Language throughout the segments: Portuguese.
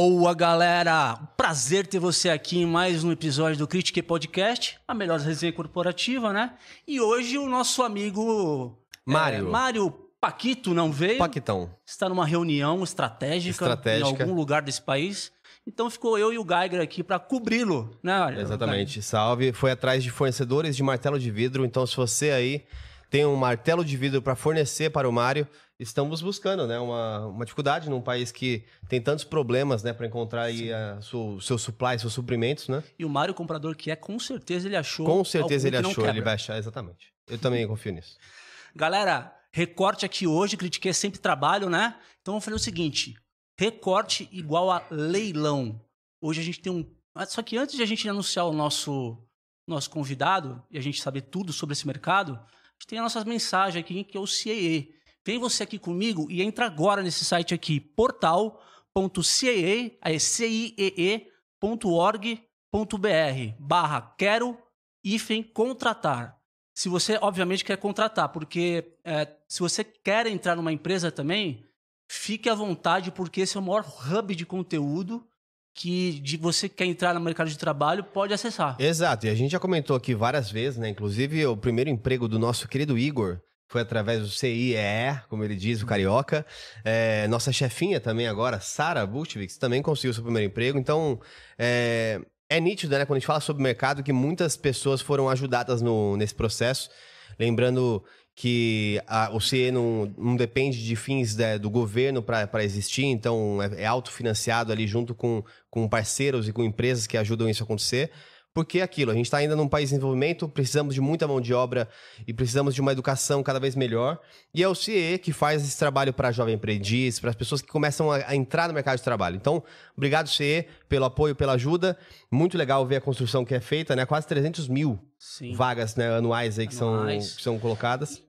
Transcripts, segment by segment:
Boa, galera! Prazer ter você aqui em mais um episódio do Critique Podcast, a melhor resenha corporativa, né? E hoje o nosso amigo Mário. é, Mário Paquito não veio. Paquitão. Está numa reunião estratégica, Estratégica. em algum lugar desse país. Então ficou eu e o Geiger aqui para cobri-lo, né? Exatamente. Salve. Foi atrás de fornecedores de martelo de vidro. Então, se você aí tem um martelo de vidro para fornecer para o Mário, estamos buscando, né? Uma, uma dificuldade num país que tem tantos problemas, né? Para encontrar aí a sua, seu supply, seus suprimentos, né? E o Mário, comprador que é, com certeza ele achou. Com certeza ele achou, ele vai achar, exatamente. Eu também confio nisso. Galera, recorte aqui hoje, critiquei sempre trabalho, né? Então vamos fazer o seguinte: recorte igual a leilão. Hoje a gente tem um. Só que antes de a gente anunciar o nosso, nosso convidado e a gente saber tudo sobre esse mercado, tem a nossa mensagem aqui, que é o CAE. Vem você aqui comigo e entra agora nesse site aqui, portal.cae, aí é barra quero hífen contratar. Se você, obviamente, quer contratar, porque é, se você quer entrar numa empresa também, fique à vontade, porque esse é o maior hub de conteúdo que de você que quer entrar no mercado de trabalho pode acessar. Exato, e a gente já comentou aqui várias vezes, né? Inclusive, o primeiro emprego do nosso querido Igor foi através do CIE, como ele diz, o carioca. É, nossa chefinha também agora, Sara Buchvix, também conseguiu seu primeiro emprego. Então, é, é nítido, né, quando a gente fala sobre mercado, que muitas pessoas foram ajudadas no, nesse processo. Lembrando que a- o CIE não, não depende de fins né, do governo para existir, então é, é autofinanciado ali junto com, com parceiros e com empresas que ajudam isso a acontecer. Porque é aquilo, a gente está ainda num país em desenvolvimento, precisamos de muita mão de obra e precisamos de uma educação cada vez melhor. E é o CIE que faz esse trabalho para jovem aprendiz, para as pessoas que começam a, a entrar no mercado de trabalho. Então, obrigado, CIE, pelo apoio, pela ajuda. Muito legal ver a construção que é feita, né? Quase 300 mil Sim. vagas né, anuais aí que são, Anuais. que são colocadas.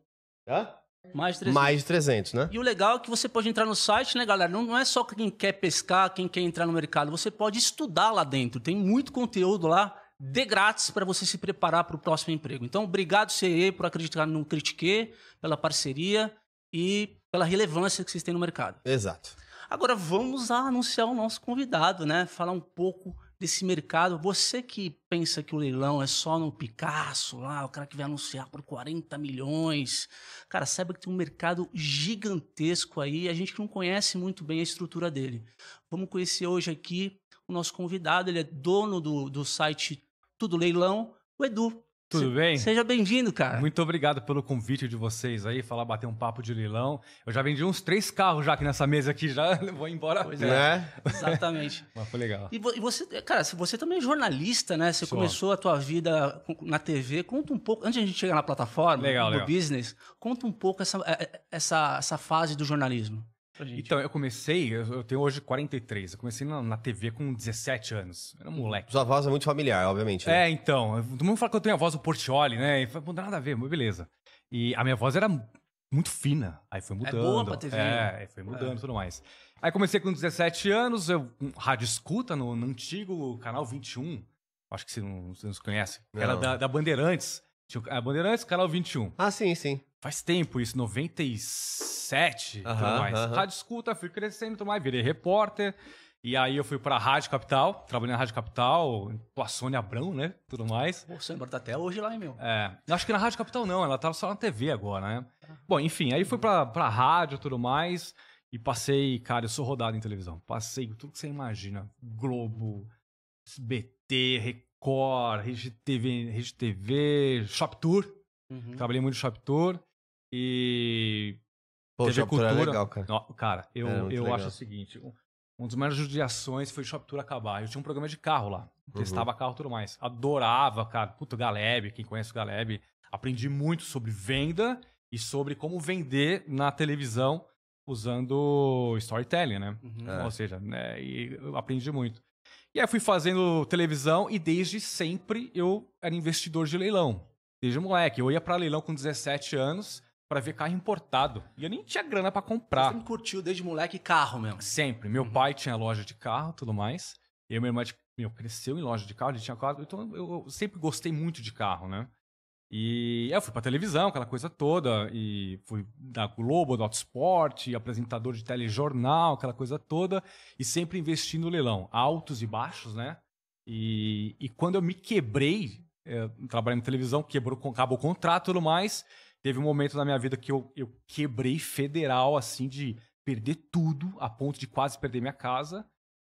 Hã? Mais de 300. Mais de 300, né? E o legal é que você pode entrar no site, né, galera? Não, não é só quem quer pescar, quem quer entrar no mercado. Você pode estudar lá dentro. Tem muito conteúdo lá de grátis para você se preparar para o próximo emprego. Então, obrigado, CE, por acreditar no Critique, pela parceria e pela relevância que vocês têm no mercado. Exato. Agora vamos anunciar o nosso convidado, né? Falar um pouco desse mercado. Você que pensa que o leilão é só no Picasso, lá, o cara que vai anunciar por 40 milhões. Cara, saiba que tem um mercado gigantesco aí, a gente não conhece muito bem a estrutura dele. Vamos conhecer hoje aqui o nosso convidado, ele é dono do, do site Tudo Leilão, o Edu. Tudo Se- bem? Seja bem-vindo, cara. Muito obrigado pelo convite de vocês aí, falar, bater um papo de leilão. Eu já vendi uns três carros já aqui nessa mesa aqui, já vou embora. Pois é. Né? Exatamente. Mas foi legal. E vo- e você, cara, se você também é jornalista, né? Você Sou. começou a tua vida na TV. Conta um pouco, antes de a gente chegar na plataforma, Legal, do legal. business, conta um pouco essa, é- essa, essa fase do jornalismo. Pra gente. Então, eu comecei, eu tenho hoje 43, eu comecei na, na TV com 17 anos, eu era um moleque. Sua voz é muito familiar, obviamente. né? É, então, todo mundo fala que eu tenho a voz do Portioli, né? E fala, "Pô, não tem nada a ver, mas beleza. E a minha voz era muito fina, aí foi mudando. boa pra TV, É, né? aí foi mudando e tudo mais. Aí comecei com 17 anos, eu um rádio escuta no, no antigo canal 21, acho que você não, você não se conhece, Não. era da, da Bandeirantes. Tinha a Bandeirantes, canal 21. Ah, sim, sim. Faz tempo isso, 97 e tudo Aham, mais. Rádio escuta, fui crescendo e tudo mais, virei repórter. E aí eu fui pra Rádio Capital, trabalhei na Rádio Capital, com a Sônia Abrão, né? Tudo mais. Pô, você lembra tá até hoje lá, hein, meu? É, eu acho que na Rádio Capital não, ela tava só na TV agora, né? Bom, enfim, aí fui pra, pra rádio e tudo mais. E passei, cara, eu sou rodado em televisão. Passei tudo que você imagina. Globo, SBT, Record, Rede TV, Rede TV Shop Tour. Uhum. Trabalhei muito em Shop Tour. E Pô, TV Shop Tour é Cultura. legal, cara. Ó, cara, eu, É, eu legal. acho o seguinte: um, um dos maiores judiações foi o Shop Tour acabar. Eu tinha um programa de carro lá. Uhum. Testava carro e tudo mais. Adorava, cara. Puto, Galeb, quem conhece o Galeb. Aprendi muito sobre venda e sobre como vender na televisão usando storytelling, né? Uhum. É. Ou seja, né, e eu aprendi muito. E aí fui fazendo televisão e desde sempre eu era investidor de leilão. Desde moleque. Eu ia pra leilão com 17 anos pra ver carro importado. E eu nem tinha grana pra Você comprar. sempre curtiu desde moleque carro mesmo. Sempre. Meu pai tinha loja de carro tudo mais. Eu e minha irmã, tipo, meu, cresceu em loja de carro, ele tinha carro. Então eu, eu sempre gostei muito de carro, né? E eu fui pra televisão, aquela coisa toda, e fui da Globo, do Autosport, apresentador de telejornal, aquela coisa toda, e sempre investi no leilão, altos e baixos, né? E, e quando eu me quebrei, é, trabalhando em televisão, quebrou, acabou o contrato e tudo mais, teve um momento na minha vida que eu, eu quebrei federal, assim, de perder tudo, a ponto de quase perder minha casa,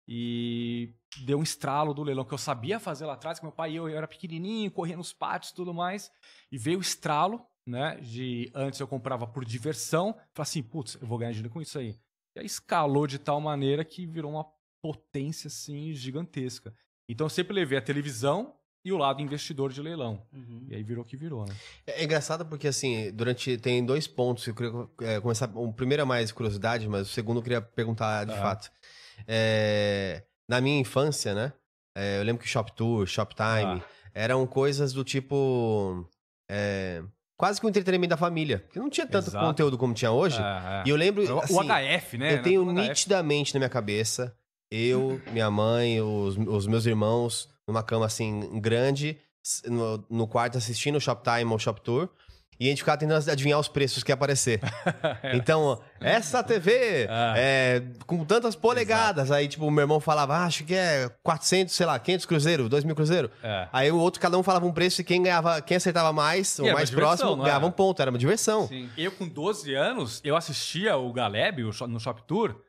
e deu um estralo do leilão que eu sabia fazer lá atrás, que meu pai e eu, eu era pequenininho, corria nos pátios e tudo mais, e veio o estralo, né, de antes eu comprava por diversão, falei assim, putz, eu vou ganhar dinheiro com isso aí. E aí escalou de tal maneira que virou uma potência, assim, gigantesca. Então eu sempre levei a televisão e o lado investidor de leilão. Uhum. E aí virou o que virou, né? É, é engraçado porque, assim, durante. Tem dois pontos que eu queria é, começar. O primeiro é mais curiosidade, mas o segundo eu queria perguntar de Ah. fato. É, na minha infância, né? é, eu lembro que Shop Tour, Shoptime Ah. eram coisas do tipo. é, quase que o entretenimento da família. Que não tinha tanto Exato. conteúdo como tinha hoje. E eu lembro. o, assim, o HF, né? eu tenho nitidamente na minha cabeça, eu, minha mãe, os, os meus irmãos, numa cama assim, grande, no, no quarto assistindo o Shoptime ou Shop Tour. E a gente ficava tentando adivinhar os preços que ia aparecer. Então, essa TV Ah. é, com tantas polegadas. Aí, tipo, o meu irmão falava, ah, acho que é 400, sei lá, 500 cruzeiro, 2 mil cruzeiro. É. Aí o outro, cada um falava um preço e quem ganhava, quem acertava mais, E ou mais próximo, ganhava um ponto. Era uma diversão. Sim. Eu, com 12 anos, eu assistia o Galeb no Shop Tour.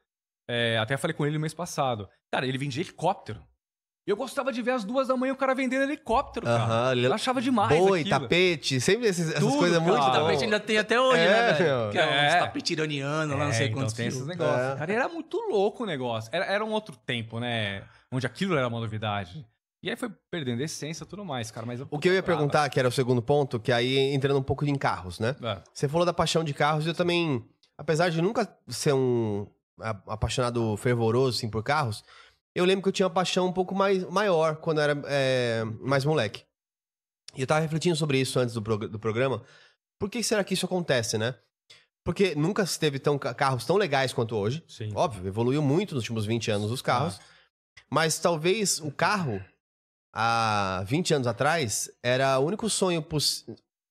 é, até falei com ele no mês passado. Cara, ele vendia helicóptero. Eu gostava de ver às duas da manhã o cara vendendo helicóptero, cara. Eu achava demais Boi, tapete, sempre esses- essas Tudo, coisas muito. bom. tapete ainda tem até hoje, É, né, velho? Que é, É. uns tapete iraniano, lá não É, sei então quantos tem esses negócios. É. Cara, era muito louco o negócio. Era, era um outro tempo, né? Onde aquilo era uma novidade. E aí foi perdendo a essência e tudo mais, cara. Mas O que eu ia perguntar, que era o segundo ponto, que aí entrando um pouco em carros, né? É. Você falou da paixão de carros, eu também, apesar de nunca ser um apaixonado fervoroso assim, por carros, eu lembro que eu tinha uma paixão um pouco mais maior quando eu era é, mais moleque. E eu tava refletindo sobre isso antes do, prog- do programa. Por que será que isso acontece, né? Porque nunca se teve tão, ca- carros tão legais quanto hoje. Sim. Óbvio, evoluiu muito nos últimos 20 anos os carros. Mas talvez o carro, há 20 anos atrás, era o único sonho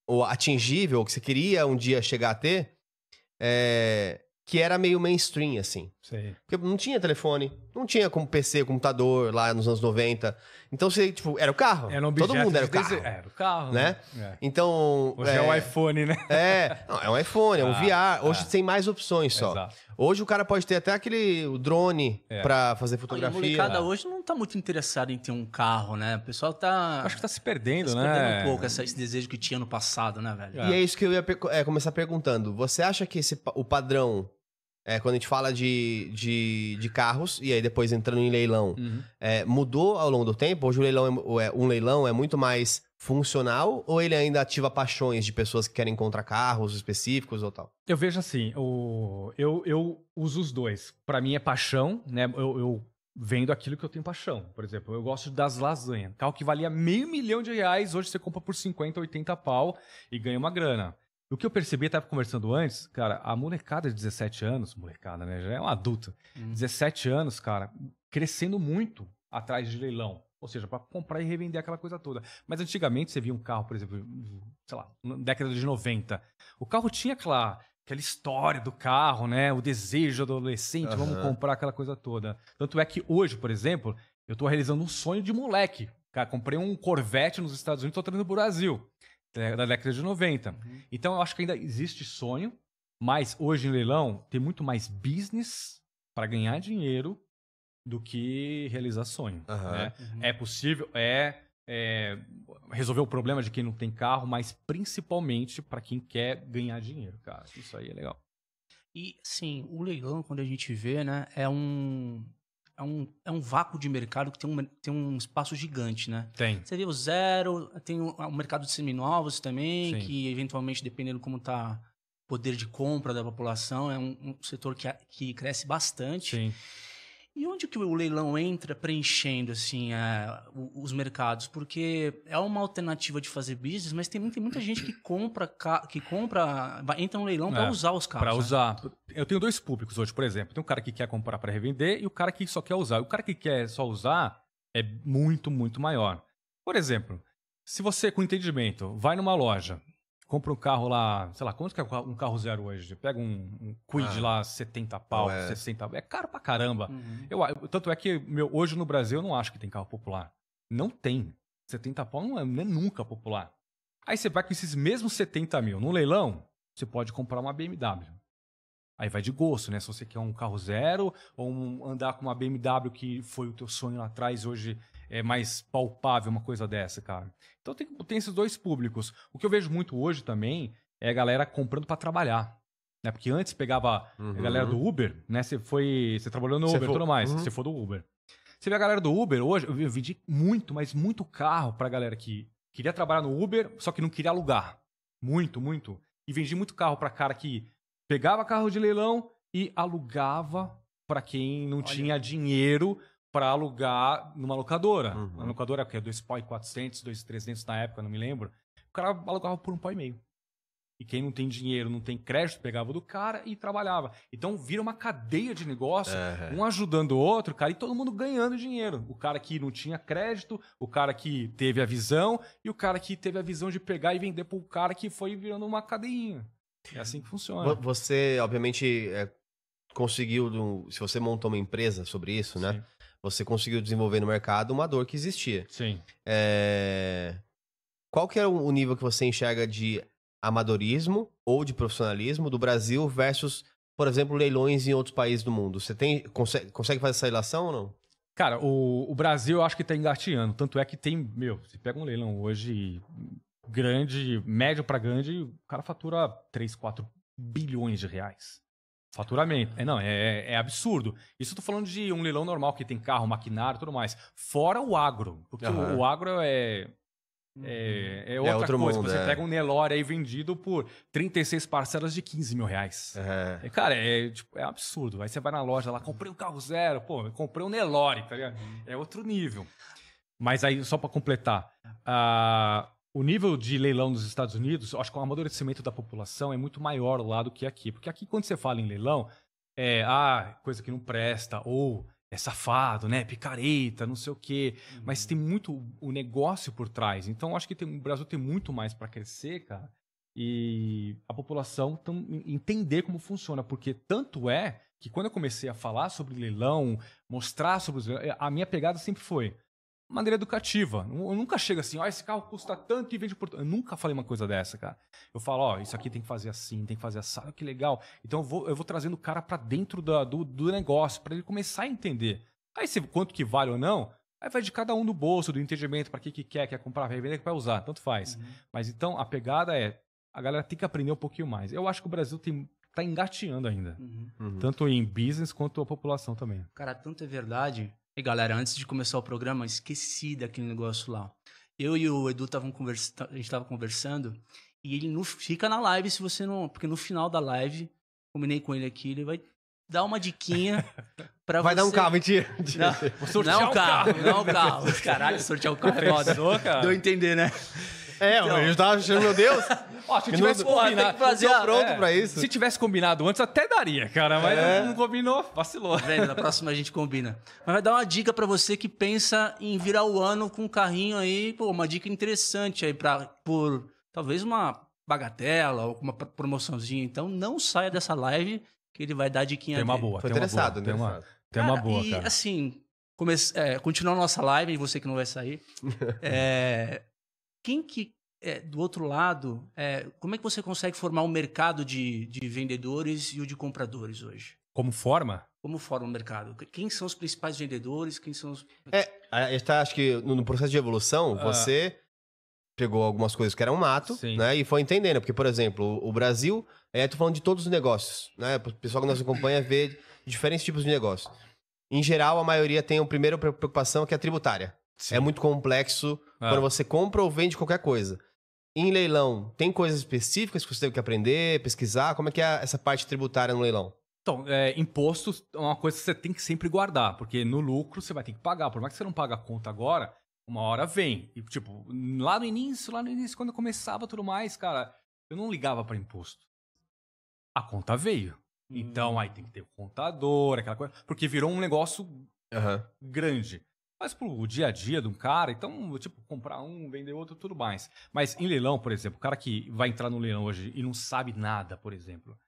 ou atingível que você queria um dia chegar a ter, é, que era meio mainstream, assim. Sei. Porque não tinha telefone, não tinha como PC, computador lá nos anos 90. Então você, tipo, era o carro. Era um Todo mundo era o carro. dese- Era o carro, Né? É. Então. Hoje é... o iPhone, né? É, não, é um iPhone, é um Ah, VR. Hoje é. tem mais opções só. Exato. Hoje o cara pode ter até aquele o drone É. pra fazer Olha, a fotografia. molecada hoje não tá muito interessada em ter um carro, né? O pessoal tá, Acho que tá se perdendo, se né? perdendo um pouco essa- esse desejo que tinha no passado, né, velho? E é isso que eu ia é, começar perguntando. Você acha que esse, o padrão, é, quando a gente fala de, de, de carros, e aí depois entrando em leilão, Uhum. é, mudou ao longo do tempo? Hoje o leilão é, é- um leilão é muito mais funcional ou ele ainda ativa paixões de pessoas que querem encontrar carros específicos ou tal? Eu vejo assim, o... eu, eu uso os dois. Pra mim é paixão, né? Eu, eu vendo aquilo que eu tenho paixão. Por exemplo, eu gosto das lasanhas. Carro que valia meio milhão de reais, hoje você compra por 50, 80 pau e ganha uma grana. O que eu percebi, eu tava conversando antes, cara, a molecada de 17 anos, molecada, né? Já é um adulto. Hum. 17 anos, cara, crescendo muito atrás de leilão. Ou seja, para comprar e revender aquela coisa toda. Mas antigamente você via um carro, por exemplo, sei lá, na década de 90. O carro tinha aquela, aquela história do carro, né? O desejo do adolescente, vamos Aham. comprar aquela coisa toda. Tanto é que hoje, por exemplo, eu tô realizando um sonho de moleque. Cara, comprei um Corvette nos Estados Unidos, tô trazendo pro Brasil. É, Da década de 90. Uhum. Então eu acho que ainda existe sonho, mas hoje em leilão tem muito mais business para ganhar dinheiro do que realizar sonho. Aham. né? Uhum. É possível, é, é, resolver o problema de quem não tem carro, mas principalmente para quem quer ganhar dinheiro, cara. Isso aí é legal. E, sim, o leilão, quando a gente vê, né, é um, é um, é um vácuo de mercado que tem um, tem um espaço gigante, né? Tem. Você vê o zero, tem o, o mercado de seminovos também, Sim. que eventualmente, dependendo como tá o poder de compra da população, é um, um setor que, que cresce bastante. Sim. E onde que o leilão entra preenchendo assim o- os mercados? Porque é uma alternativa de fazer business, mas tem, muita- tem muita gente que compra, que compra, entra no leilão para É, usar os carros. Para né? usar. Eu tenho dois públicos hoje, por exemplo. Tem um cara que quer comprar para revender e o cara que só quer usar. O cara que quer só usar é muito, muito maior. Por exemplo, Se você, com entendimento, vai numa loja, compra um carro lá, sei lá, quanto que é um carro zero hoje? Pega um, um Quid Ah. lá, 70 pau, é. 60 É caro pra caramba. Uhum. Eu, eu- tanto é que meu, hoje no Brasil eu não acho que tem carro popular. Não tem. 70 pau não é, não é nunca popular. Aí você vai com esses mesmos 70 mil no leilão, você pode comprar uma BMW. Aí vai de gosto, né? Se você quer um carro zero ou um- andar com uma BMW que foi o teu sonho lá atrás, hoje é mais palpável uma coisa dessa, cara. Então tem, tem esses dois públicos. O que eu vejo muito hoje também é a galera comprando pra trabalhar. Né? Porque antes pegava Uhum. a galera do Uber, né? Você foi. Você trabalhou no Você Uber e tudo mais. Uhum. Você for do Uber. Você vê a galera do Uber hoje, eu vendi muito, mas muito carro pra galera que queria trabalhar no Uber, só que não queria alugar. Muito, muito. E vendi muito carro pra cara que pegava carro de leilão e alugava pra quem não Olha. tinha dinheiro pra alugar numa locadora. Uhum. A locadora que é 2 pau e 400, 2,300 na época, não me lembro. O cara alugava por um pau e meio. E quem não tem dinheiro, não tem crédito, pegava do cara e trabalhava. Então vira uma cadeia de negócio, É. um ajudando o outro, cara, e todo mundo ganhando dinheiro. O cara que não tinha crédito, o cara que teve a visão e o cara que teve a visão de pegar e vender pro cara que foi virando uma cadeinha. É assim que funciona. Vo- Você, obviamente, é, conseguiu, se você montou uma empresa sobre isso, né? Você conseguiu desenvolver no mercado uma dor que existia. Sim. É, Qual que é o nível que você enxerga de amadorismo ou de profissionalismo do Brasil versus, por exemplo, leilões em outros países do mundo? Você tem consegue, consegue fazer essa relação ou não? Cara, o, o Brasil eu acho que tá engateando. Tanto é que tem, meu, você pega um leilão hoje grande, médio pra grande, o cara fatura 3, 4 bilhões de reais. Faturamento. É, não, é, é absurdo. Isso eu tô falando de um leilão normal que tem carro, maquinário e tudo mais. Fora o agro. Porque Aham. o, o agro é, é, é outra outro coisa. mundo, você é. pega um Nelore aí vendido por 36 parcelas de 15 mil reais. É. É, Cara, é, tipo, é absurdo. Aí você vai na loja lá, comprei um carro zero, pô, eu comprei um Nelore, tá ligado? É outro nível. Mas aí, só pra completar, ah, o nível de leilão dos Estados Unidos, acho que o amadurecimento da população é muito maior lá do que aqui. Porque aqui, quando você fala em leilão, é, ah, coisa que não presta, ou é safado, né? Picareta, não sei o quê. Mas tem muito o negócio por trás. Então, acho que tem- o Brasil tem muito mais pra crescer, cara. E a população tam- entender como funciona. Porque tanto é que quando eu comecei a falar sobre leilão, mostrar sobre os leilões, a minha pegada sempre foi maneira educativa. Eu nunca chego assim, ó, esse carro custa tanto e vende por... tanto. Eu nunca falei uma coisa dessa, cara. Eu falo, ó, isso aqui tem que fazer assim, tem que fazer assim, olha que legal. Então eu vou, eu vou trazendo o cara pra dentro da- do, do negócio, pra ele começar a entender. Aí se, quanto que vale ou não, aí vai de cada um do bolso, do entendimento, pra que que quer, quer comprar, vai vender, que vai usar, tanto faz. Uhum. Mas então a pegada é, a galera tem que aprender um pouquinho mais. Eu acho que o Brasil tem, tá engateando ainda. Uhum. Uhum. Tanto em business quanto a população também. Cara, tanto é verdade. E galera, antes de começar o programa, esqueci daquele negócio lá. Eu e o Edu estavam conversando, a gente tava conversando, e ele não fica na live se você não. Porque no final da live, combinei com ele aqui, ele vai dar uma diquinha pra Vai você. dar um carro, mentira. Não, Vou sortear não o o carro, carro. não o carro. Caralho, sortear o carro é foda. Deu a entender, né? É, Então. eu tava achando, meu Deus. Ó, se Eu tivesse não- combinado. tem que fazer tô a- pronto é, pra isso. Se tivesse combinado antes, até daria, cara. Mas É. não combinou, vacilou. Tá vendo? Na próxima a gente combina. Mas vai dar uma dica pra você que pensa em virar o ano com um carrinho aí, pô, uma dica interessante aí para por talvez uma bagatela ou uma pro- promoçãozinha. Então não saia dessa live que ele vai dar a diquinha Tem uma dele. boa, Tô tem uma interessado, boa. Tem uma, tem uma Cara, boa, e, cara. assim, come... é, continuando a nossa live, e você que não vai sair, é, quem que, é, do outro lado, é, como é que você consegue formar um mercado de, de vendedores e o de compradores hoje? Como forma? Como forma o mercado? Quem são os principais vendedores? Quem são os... A gente tá, acho que no no processo de evolução, Ah. você pegou algumas coisas que eram mato, Sim. né? E foi entendendo. Porque, por exemplo, o o Brasil, é, tô falando de todos os negócios, né? O pessoal que nos acompanha vê diferentes tipos de negócios. Em geral, a maioria tem a primeira preocupação que é a tributária. Sim. É muito complexo Ah. quando você compra ou vende qualquer coisa. Em leilão, tem coisas específicas que você teve que aprender, pesquisar? Como é que é essa parte tributária no leilão? Então, é, impostos é uma coisa que você tem que sempre guardar, porque no lucro você vai ter que pagar. Por mais que você não pague a conta agora, uma hora vem. E, tipo, lá no início, lá no início, quando eu começava tudo mais, cara, eu não ligava para imposto. A conta veio. Então, aí tem que ter o contador, aquela coisa. Porque virou um negócio Aham. grande. Mas pro dia a dia de um cara, então, tipo, comprar um, vender outro, tudo mais. Mas em leilão, por exemplo, o cara que vai entrar no leilão hoje e não sabe nada, por exemplo,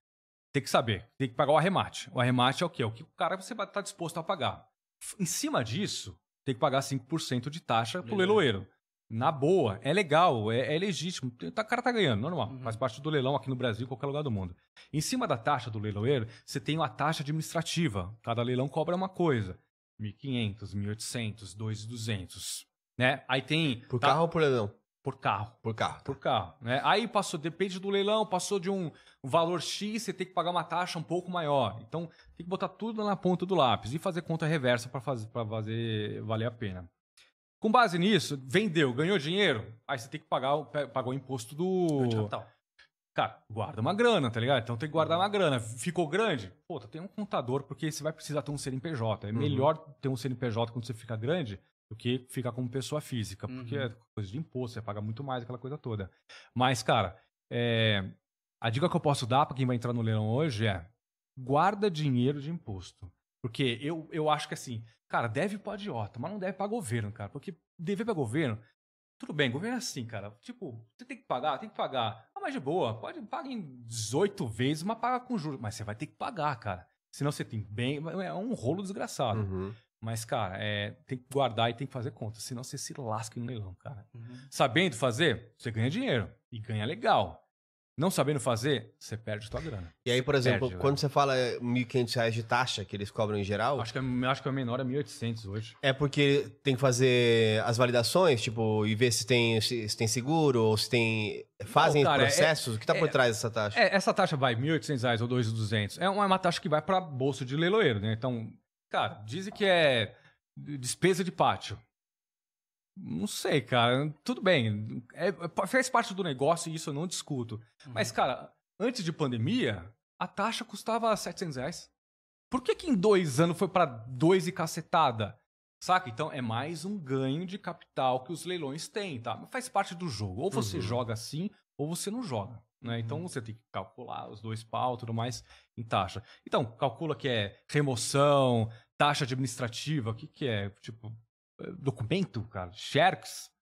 tem que saber, tem que pagar o arremate. O arremate é o quê? É o que o cara você vai estar disposto a pagar. Em cima disso, tem que pagar 5% de taxa pro leiloeiro. Na boa, é legal, é, é legítimo. O cara tá ganhando, normal. Uhum. Faz parte do leilão aqui no Brasil, em qualquer lugar do mundo. Em cima da taxa do leiloeiro, você tem a taxa administrativa. Cada leilão cobra uma coisa. 1.500, 1.800, 2.200. Né? Aí tem. Por tá- carro ou por leilão? Por carro. Por carro. Por carro. Né? Aí passou, depende do leilão, passou de um valor X, você tem que pagar uma taxa um pouco maior. Então, tem que botar tudo na ponta do lápis e fazer conta reversa para fazer, pra fazer valer a pena. Com base nisso, vendeu, ganhou dinheiro, aí você tem que pagar, pagar o imposto do. De capital. Cara, guarda uma grana, tá ligado? Então tem que guardar uma grana. Ficou grande? Pô, tem um contador, porque você vai precisar ter um CNPJ. É Uhum. melhor ter um CNPJ quando você fica grande do que ficar como pessoa física. Porque Uhum. é coisa de imposto, você paga muito mais aquela coisa toda. Mas, cara, é, a dica que eu posso dar pra quem vai entrar no leilão hoje é guarda dinheiro de imposto. Porque eu, eu acho que assim, cara, deve pra idiota, mas não deve pra governo, cara. Porque dever pra governo, tudo bem, governo é assim, cara. Tipo, você tem que pagar, tem que pagar. Ah, mas de boa, pode pagar em 18 vezes, mas paga com juros. Mas você vai ter que pagar, cara. Senão você tem bem. É um rolo desgraçado. Uhum. Mas, cara, é, tem que guardar e tem que fazer conta. Senão você se lasca no leilão, cara. Uhum. Sabendo fazer, você ganha dinheiro. E ganha legal. Não sabendo fazer, você perde sua grana. E aí, por exemplo, Perde, quando você fala 1.500 reais de taxa que eles cobram em geral, Acho que, é- acho que a menor é 1.800 hoje. é porque tem que fazer as validações, tipo, e ver se tem, se, se tem seguro ou se tem. Fazem Não, cara, processos? o que tá por é- trás dessa taxa? É, essa taxa vai 1.800 reais ou 2.200. É uma, é uma taxa que vai para bolso de leiloeiro, né? Então, cara, dizem que é despesa de pátio. Não sei, cara. Tudo bem. É, faz parte do negócio e isso eu não discuto. Mas, cara, antes de pandemia, a taxa custava 700 reais. Por que, que em dois anos foi para dois e cacetada? Saca? Então é mais um ganho de capital que os leilões têm, tá? Mas faz parte do jogo. Ou você Uhum. joga assim, ou você não joga. Né? Então você tem que calcular os dois pau tudo mais em taxa. Então, calcula que é remoção, taxa administrativa, o que, que é? Tipo, documento, cara? Sharks?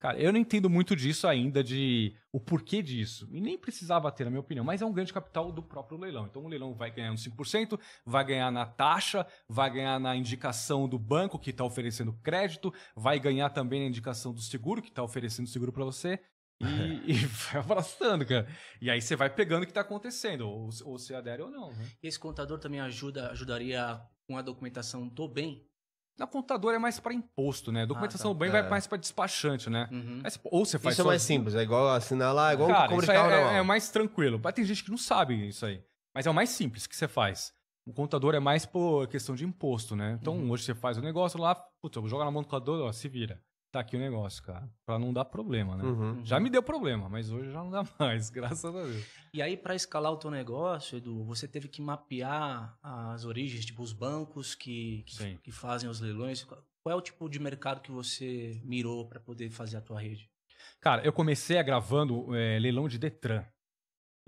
Cara, eu não entendo muito disso ainda, de o porquê disso. E nem precisava ter, na minha opinião, mas é um ganho de capital do próprio leilão. Então o leilão vai ganhar uns 5%, vai ganhar na taxa, vai ganhar na indicação do banco que está oferecendo crédito, vai ganhar também na indicação do seguro que está oferecendo seguro para você. E, e vai abraçando, cara. E aí você vai pegando o que está acontecendo, ou, ou se adere ou não. Né? E esse contador também ajuda, ajudaria com a documentação do bem? Na contador é mais para imposto, né? Documentação tá. do bem É. vai mais para despachante, né? Uhum. Você- ou você faz Isso é mais simples, é igual assinar lá, é igual Cara, isso aí carro é, normal. é mais tranquilo. Mas tem gente que não sabe isso aí. Mas é o mais simples que você faz. O contador é mais por questão de imposto, né? Então Uhum. hoje você faz o negócio lá, putz, jogar na mão do contador, ó, se vira. Tá aqui o negócio, cara. Pra não dar problema, né? Uhum. Já me deu problema, mas hoje já não dá mais, graças a Deus. E aí, para escalar o teu negócio, Edu, você teve que mapear as origens, tipo os bancos que, que, que fazem os leilões. Qual é o tipo de mercado que você mirou para poder fazer a tua rede? Cara, eu comecei a gravando é, leilão de Detran.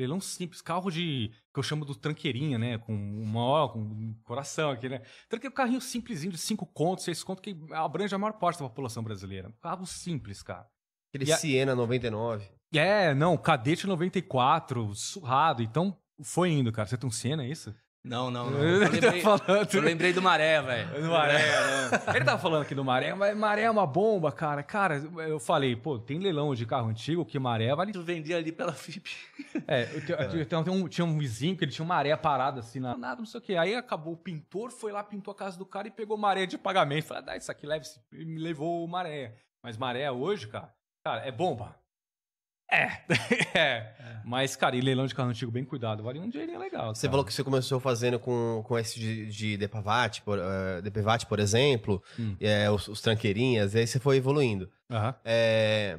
Leilão simples, carro de. que eu chamo do tranqueirinha, né? Com uma com um coração aqui, né? Tranqueiro, carrinho simplesinho de 5 contos, 6 contos, que abrange a maior parte da população brasileira. Carro simples, cara. Aquele E a- Siena 99. É, não, cadete 94, surrado. Então, foi indo, cara. Você tem um Senna, é isso? Não, não, não. Eu Eu lembrei, falando. eu lembrei do Maré, velho. Do Maré, né? Ele tava falando aqui do Maré, mas Maré é uma bomba, cara. Cara, eu falei, pô, tem leilão de carro antigo que Maré vale Tu vendia ali pela FIP. É, tenho um- tinha um vizinho que ele tinha uma maré parada assim, na, nada, não sei o que. Aí acabou o pintor, foi lá, pintou a casa do cara e pegou maré de pagamento. Falei, dá isso aqui, leve e me levou maré. Mas maré hoje, cara, cara, é bomba. É. é. Mas, cara, e leilão de carro antigo bem cuidado, vale um dinheirinho legal. Você cara. falou que você começou fazendo com, com esse de, de Depavat, por, Depavat, por exemplo, Hum. eh, os, os tranqueirinhas, e aí você foi evoluindo. Aham. É,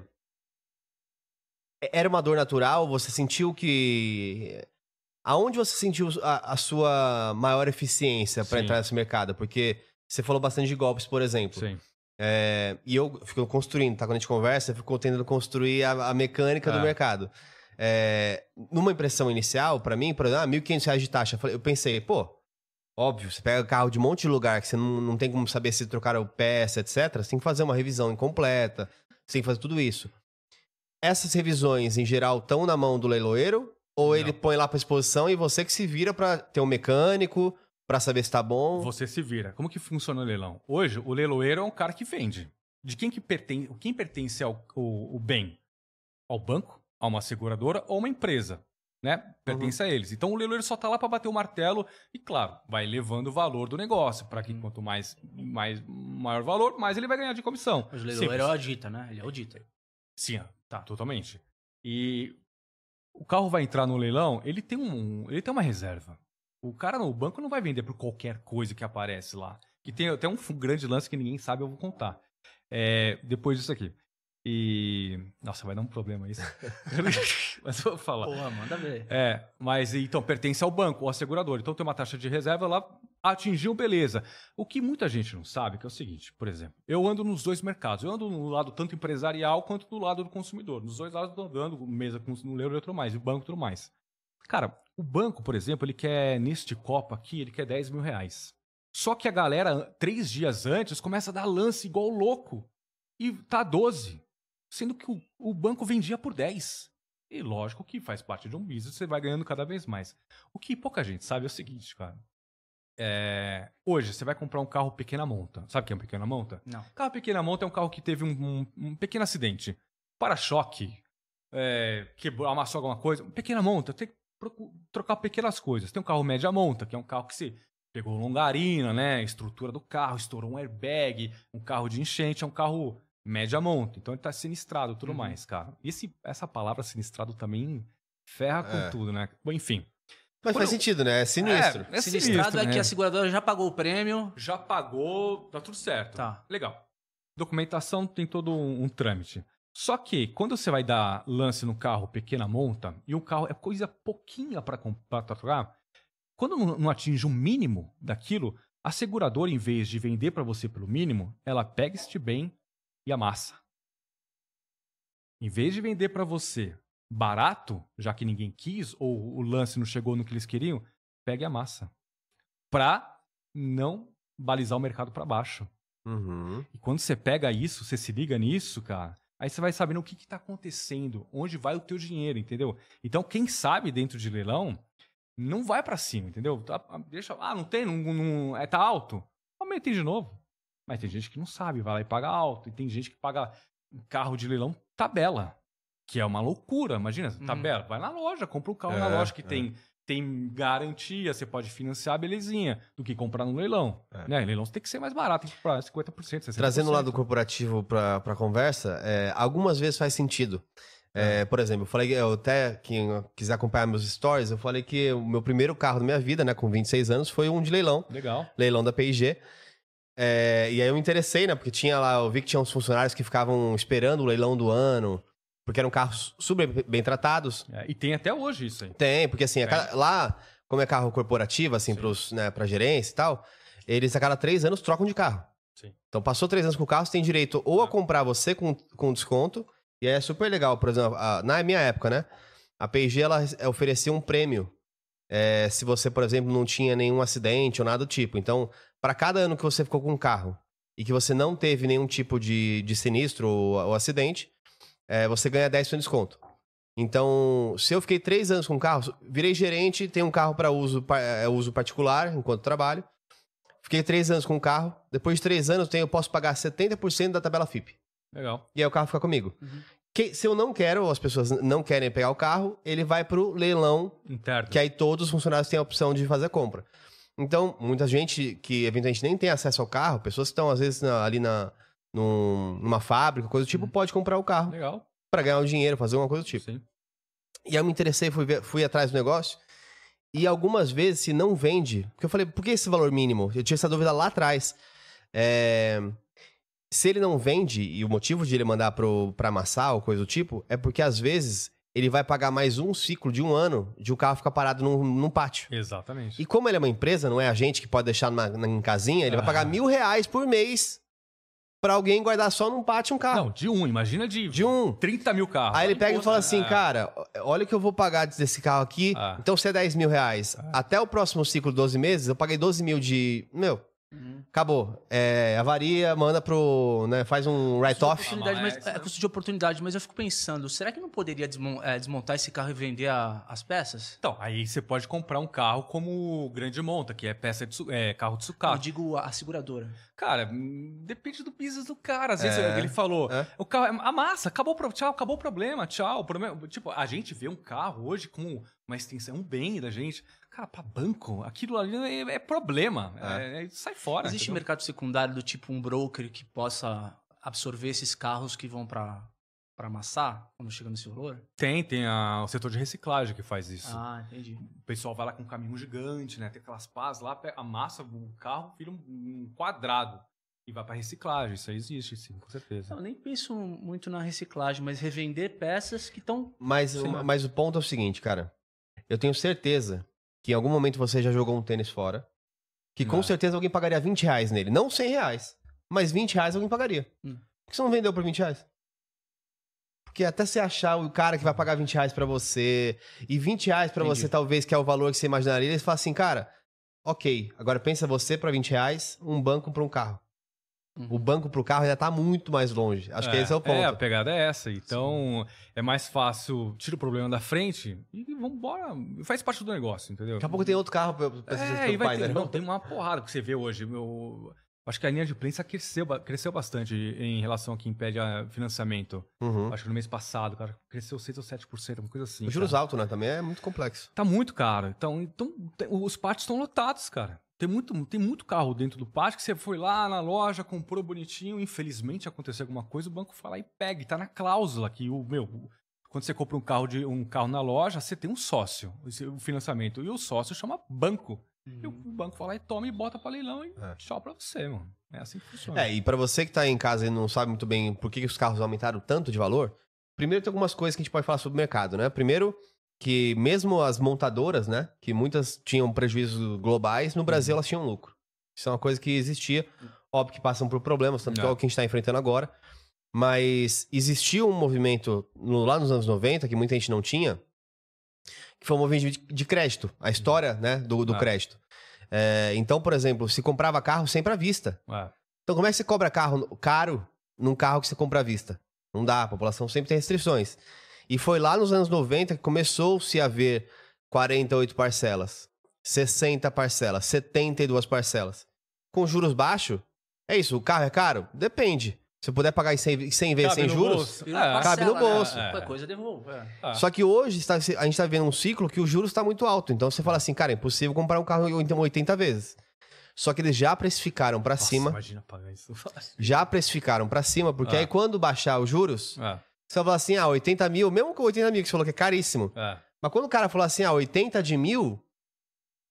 Era uma dor natural? Você sentiu que. Aonde você sentiu a, a sua maior eficiência para entrar nesse mercado? Porque você falou bastante de golpes, por exemplo. Sim. É, e eu fico construindo, tá? Quando a gente conversa, eu fico tentando construir a, a mecânica do É. mercado. É, numa impressão inicial, pra mim, por exemplo, ah, 1.500 reais de taxa, eu pensei, pô, Óbvio, você pega carro de um monte de lugar que você não, não tem como saber se trocaram peça, etc. Você tem que fazer uma revisão incompleta, você tem que fazer tudo isso. Essas revisões, em geral, estão na mão do leiloeiro? Ou Não. ele põe lá pra exposição e você que se vira pra ter um mecânico, pra saber se tá bom? Você se vira. Como que funciona o leilão? Hoje, o leiloeiro é um cara que vende. De quem que pertence, quem pertence ao o, o bem? Ao banco, a uma seguradora ou uma empresa, né? Pertence a eles. Então o leiloeiro só tá lá para bater o martelo e claro, vai levando o valor do negócio, para que quanto mais mais maior valor, mais ele vai ganhar de comissão. Mas o leiloeiro Simples. audita, né? Ele audita. Sim, tá, totalmente. E o carro vai entrar no leilão, ele tem um, ele tem uma reserva. O cara no banco não vai vender por qualquer coisa que aparece lá. Que tem até um grande lance que ninguém sabe, eu vou contar. É, depois disso aqui. E. Nossa, vai dar um problema isso. Mas eu vou falar. Porra, manda ver. É, mas então pertence ao banco ou à seguradora. Então tem uma taxa de reserva lá, atingiu, beleza. O que muita gente não sabe que é o seguinte, por exemplo, eu ando nos dois mercados. Eu ando no lado tanto empresarial quanto do lado do consumidor. Nos dois lados eu tô andando, mesa com no euro e tudo mais, e banco tudo mais. Cara, o banco, por exemplo, ele quer, neste copo aqui, ele quer 10 mil reais. Só que a galera, três dias antes, começa a dar lance igual louco. E tá 12. Sendo que o, o banco vendia por 10. E lógico que faz parte de um business, você vai ganhando cada vez mais. O que pouca gente sabe é o seguinte, cara. É, Hoje, você vai comprar um carro pequena monta. Sabe o que é um pequena monta? Não. Carro pequena monta é um carro que teve um, um- um pequeno acidente. Para-choque, é, quebrou, amassou alguma coisa. Pequena monta, tem trocar pequenas coisas. Tem um carro média monta, que é um carro que se pegou longarina, né? Estrutura do carro, estourou um airbag, um carro de enchente, é um carro média monta. Então ele tá sinistrado e tudo Uhum. mais, cara. E esse, essa palavra sinistrado também ferra com É. tudo, né? Bom, enfim. Mas faz Quando- sentido, né? É sinistro. É, é Sinistrado sinistro, é né? que a seguradora já pagou o prêmio. já pagou, tá tudo certo. Tá. Legal. Documentação tem todo um, um trâmite. Só que quando você vai dar lance no carro pequena monta e o carro é coisa pouquinha para trocar, quando não, atinge o mínimo daquilo, a seguradora, em vez de vender para você pelo mínimo, ela pega este bem e amassa. Em vez de vender para você barato, já que ninguém quis ou o lance não chegou no que eles queriam, pega e amassa. Pra não balizar o mercado para baixo. Uhum. E quando você pega isso, você se liga nisso, cara, aí você vai sabendo o que está acontecendo, onde vai o teu dinheiro, entendeu? Então, quem sabe dentro de leilão, não vai para cima, entendeu? Tá- deixa, ah, não tem, não, não- é, tá alto. Aumentei de novo. Mas tem gente que não sabe, vai lá e paga alto. E tem gente que paga carro de leilão tabela, que é uma loucura. Imagina, Uhum. tabela. Vai na loja, compra um carro na É, loja que é. tem, tem garantia, você pode financiar, belezinha, do que comprar no leilão. É. Né? Leilão você tem que ser mais barato, tem que comprar 50%, 60%. Trazendo o lado corporativo pra, pra conversa, é, algumas vezes faz sentido. É, por exemplo, eu falei, eu até, quem quiser acompanhar meus stories, eu falei que o meu primeiro carro da minha vida, né, com 26 anos, foi um de leilão, Legal. leilão da PIG. É, e aí eu me interessei, né, porque tinha lá, eu vi que tinha uns funcionários que ficavam esperando o leilão do ano, porque eram carros super bem tratados. É, e tem até hoje isso aí. Tem, porque assim, a cada- lá, como é carro corporativo, assim, Sim. pros, né, pra gerência e tal, eles a cada três anos trocam de carro. Sim. Então passou três anos com o carro, você tem direito ou a comprar você com, com desconto, e aí é super legal, por exemplo, a- na minha época, né? A P&G, ela eh, oferecia um prêmio eh, se você, por exemplo, não tinha nenhum acidente ou nada do tipo. Então, para cada ano que você ficou com o carro e que você não teve nenhum tipo de, de sinistro ou, ou acidente, eh, você ganha 10% de desconto. Então, se eu fiquei três anos com o carro, virei gerente, tenho um carro para uso, eh, uso particular enquanto trabalho. Fiquei três anos com o carro. Depois de três anos, tenho, eu posso pagar 70% da tabela FIP. Legal. E aí o carro fica comigo. Uhum. Que- se eu não quero, ou as pessoas não querem pegar o carro, ele vai pro leilão, Interno. que aí todos os funcionários têm a opção de fazer a compra. Então, muita gente que eventualmente nem tem acesso ao carro, pessoas que estão às vezes na- ali na, num- numa fábrica, coisa do tipo, Uhum. pode comprar o carro Legal. para ganhar o dinheiro, fazer uma coisa do tipo. Sim. E aí eu me interessei, fui, ver- fui atrás do negócio. E algumas vezes, se não vende, porque eu falei, por que esse valor mínimo? Eu tinha essa dúvida lá atrás. É, se ele não vende, e o motivo de ele mandar pro, pra amassar ou coisa do tipo, é porque às vezes ele vai pagar mais um ciclo de um ano de o carro ficar parado num, num pátio. Exatamente. E como ele é uma empresa, não é a gente que pode deixar na- em casinha, ele vai pagar Ah. mil reais por mês pra alguém guardar só num pátio um carro. Não, de um. Imagina de, De um. 30 mil carros. Aí ele pega e fala assim, É. cara, olha o que eu vou pagar desse carro aqui. Ah. Então, se é 10 mil reais, até o próximo ciclo, 12 meses, eu paguei 12 mil de. Meu, Uhum. acabou. É, avaria, manda pro. Né, faz um write-off. É custo de oportunidade, mas eu fico pensando, será que não poderia desmon- é, desmontar esse carro e vender a- as peças? Então, aí você pode comprar um carro como o Grande Monta, que é peça de é, carro de Eu sucata. digo a, a seguradora. Cara, hum, depende do business do cara. Às vezes É, ele falou, é. o carro é amassa, acabou, tchau, acabou o problema, tchau. o problema- tipo, a gente vê um carro hoje com uma extensão, um bem da gente. Cara, pra banco, aquilo ali é, é problema. é- é- sai fora. Existe entendeu? mercado secundário do tipo um broker que possa absorver esses carros que vão pra para amassar quando chega nesse valor? Tem, tem a- o setor de reciclagem que faz isso. Ah, entendi. O pessoal vai lá com um caminhão gigante, né? Tem aquelas pás lá, amassa o carro, vira um, um quadrado. E vai pra reciclagem. Isso aí existe, sim, com certeza. Eu nem penso muito na reciclagem, mas revender peças que estão. Mas, mas o ponto é o seguinte, cara. Eu tenho certeza que em algum momento você já jogou um tênis fora. Que com Não. certeza alguém pagaria 20 reais nele. Não 100 reais. Mas 20 reais alguém pagaria. Hum. Por que você não vendeu por 20 reais? Porque até você achar o cara que vai pagar 20 reais pra você, e 20 reais pra Entendi. você, talvez, que é o valor que você imaginaria, eles falam assim, cara, ok, agora pensa você pra 20 reais, um banco pra um carro. Hum. O banco pro carro ainda tá muito mais longe. Acho que esse é o ponto. É, a pegada é essa. Então, é mais fácil, tira o problema da frente e vambora. Faz parte do negócio, entendeu? Daqui a pouco tem outro carro pra, pra você É, preocupar vai ter, ainda. não, tem uma porrada que você vê hoje. Meu, acho que a linha de prensa cresceu, cresceu bastante em relação a quem pede financiamento. Uhum. Acho que no mês passado, cara, cresceu 6 ou 7%, uma coisa assim. Os juros cara. altos, né? Também é muito complexo. Tá muito caro. Então, então os pátios estão lotados, cara. Tem muito, tem muito carro dentro do pátio que você foi lá na loja, comprou bonitinho, infelizmente aconteceu alguma coisa, o banco lá e pega. E tá na cláusula que o meu. Quando você compra um carro, de, um carro na loja, você tem um sócio, o financiamento. E o sócio chama banco. E o banco vai lá e toma e bota pra leilão e É. tchau pra você, mano. É assim que funciona. É, e pra você que tá em casa e não sabe muito bem por que que os carros aumentaram tanto de valor, primeiro tem algumas coisas que a gente pode falar sobre o mercado, né? Primeiro, que mesmo as montadoras, né? Que muitas tinham prejuízos globais, no Brasil elas tinham lucro. Isso é uma coisa que existia. Óbvio que passam por problemas, tanto que é o que a gente tá enfrentando agora. Mas existia um movimento no- lá nos anos 90, que muita gente não tinha, que foi um movimento de, de crédito. A história, né, do, do Ah. crédito. É, então, por exemplo, se comprava carro sempre à vista. É. Então, como é que você cobra carro caro num carro que você compra à vista? Não dá, a população sempre tem restrições. E foi lá nos anos 90 que começou-se a ver 48 parcelas, 60 parcelas, 72 parcelas. Com juros baixos, é isso, o carro é caro? Depende. Se eu puder pagar em 100, 100 vezes sem juros, É. Cabe no parcela, bolso. Né? É. Qualquer coisa. É. Ah. Só que hoje está- a gente está vivendo um ciclo que o juros está muito alto. Então você fala assim, cara, é impossível comprar um carro em 80 vezes. Só que eles já precificaram para cima. Imagina pagar isso. Já precificaram para cima, porque Ah. aí quando baixar os juros, É, você vai falar assim, ah, 80 mil, mesmo com 80 mil, que você falou que é caríssimo. é. Mas quando o cara falou assim, ah, 80 de mil,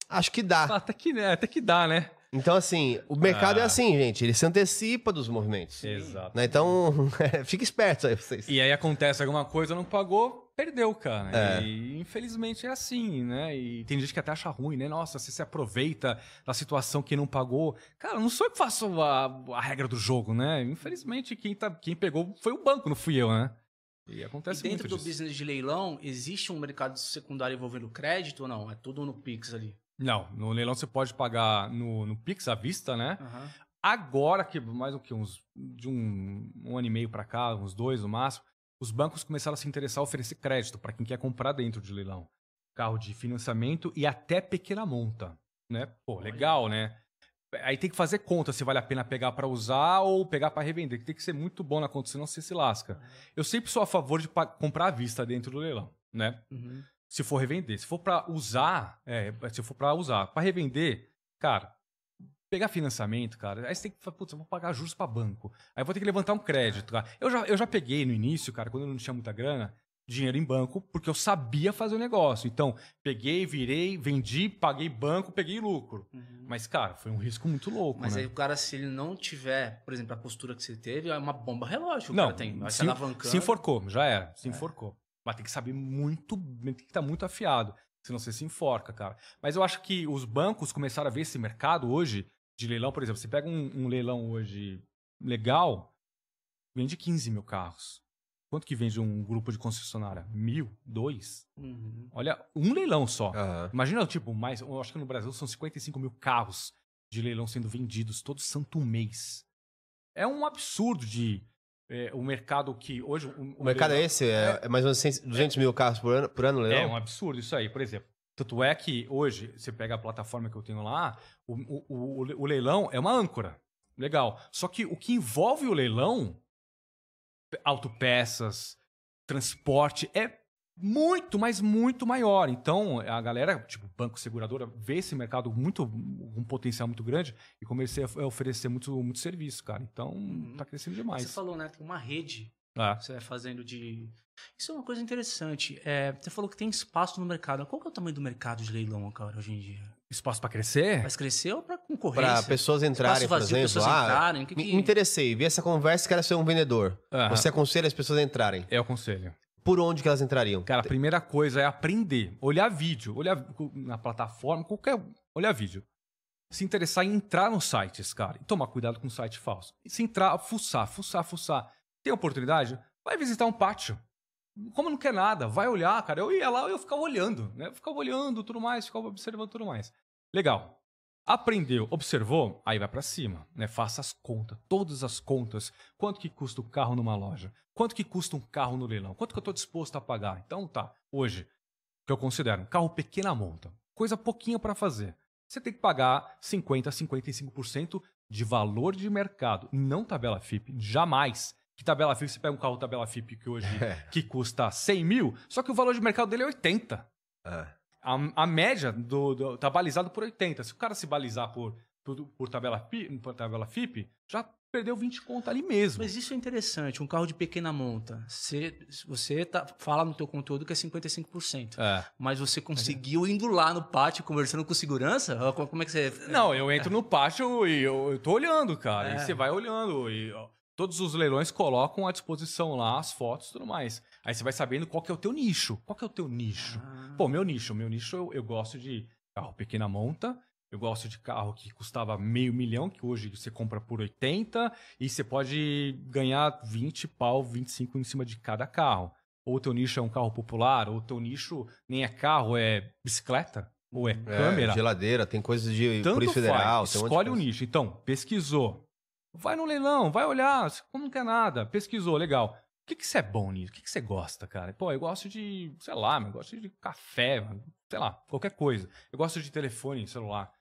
acho que dá. Até que, né, até que dá, né? Então, assim, o mercado é Ah. assim, gente, ele se antecipa dos movimentos. Exato. Né? Então, fica esperto aí vocês. E aí acontece alguma coisa, não pagou, perdeu, cara. É. E infelizmente é assim, né? E tem gente que até acha ruim, né? Nossa, você se aproveita da situação que não pagou. Cara, não sou eu que faço a, a regra do jogo, né? Infelizmente, quem, tá, quem pegou foi o banco, não fui eu, né? E E acontece dentro muito do disso. business de leilão, existe um mercado secundário envolvendo crédito ou não? É tudo no Pix ali. Não, no leilão você pode pagar no, no Pix à vista, né? Aham. Agora que mais o que uns de um, um ano e meio pra cá, uns dois no máximo, os bancos começaram a se interessar a oferecer crédito para quem quer comprar dentro de leilão, carro de financiamento e até pequena monta, né? Pô, legal, né? Aí tem que fazer conta se vale a pena pegar para usar ou pegar para revender. Tem que ser muito bom na conta, senão você se lasca. Eu sempre sou a favor de comprar à vista dentro do leilão, né? Uhum. se for revender. Se for para usar, é, se for para usar, para revender, cara, pegar financiamento, cara, aí você tem que falar, putz, eu vou pagar juros para banco. Aí eu vou ter que levantar um crédito, cara. Eu já, eu já peguei no início, cara, quando eu não tinha muita grana, dinheiro em banco, porque eu sabia fazer o negócio. Então, peguei, virei, vendi, paguei banco, peguei lucro. Uhum. Mas, cara, foi um risco muito louco, Mas né? aí o cara, se ele não tiver, por exemplo, a postura que você teve, é uma bomba relógio o Não, cara tem. Vai se se enforcou, já era, se É. enforcou. Mas tem que saber muito, tem que estar muito afiado, senão você se enforca, cara. Mas eu acho que os bancos começaram a ver esse mercado hoje de leilão, por exemplo, você pega um, um leilão hoje legal vende 15 mil carros. Quanto que vende um grupo de concessionária? Mil? Dois? Uhum. Olha, um leilão só. Aham. Imagina, tipo, mais. Eu acho que no Brasil são 55 mil carros de leilão sendo vendidos todo santo mês. É um absurdo de. é, o mercado que hoje. O mercado é esse? É, é mais ou menos 100, 200 mil carros por ano, por ano É leilão? um absurdo isso aí, por exemplo. Tanto é que hoje, você pega a plataforma que eu tenho lá, o, o, o, o leilão é uma âncora. Legal. Só que o que envolve o leilão, autopeças, transporte, é muito, mas muito maior. Então, a galera, tipo, banco seguradora, vê esse mercado muito, um potencial muito grande e comecei a oferecer muito, muito serviço, cara. Então, tá crescendo demais. Você falou, né? Tem uma rede É. que você vai fazendo de. Isso é uma coisa interessante. É, você falou que tem espaço no mercado. Qual que é o tamanho do mercado de leilão, cara, hoje em dia? Espaço para crescer? Vai crescer ou para concorrência? Para pessoas entrarem, Espaço por vazio, exemplo. pessoas ah, entrarem, o que me que- me interessei, vi essa conversa e quero ser um vendedor. Aham. Você aconselha as pessoas a entrarem. É o conselho. Por onde que elas entrariam? Cara, a primeira coisa é aprender. Olhar vídeo, olhar na plataforma, qualquer. Olhar vídeo. Se interessar em entrar nos sites, cara. E tomar cuidado com o site falso. E se entrar, fuçar, fuçar, fuçar. Tem oportunidade? Vai visitar um pátio. Como não quer nada, vai olhar, cara. Eu ia lá e eu ficava olhando, né? Eu ficava olhando tudo mais, ficava observando tudo mais. Legal. Aprendeu, observou, aí vai pra cima, né? Faça as contas, todas as contas. Quanto que custa o carro numa loja? Quanto que custa um carro no leilão? Quanto que eu tô disposto a pagar? Então tá, hoje, que eu considero um carro pequena monta, coisa pouquinha para fazer. Você tem que pagar 50 a 55% de valor de mercado, não tabela FIP, jamais. Que tabela FIP, você pega um carro tabela FIP que hoje que custa 100 mil, só que o valor de mercado dele é 80 Ah, a, a média do, do- tá balizado por 80. Se o cara se balizar por, por, por tabela, FI- por tabela FIP, já perdeu 20 conto ali mesmo. Mas isso é interessante, um carro de pequena monta. Você, você tá, fala no teu conteúdo que é 55%. É. Mas você conseguiu indo lá no pátio conversando com segurança? Como é que você. Não, eu entro no pátio e eu, eu tô olhando, cara. É. E você vai olhando. E ó, todos os leilões colocam à disposição lá as fotos e tudo mais. Aí você vai sabendo qual que é o teu nicho. Qual que é o teu nicho? Ah, Pô, meu nicho. Meu nicho eu, eu gosto de carro pequena monta. Eu gosto de carro que custava meio milhão, que hoje você compra por 80 e você pode ganhar 20 pau, 25 em cima de cada carro. Ou o teu nicho é um carro popular, ou o teu nicho nem é carro, é bicicleta, ou é, é, câmera. geladeira, tem coisas de Tanto Polícia Federal. faz. tem um Escolhe o nicho. Então, pesquisou. Vai no leilão, vai olhar. Como não quer nada, pesquisou, legal. O que, que você é bom nisso? O que, que você gosta, cara? Pô, eu gosto de, sei lá, eu gosto de café, sei lá, qualquer coisa. Eu gosto de telefone, celular.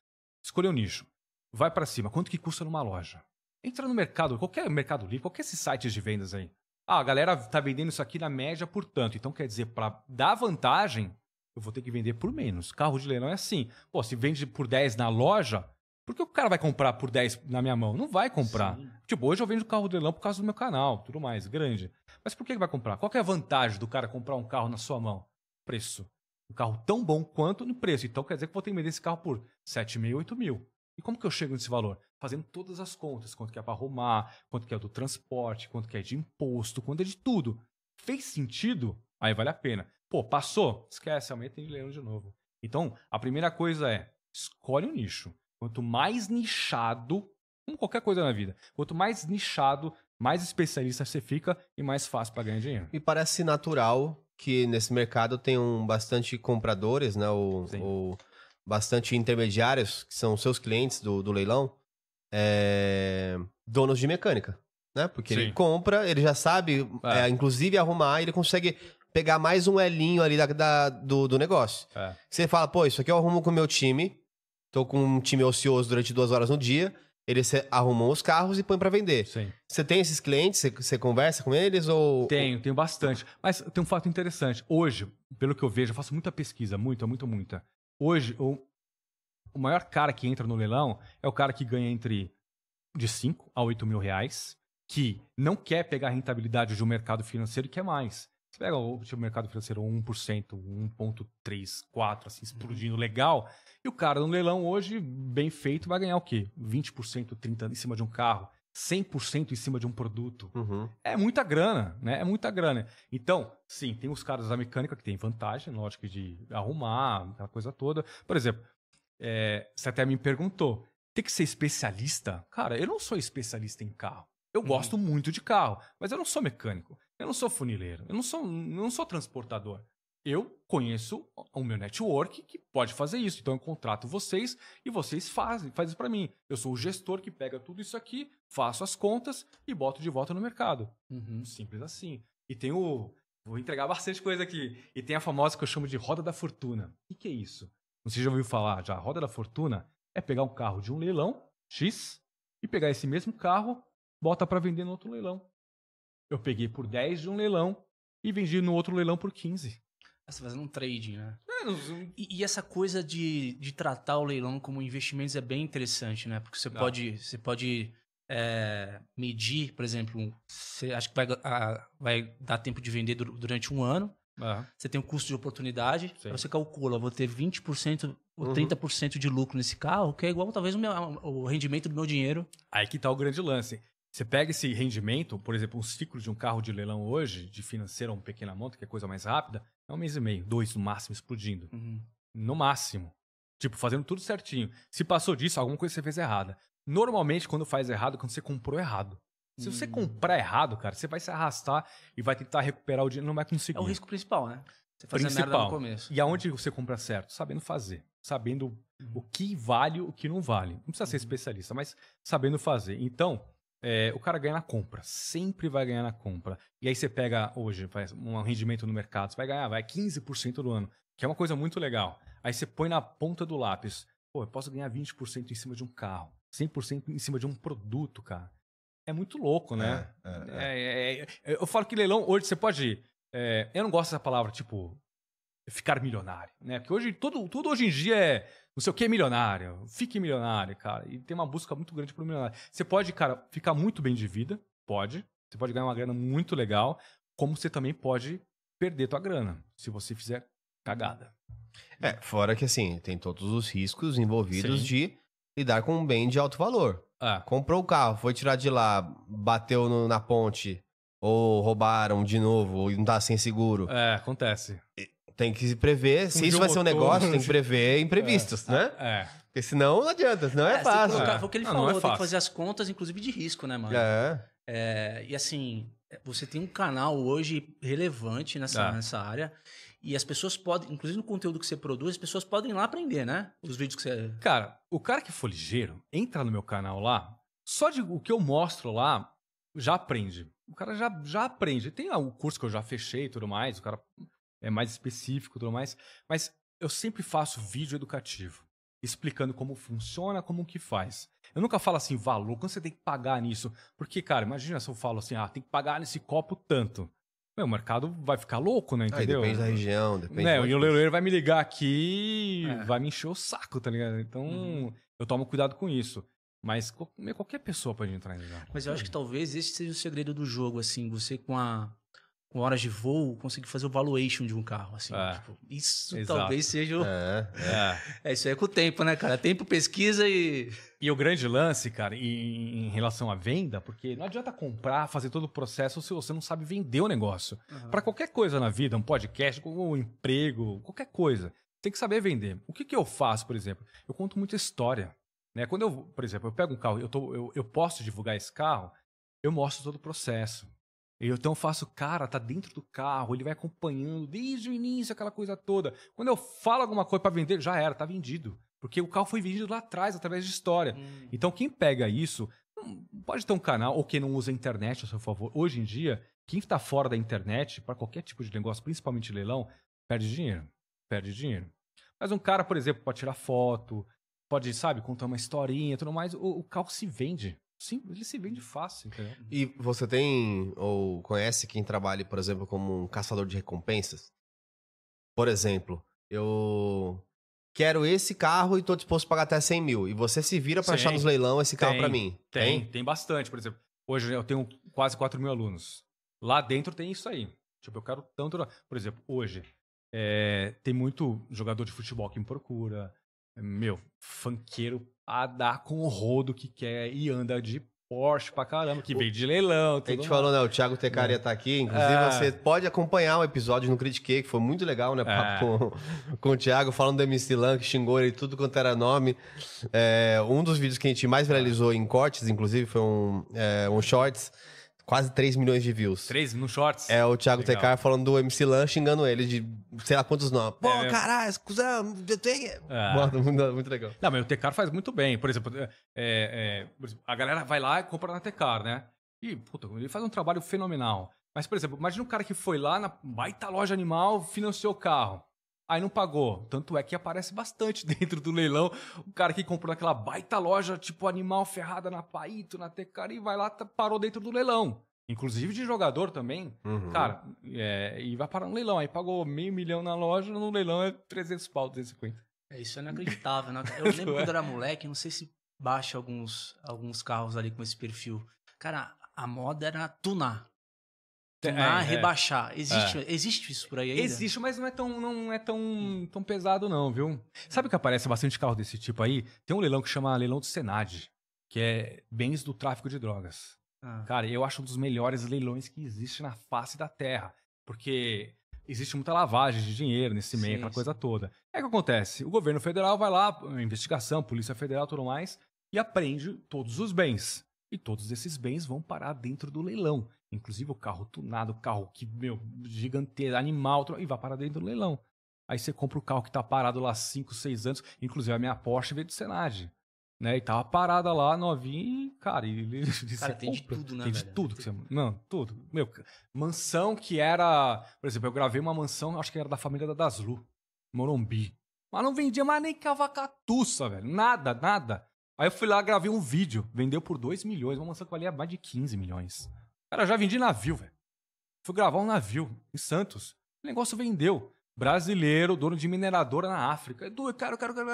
Escolheu o nicho. Vai pra cima. Quanto que custa numa loja? Entra no mercado, qualquer mercado livre, qualquer esses sites de vendas aí. Ah, a galera tá vendendo isso aqui na média por tanto. Então quer dizer, pra dar vantagem, eu vou ter que vender por menos. Carro de leilão é assim. Pô, se vende por 10 na loja, por que o cara vai comprar por 10 na minha mão? Não vai comprar. Sim. Tipo, hoje eu vendo carro de leilão por causa do meu canal, tudo mais, grande. Mas por que que vai comprar? Qual é a vantagem do cara comprar um carro na sua mão? Preço. Um carro tão bom quanto no preço. Então quer dizer que vou ter que vender esse carro por 7 mil, 8 mil. E como que eu chego nesse valor? Fazendo todas as contas. Quanto que é para arrumar, quanto que é do transporte, quanto que é de imposto, quanto é de tudo. Fez sentido? Aí vale a pena. Pô, passou? Esquece, amanhã tem leilão de novo. Então, a primeira coisa é, escolhe um nicho. Quanto mais nichado, como qualquer coisa na vida, quanto mais nichado, mais especialista você fica e mais fácil para ganhar dinheiro. Me parece natural que nesse mercado tenham bastante compradores, né? Ou, ou bastante intermediários, que são seus clientes do, do leilão, é, donos de mecânica, né? Porque ele Sim. compra, ele já sabe, É. é, inclusive arrumar, ele consegue pegar mais um elinho ali da, da- do, do negócio. É. Você fala, pô, isso aqui eu arrumo com o meu time, tô com um time ocioso durante duas horas no dia, eles arrumam os carros e põem pra vender. Sim. Você tem esses clientes, você, você conversa com eles ou... Tenho, tenho bastante. Mas tem um fato interessante. Hoje, pelo que eu vejo, eu faço muita pesquisa, muita, muita, muita. Hoje, o, o maior cara que entra no leilão é o cara que ganha entre de 5 a 8 mil reais, que não quer pegar a rentabilidade de um mercado financeiro e quer mais. Você pega o mercado financeiro 1%, 1,3%, 4%, assim, explodindo legal, e o cara no leilão hoje, bem feito, vai ganhar o quê? 20%, 30% em cima de um carro, 100% em cima de um produto. Uhum. É muita grana, né? É muita grana. Então, sim, tem os caras da mecânica que tem vantagem, lógico, de arrumar, aquela coisa toda. Por exemplo, é, você até me perguntou, tem que ser especialista? Cara, eu não sou especialista em carro. Eu gosto muito de carro, mas eu não sou mecânico, eu não sou funileiro, eu não sou, não sou transportador. Eu conheço o meu network que pode fazer isso. Então eu contrato vocês e vocês fazem, fazem isso para mim. Eu sou o gestor que pega tudo isso aqui, faço as contas e boto de volta no mercado. Uhum. Simples assim. E tem o. Vou entregar bastante coisa aqui. E tem a famosa que eu chamo de roda da fortuna. O que, que é isso? Você já ouviu falar já? A roda da fortuna é pegar um carro de um leilão, X, e pegar esse mesmo carro, bota para vender no outro leilão. Eu peguei por 10 de um leilão e vendi no outro leilão por 15. Você fazendo um trading, né? É, não- E, e essa coisa de, de tratar o leilão como investimentos é bem interessante, né? Porque você Ah. pode, você pode é, medir, por exemplo, você acha que vai, a- vai dar tempo de vender dur- durante um ano. É. Você tem um custo de oportunidade. Sim. Aí Você calcula, vou ter 20% ou Uhum. 30% de lucro nesse carro, que é igual talvez o, meu- o rendimento do meu dinheiro. Aí que tá o grande lance. Você pega esse rendimento, por exemplo, um ciclo de um carro de leilão hoje, de financeiro a uma pequena monta, que é coisa mais rápida, é um mês e meio, dois no máximo, explodindo. No máximo. Tipo, fazendo tudo certinho. Se passou disso, alguma coisa você fez errada. Normalmente, quando faz errado, é quando você comprou errado. Se você Hum. comprar errado, cara, você vai se arrastar e vai tentar recuperar o dinheiro, não vai conseguir. É o risco principal, né? Você fazer merda Principal. no começo. E aonde você compra certo? Sabendo fazer. Sabendo o que vale, o que não vale. Não precisa ser Uhum. especialista, mas sabendo fazer. Então, é, o cara ganha na compra. Sempre vai ganhar na compra. E aí você pega hoje, faz um rendimento no mercado, você vai ganhar, vai 15% do ano, que é uma coisa muito legal. Aí você põe na ponta do lápis. Pô, eu posso ganhar 20% em cima de um carro, 100% em cima de um produto, cara. É muito louco, né? É, é, é. É, é, eu falo que leilão, hoje você pode. eu não gosto dessa palavra, tipo, ficar milionário, né? Porque hoje, tudo, tudo hoje em dia é não sei o que milionário, fique milionário, cara. E tem uma busca muito grande pro milionário. Você pode, cara, ficar muito bem de vida, pode. Você pode ganhar uma grana muito legal, como você também pode perder tua grana, se você fizer cagada. É, fora que assim, tem todos os riscos envolvidos Sim. de lidar com um bem de alto valor. Ah, Comprou o carro, foi tirar de lá, bateu no- na ponte, ou roubaram de novo, ou não tá sem seguro. é, acontece. Tem que se prever, se Um isso vai ser um negócio, tem que prever imprevistos, né? É. Porque senão não adianta, senão é, você fácil. colocar- É. Foi o que ele Não, não falou, é tem que fácil. fazer as contas, inclusive de risco, né, mano? É. É, e assim, você tem um canal hoje relevante nessa, É. nessa área. E as pessoas podem, inclusive no conteúdo que você produz, as pessoas podem ir lá aprender, né? Os vídeos que você. Cara, o cara que for ligeiro, entra no meu canal lá, só de o que eu mostro lá, já aprende. O cara já, já aprende. Tem o curso que eu já fechei e tudo mais, o cara é mais específico e tudo mais, mas eu sempre faço vídeo educativo, explicando como funciona, como que faz. Eu nunca falo assim, valor, quanto você tem que pagar nisso? Porque, cara, imagina se eu falo assim, ah, tem que pagar nesse copo tanto. Meu, o mercado vai ficar louco, né? Aí Entendeu? depende da região, depende Né, e o leiloeiro vai me ligar aqui É. vai me encher o saco, tá ligado? Então, Uhum. eu tomo cuidado com isso. Mas qualquer pessoa pode entrar em leilão. Mas eu acho que talvez esse seja o segredo do jogo, assim, você com a. Com horas de voo, conseguir fazer o valuation de um carro, assim. É. tipo, isso Exato. talvez seja o... É, É. É, isso aí é com o tempo, né, cara? Tempo, pesquisa e... E o grande lance, cara, em, em relação à venda, porque não adianta comprar, fazer todo o processo se você não sabe vender o negócio. Pra qualquer coisa na vida, um podcast, um emprego, qualquer coisa, tem que saber vender. O que, que eu faço, por exemplo? Eu conto muita história. Né? Quando eu, por exemplo, eu pego um carro, eu, tô, eu, eu posso divulgar esse carro, eu mostro todo o processo. Eu, então eu faço, cara, tá dentro do carro, ele vai acompanhando desde o início, aquela coisa toda. Quando eu falo alguma coisa pra vender, já era, tá vendido. Porque o carro foi vendido lá atrás, através de história. Hum. Então, quem pega isso, hum, pode ter um canal, ou quem não usa a internet a seu favor. Hoje em dia, quem está fora da internet, para qualquer tipo de negócio, principalmente leilão, perde dinheiro. Perde dinheiro. Mas um cara, por exemplo, pode tirar foto, pode, sabe, contar uma historinha e tudo mais, o, o carro se vende. Sim, ele se vende fácil, entendeu? E você tem ou conhece quem trabalhe, por exemplo, como um caçador de recompensas? Por exemplo, eu quero esse carro e tô disposto a pagar até 100 mil. E você se vira pra Sim. achar nos leilão esse carro Tem, pra mim. Tem, tem bastante. Por exemplo, hoje eu tenho quase 4 mil alunos. Lá dentro tem isso aí. Tipo, eu quero tanto. Por exemplo, hoje é, tem muito jogador de futebol que me procura. Meu, funkeiro a dar com o rodo que quer e anda de Porsche pra caramba, que veio de leilão. A gente falou, né? O Thiago Tecaria tá aqui. Inclusive, É. você pode acompanhar o episódio no Critiquei, que foi muito legal, né? Papo com, com o Thiago, falando do MC Lan, que xingou ele tudo quanto era nome. É, um dos vídeos que a gente mais viralizou em cortes, inclusive, foi um, é, um shorts, quase 3 milhões de views. Três no shorts. É o Thiago Legal. Tecar falando do MC Lan, xingando ele de sei lá quantos nomes. Pô, É. caralho, cuzão, eu tenho... É. Muito, muito legal. Não, mas o Tecar faz muito bem. Por exemplo, é, é, exemplo, a galera vai lá e compra na Tecar, né? E, puta, ele faz um trabalho fenomenal. Mas, por exemplo, imagina um cara que foi lá na baita loja animal, financiou o carro. Aí não pagou. Tanto é que aparece bastante dentro do leilão o cara que comprou naquela baita loja, tipo animal ferrada na Paito, na Tecar, e vai lá, tá- parou dentro do leilão. Inclusive de jogador também. Uhum. Cara, é, e vai parar no leilão. Aí pagou meio milhão na loja, no leilão é 300 pau, 250. É, isso é inacreditável, né? Eu lembro quando era moleque, não sei se baixa alguns, alguns carros ali com esse perfil. Cara, a moda era tunar. Tunar, É, é. rebaixar. Existe, existe isso por aí ainda? Existe, mas não é tão, não é tão, tão pesado, não, viu? Sabe que aparece bastante carro desse tipo aí? Tem um leilão que chama Leilão do Senad, que é bens do tráfico de drogas. Ah, Cara, eu acho um dos melhores leilões que existe na face da Terra. Porque existe muita lavagem de dinheiro nesse meio, Sim, aquela sim. coisa toda. É o que acontece. O governo federal vai lá, investigação, Polícia Federal tudo mais, e apreende todos os bens. E todos esses bens vão parar dentro do leilão. Inclusive o carro tunado, o carro que, meu, gigante, animal, e vai parar dentro do leilão. Aí você compra o carro que tá parado lá 5, 6 anos. Inclusive a minha Porsche veio do Senad. Né? E tava parada lá, novinha, e, cara, e, e, Cara, tem de compra. tudo, né, Tem de velho? tudo que você. Não, tudo. Meu, mansão que era. Por exemplo, eu gravei uma mansão, acho que era da família da Daslu, Morumbi. Mas não vendia mais nem cavacatuça, velho. Nada, nada. Aí eu fui lá, gravei um vídeo, vendeu por 2 milhões, uma mansão que valia mais de 15 milhões. Cara, eu já vendi navio, velho. Fui gravar um navio em Santos. O negócio vendeu. Brasileiro, dono de mineradora na África. Edu, eu quero, quero, quero.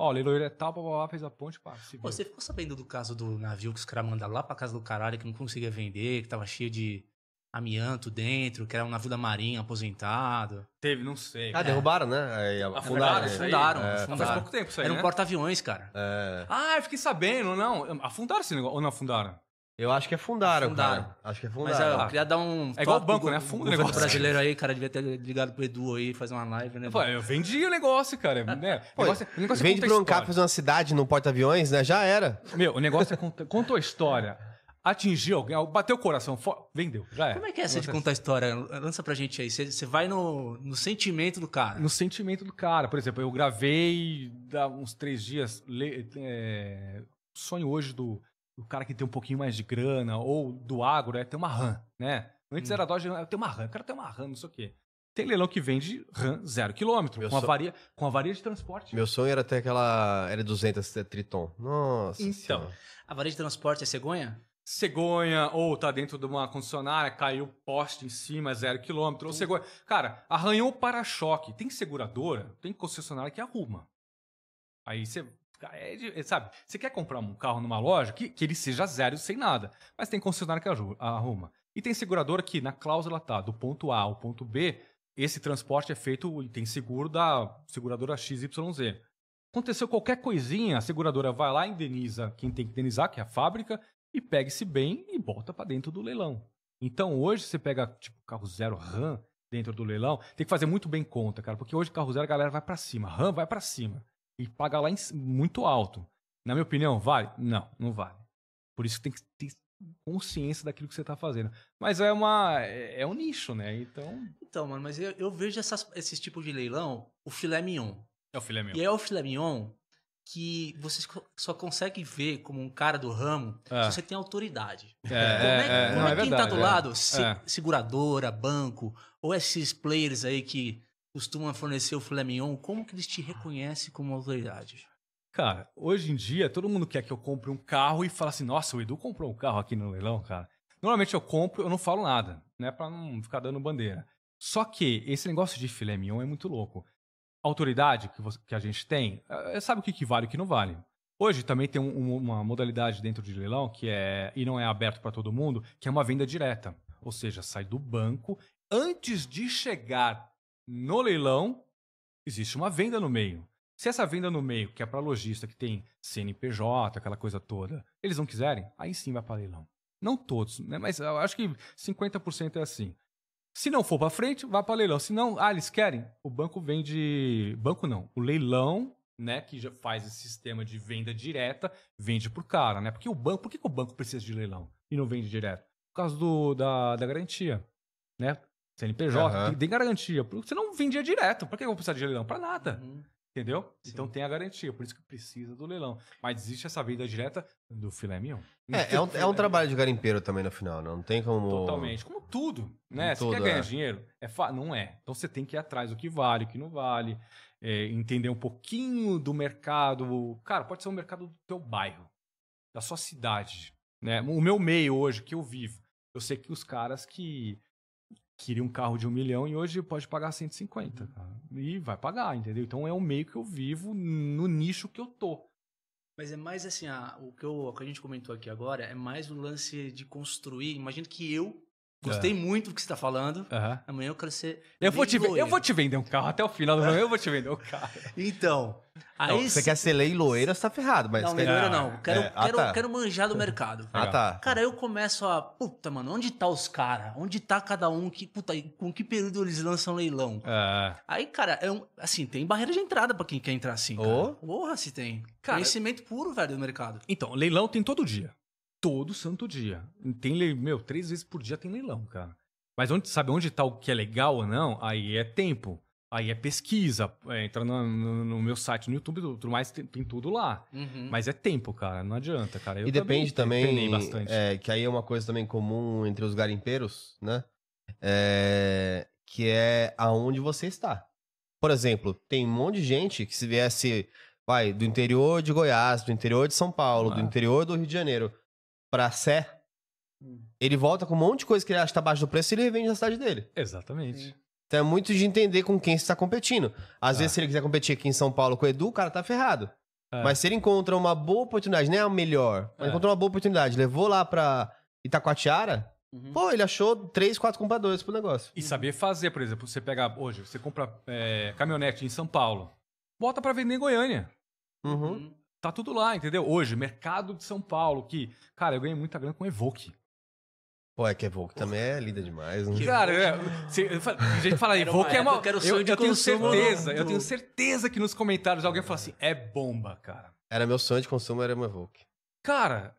Ó, leiloeiro é tal, blá, blá, fez a ponte, pá, se Pô, você ficou sabendo do caso do navio que os caras mandaram lá pra casa do caralho, que não conseguia vender, que tava cheio de amianto dentro, que era um navio da marinha aposentado. Teve, não sei. Ah, derrubaram, né? Aí, Afundaram isso aí? Afundaram, É, Mas faz afundaram. pouco tempo isso aí, Era um né? porta-aviões, cara. É, Ah, eu fiquei sabendo, não. Afundaram esse negócio ou não afundaram? Eu acho que afundaram, Afundaram. cara. Acho que Mas afundaram. é, eu queria dar um. É igual banco, né? Afunda o governo negócio. brasileiro aí, cara, devia ter ligado pro Edu aí, fazer uma live, né? Pô, eu vendi o negócio, cara. Né? O Pô, negócio, o negócio é pra um história. fazer uma cidade num porta-aviões, né? Já era. Meu, o negócio é conta, contou a história. Atingiu alguém, bateu o coração, fo- vendeu, já é. Como é que é essa de contar a história? Lança pra gente aí. Você você vai no, no sentimento do cara. No sentimento do cara. Por exemplo, eu gravei há uns três dias. le- é, sonho hoje do, do cara que tem um pouquinho mais de grana, ou do agro, é ter uma RAM, né? Antes Hum. era Dodge, eu tenho uma RAM, o cara tem uma RAM, não sei o quê. Tem leilão que vende RAM zero quilômetro, Meu com, a so- varia, com a varia de transporte. Meu sonho era ter aquela L200 Triton. Nossa Então, senhora. A varia de transporte é cegonha? cegonha, ou tá dentro de uma concessionária, caiu o poste em cima, zero quilômetro, ou cegonha. Cara, arranhou o para-choque. Tem seguradora, tem concessionária que arruma. Aí você. É de- sabe, você quer comprar um carro numa loja que, que ele seja zero sem nada. Mas tem concessionária que arruma. E tem seguradora que na cláusula tá do ponto A ao ponto B, esse transporte é feito e tem seguro da seguradora XYZ. Aconteceu qualquer coisinha, a seguradora vai lá, indeniza quem tem que indenizar, que é a fábrica, e pega esse bem e bota pra dentro do leilão. Então hoje você pega tipo carro zero RAM dentro do leilão, tem que fazer muito bem conta, cara, porque hoje carro zero a galera vai pra cima, RAM vai pra cima e paga lá em muito alto. Na minha opinião, vale? Não, não vale. Por isso que tem que ter consciência daquilo que você tá fazendo. Mas é uma é, é um nicho, né? Então, Então, mano, mas eu, eu vejo essas, esses tipos de leilão, o filé mignon. é o filé meu. E é o filé mignon que você só- consegue ver como um cara do ramo É. se você tem autoridade. É, como é, como não, é é quem tá verdade, do é. lado, se- É. seguradora, banco, ou esses players aí que costumam fornecer o filé mignon, como que eles te reconhecem como autoridade? Cara, hoje em dia, todo mundo quer que eu compre um carro e fala assim, nossa, o Edu comprou um carro aqui no leilão, cara. Normalmente eu compro, eu não falo nada, né? Pra não ficar dando bandeira. Só que esse negócio de filé mignon é muito louco. A autoridade que, você- que a gente tem, eh, sabe o que, que vale e o que não vale. Hoje também tem um- uma modalidade dentro de leilão que é, e não é aberto para todo mundo, que é uma venda direta. Ou seja, sai do banco, antes de chegar no leilão, existe uma venda no meio. Se essa venda no meio, que é para lojista, que tem CNPJ, aquela coisa toda, eles não quiserem, aí sim vai para leilão. Não todos, né? Mas eu acho que 50% é assim. Se não for para frente, vai para leilão. Se não, ah, eles querem, o banco vende, banco não, o leilão, né, que já faz esse sistema de venda direta, vende pro cara, né? Porque o banco, por que, que o banco precisa de leilão e não vende direto? Por causa do, da, da garantia, né? CNPJ, Aham. tem, tem garantia. Você não vendia direto. Pra que eu vou precisar de leilão? Pra nada. Uhum. Entendeu? Sim. Então tem a garantia, por isso que precisa do leilão. Mas existe essa venda direta do filé mignon. É, é um, é um trabalho de garimpeiro também no final, não tem como. Totalmente. Como tudo, né? Como Você tudo, quer ganhar é. dinheiro? É fa... Não é. Então você tem que ir atrás do que vale, o que não vale. é, entender um pouquinho do mercado. Cara, pode ser um mercado do teu bairro, da sua cidade. Né? O meu meio hoje, que eu vivo. Eu sei que os caras que queriam um carro de um milhão e hoje pode pagar 150. Uhum. Cara. E vai pagar, entendeu? Então é o meio que eu vivo no nicho que eu tô. Mas é mais assim, a- o, que eu- o que a gente comentou aqui agora é mais um lance de construir. Imagina que eu gostei muito do que você está falando. Aham. Amanhã eu quero ser. Eu, vou te, eu vou te vender um carro até o final do programa. Eu vou te vender um carro. Então. Aí Não, você quer ser leiloeiro, você tá ferrado, mas. Não, quer- leiloeiro não. Ah, Quero, é. Ah, quero, tá. quero manjar do mercado. Ah, tá. Cara, eu começo a. Puta, mano, onde tá os caras? Onde tá cada um? Que, puta, com que período eles lançam leilão? É. Aí, cara, é um, assim, tem barreira de entrada pra quem quer entrar assim. Cara. Ô. Porra, se tem. Cara- Conhecimento puro, velho, do mercado. Então, leilão tem todo dia. Todo santo dia. Tem, le- meu, três vezes por dia tem leilão, cara. Mas onde, sabe onde tá o que é legal ou não? Aí é tempo. Aí é pesquisa. É, entra no, no- no meu site, no YouTube, tudo, mais, tem, tem tudo lá. Uhum. Mas é tempo, cara. Não adianta, cara. Eu E depende também, bastante. é, que aí é uma coisa também comum entre os garimpeiros, né? É, que é aonde você está. Por exemplo, tem um monte de gente que se viesse, vai, do interior de Goiás, do interior de São Paulo, do Ah. interior do Rio de Janeiro, pra Sé, Hum. ele volta com um monte de coisa que ele acha que tá abaixo do preço e ele revende na cidade dele. Exatamente. Então é muito de entender com quem você está competindo. Às Ah. vezes, se ele quiser competir aqui em São Paulo com o Edu, o cara tá ferrado. É. Mas se ele encontra uma boa oportunidade, nem a melhor, mas É. encontrou uma boa oportunidade, levou lá pra Itacoatiara, Uhum. pô, ele achou três, quatro compradores pro negócio. E saber fazer, por exemplo, você pega hoje, você compra é, caminhonete em São Paulo, bota pra vender em Goiânia. Uhum. Tá tudo lá, entendeu? Hoje, mercado de São Paulo, que, cara, eu ganhei muita grana com Evoque. Pô, é que é Volk também é linda demais. Né? Cara, é, se, eu a gente fala Evoque é uma. eu, sonho de eu tenho certeza, eu tenho certeza que nos comentários alguém fala assim: é bomba, cara. Era meu sonho de consumo, era uma Volk. Cara,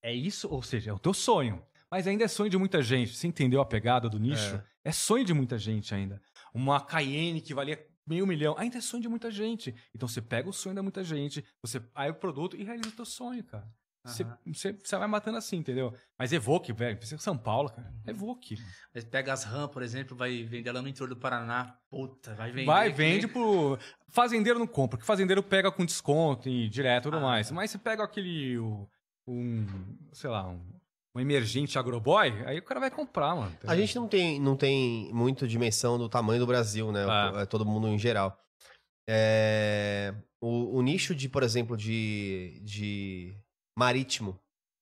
é isso, ou seja, é o teu sonho. Mas ainda é sonho de muita gente. Você entendeu a pegada do nicho? É, sonho de muita gente ainda. Uma Cayenne que valia meio milhão, ainda é sonho de muita gente. Então você pega o sonho da muita gente, você aí o produto e realiza o teu sonho, cara. Você, você vai matando assim, entendeu? Mas Evoque, velho, precisa São Paulo, cara. Evoque. Mas pega as RAM, por exemplo, vai vender lá no interior do Paraná. Puta, vai vender. Vai, vende pro. Fazendeiro não compra, porque fazendeiro pega com desconto e direto e tudo Ah, mais. tá. Mas você pega aquele. Um. Sei lá, um, um emergente agroboy, aí o cara vai comprar, mano. A gente não tem, não tem muita dimensão do tamanho do Brasil, né? Ah. Todo mundo em geral. É, o, o nicho de, por exemplo, de, de marítimo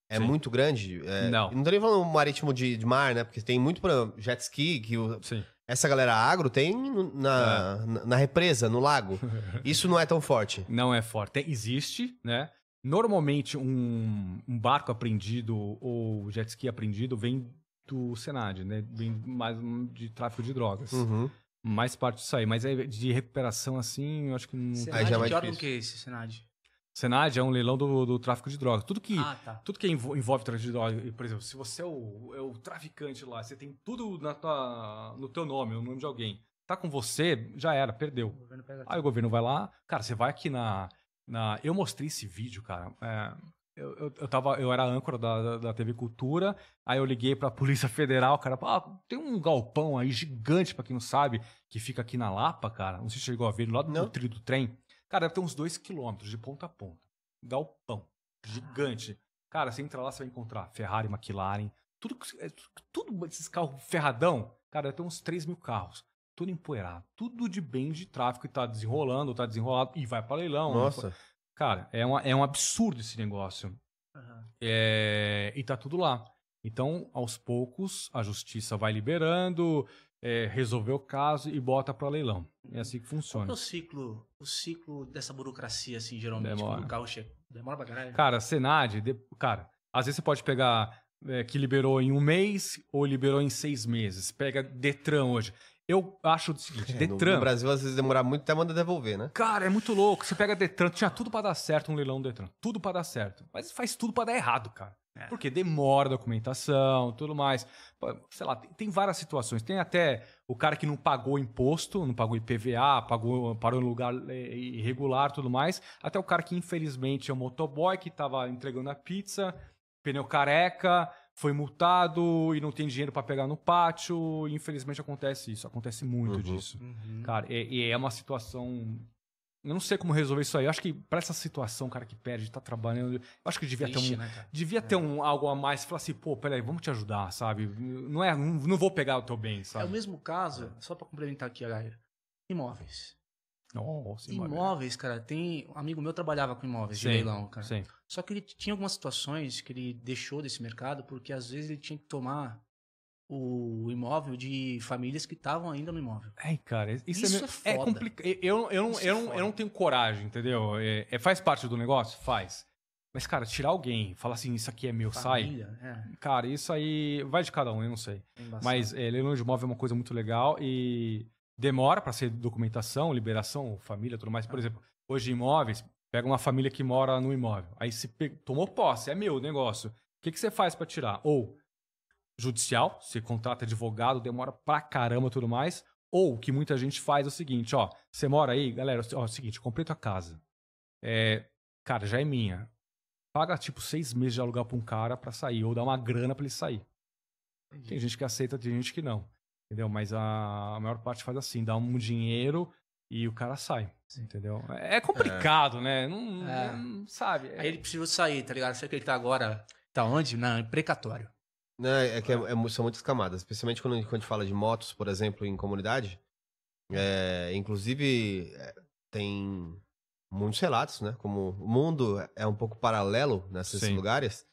é Sim. muito grande. É, Não. Não tô nem falando marítimo de, de mar, né? Porque tem muito pra jet ski, que o- essa galera agro tem na, É. na, na represa, no lago. Isso não é tão forte. Não é forte. Existe, né? Normalmente um, um barco apreendido ou jet ski apreendido vem do Senad, né? Vem mais de tráfico de drogas. Uhum. Mais parte disso aí. Mas é de recuperação assim, eu acho que não. Senad, Aí já é mais que órgão difícil. que é esse, Senad? Senad é um leilão do, do tráfico de drogas. Tudo que. Ah, tá. Tudo que envo- envolve tráfico de drogas, por exemplo, se você é o, é o traficante lá, você tem tudo na tua, no teu nome, no nome de alguém, tá com você, já era, perdeu. O governo pega Aí o governo vai lá, cara, você vai aqui na. Na eu mostrei esse vídeo, cara. é, eu, eu, eu, tava, eu era âncora da, da, da TV Cultura, aí eu liguei pra Polícia Federal, cara, ah, tem um galpão aí gigante, pra quem não sabe, que fica aqui na Lapa, cara. Não sei se chegou a ver, Não. do trilho do trem. Cara, deve ter uns dois quilômetros de ponta a ponta. Galpão. Gigante. Cara, você entra lá, você vai encontrar Ferrari, McLaren, tudo, é, tudo esses carros ferradão, cara, deve ter uns 3 mil carros. Tudo empoeirado. Tudo de bem de tráfico e tá desenrolando, tá desenrolado e vai pra leilão. Nossa. Cara, é, uma, é um absurdo esse negócio. Aham. É, e tá tudo lá. Então, aos poucos, a justiça vai liberando. é, resolver o caso e bota para leilão. É assim que Qual funciona. que é o ciclo, o ciclo dessa burocracia, assim, geralmente? Demora. Quando o carro chega. Demora pra caralho. Cara, Senad, de- cara, às vezes você pode pegar é, que liberou em um mês ou liberou em seis meses. Pega Detran hoje. Eu acho o seguinte, É, no, Detran. no Brasil, às vezes, demorar muito, até manda devolver, né? Cara, é muito louco. Você pega Detran, tinha tudo pra dar certo um leilão do Detran. Tudo pra dar certo. Mas faz tudo pra dar errado, cara. É. Porque demora a documentação, tudo mais. Sei lá, tem, tem várias situações. Tem até o cara que não pagou imposto, não pagou IPVA, pagou, parou em lugar é, irregular, tudo mais. Até o cara que, infelizmente, é um motoboy que tava entregando a pizza, pneu careca, foi multado e não tem dinheiro pra pegar no pátio. Infelizmente acontece isso. Acontece muito Uhum. disso. Uhum. Cara, e, e é uma situação. Eu não sei como resolver isso aí. Eu acho que pra essa situação, o cara que perde, tá trabalhando. Eu acho que devia Triste, ter um. né? Devia ter um, algo a mais. Falar assim, pô, peraí, vamos te ajudar, sabe? Não é, não, não vou pegar o teu bem, É sabe? o mesmo caso, só pra complementar aqui, galera. Imóveis. Nossa, Imóveis, cara, tem. Um amigo meu trabalhava com imóveis de Sim, leilão, cara. Sim. Só que ele tinha algumas situações que ele deixou desse mercado, porque às vezes ele tinha que tomar o imóvel de famílias que estavam ainda no imóvel. É, cara, isso, Isso é, meio- é é foda. complicado. Eu, eu, não, Isso é eu, não, eu tenho coragem, entendeu? É, é- faz parte do negócio? Faz. Mas, cara, tirar alguém, falar assim, isso aqui é meu, sai. Família, é, Cara, isso aí vai de cada um, eu não sei. é. Mas é, leilão de imóvel é uma coisa muito legal e demora para ser documentação, liberação, família, tudo mais. Por exemplo, hoje imóveis, pega uma família que mora no imóvel, aí se tomou posse, é meu o negócio. O que, que você faz para tirar? Ou judicial, você contrata advogado, demora pra caramba tudo mais. Ou o que muita gente faz é o seguinte, ó, você mora aí, galera, ó, é o seguinte, comprei tua casa. É, cara, já é minha. Paga tipo seis meses de alugar pra um cara pra sair, ou dá uma grana pra ele sair. Tem gente que aceita, tem gente que não. Entendeu? Mas a, a maior parte faz assim, dá um dinheiro e o cara sai. Entendeu? É complicado, né? Não, É. não- sabe? Aí ele precisou sair, tá ligado? Sabe que ele tá agora. Tá onde? Na, em precatório. Não, é que é- é mu- são muitas camadas, especialmente quando, quando a gente fala de motos, por exemplo, em comunidade. É, inclusive, é, tem muitos relatos, né? Como o mundo é um pouco paralelo nesses Sim. lugares.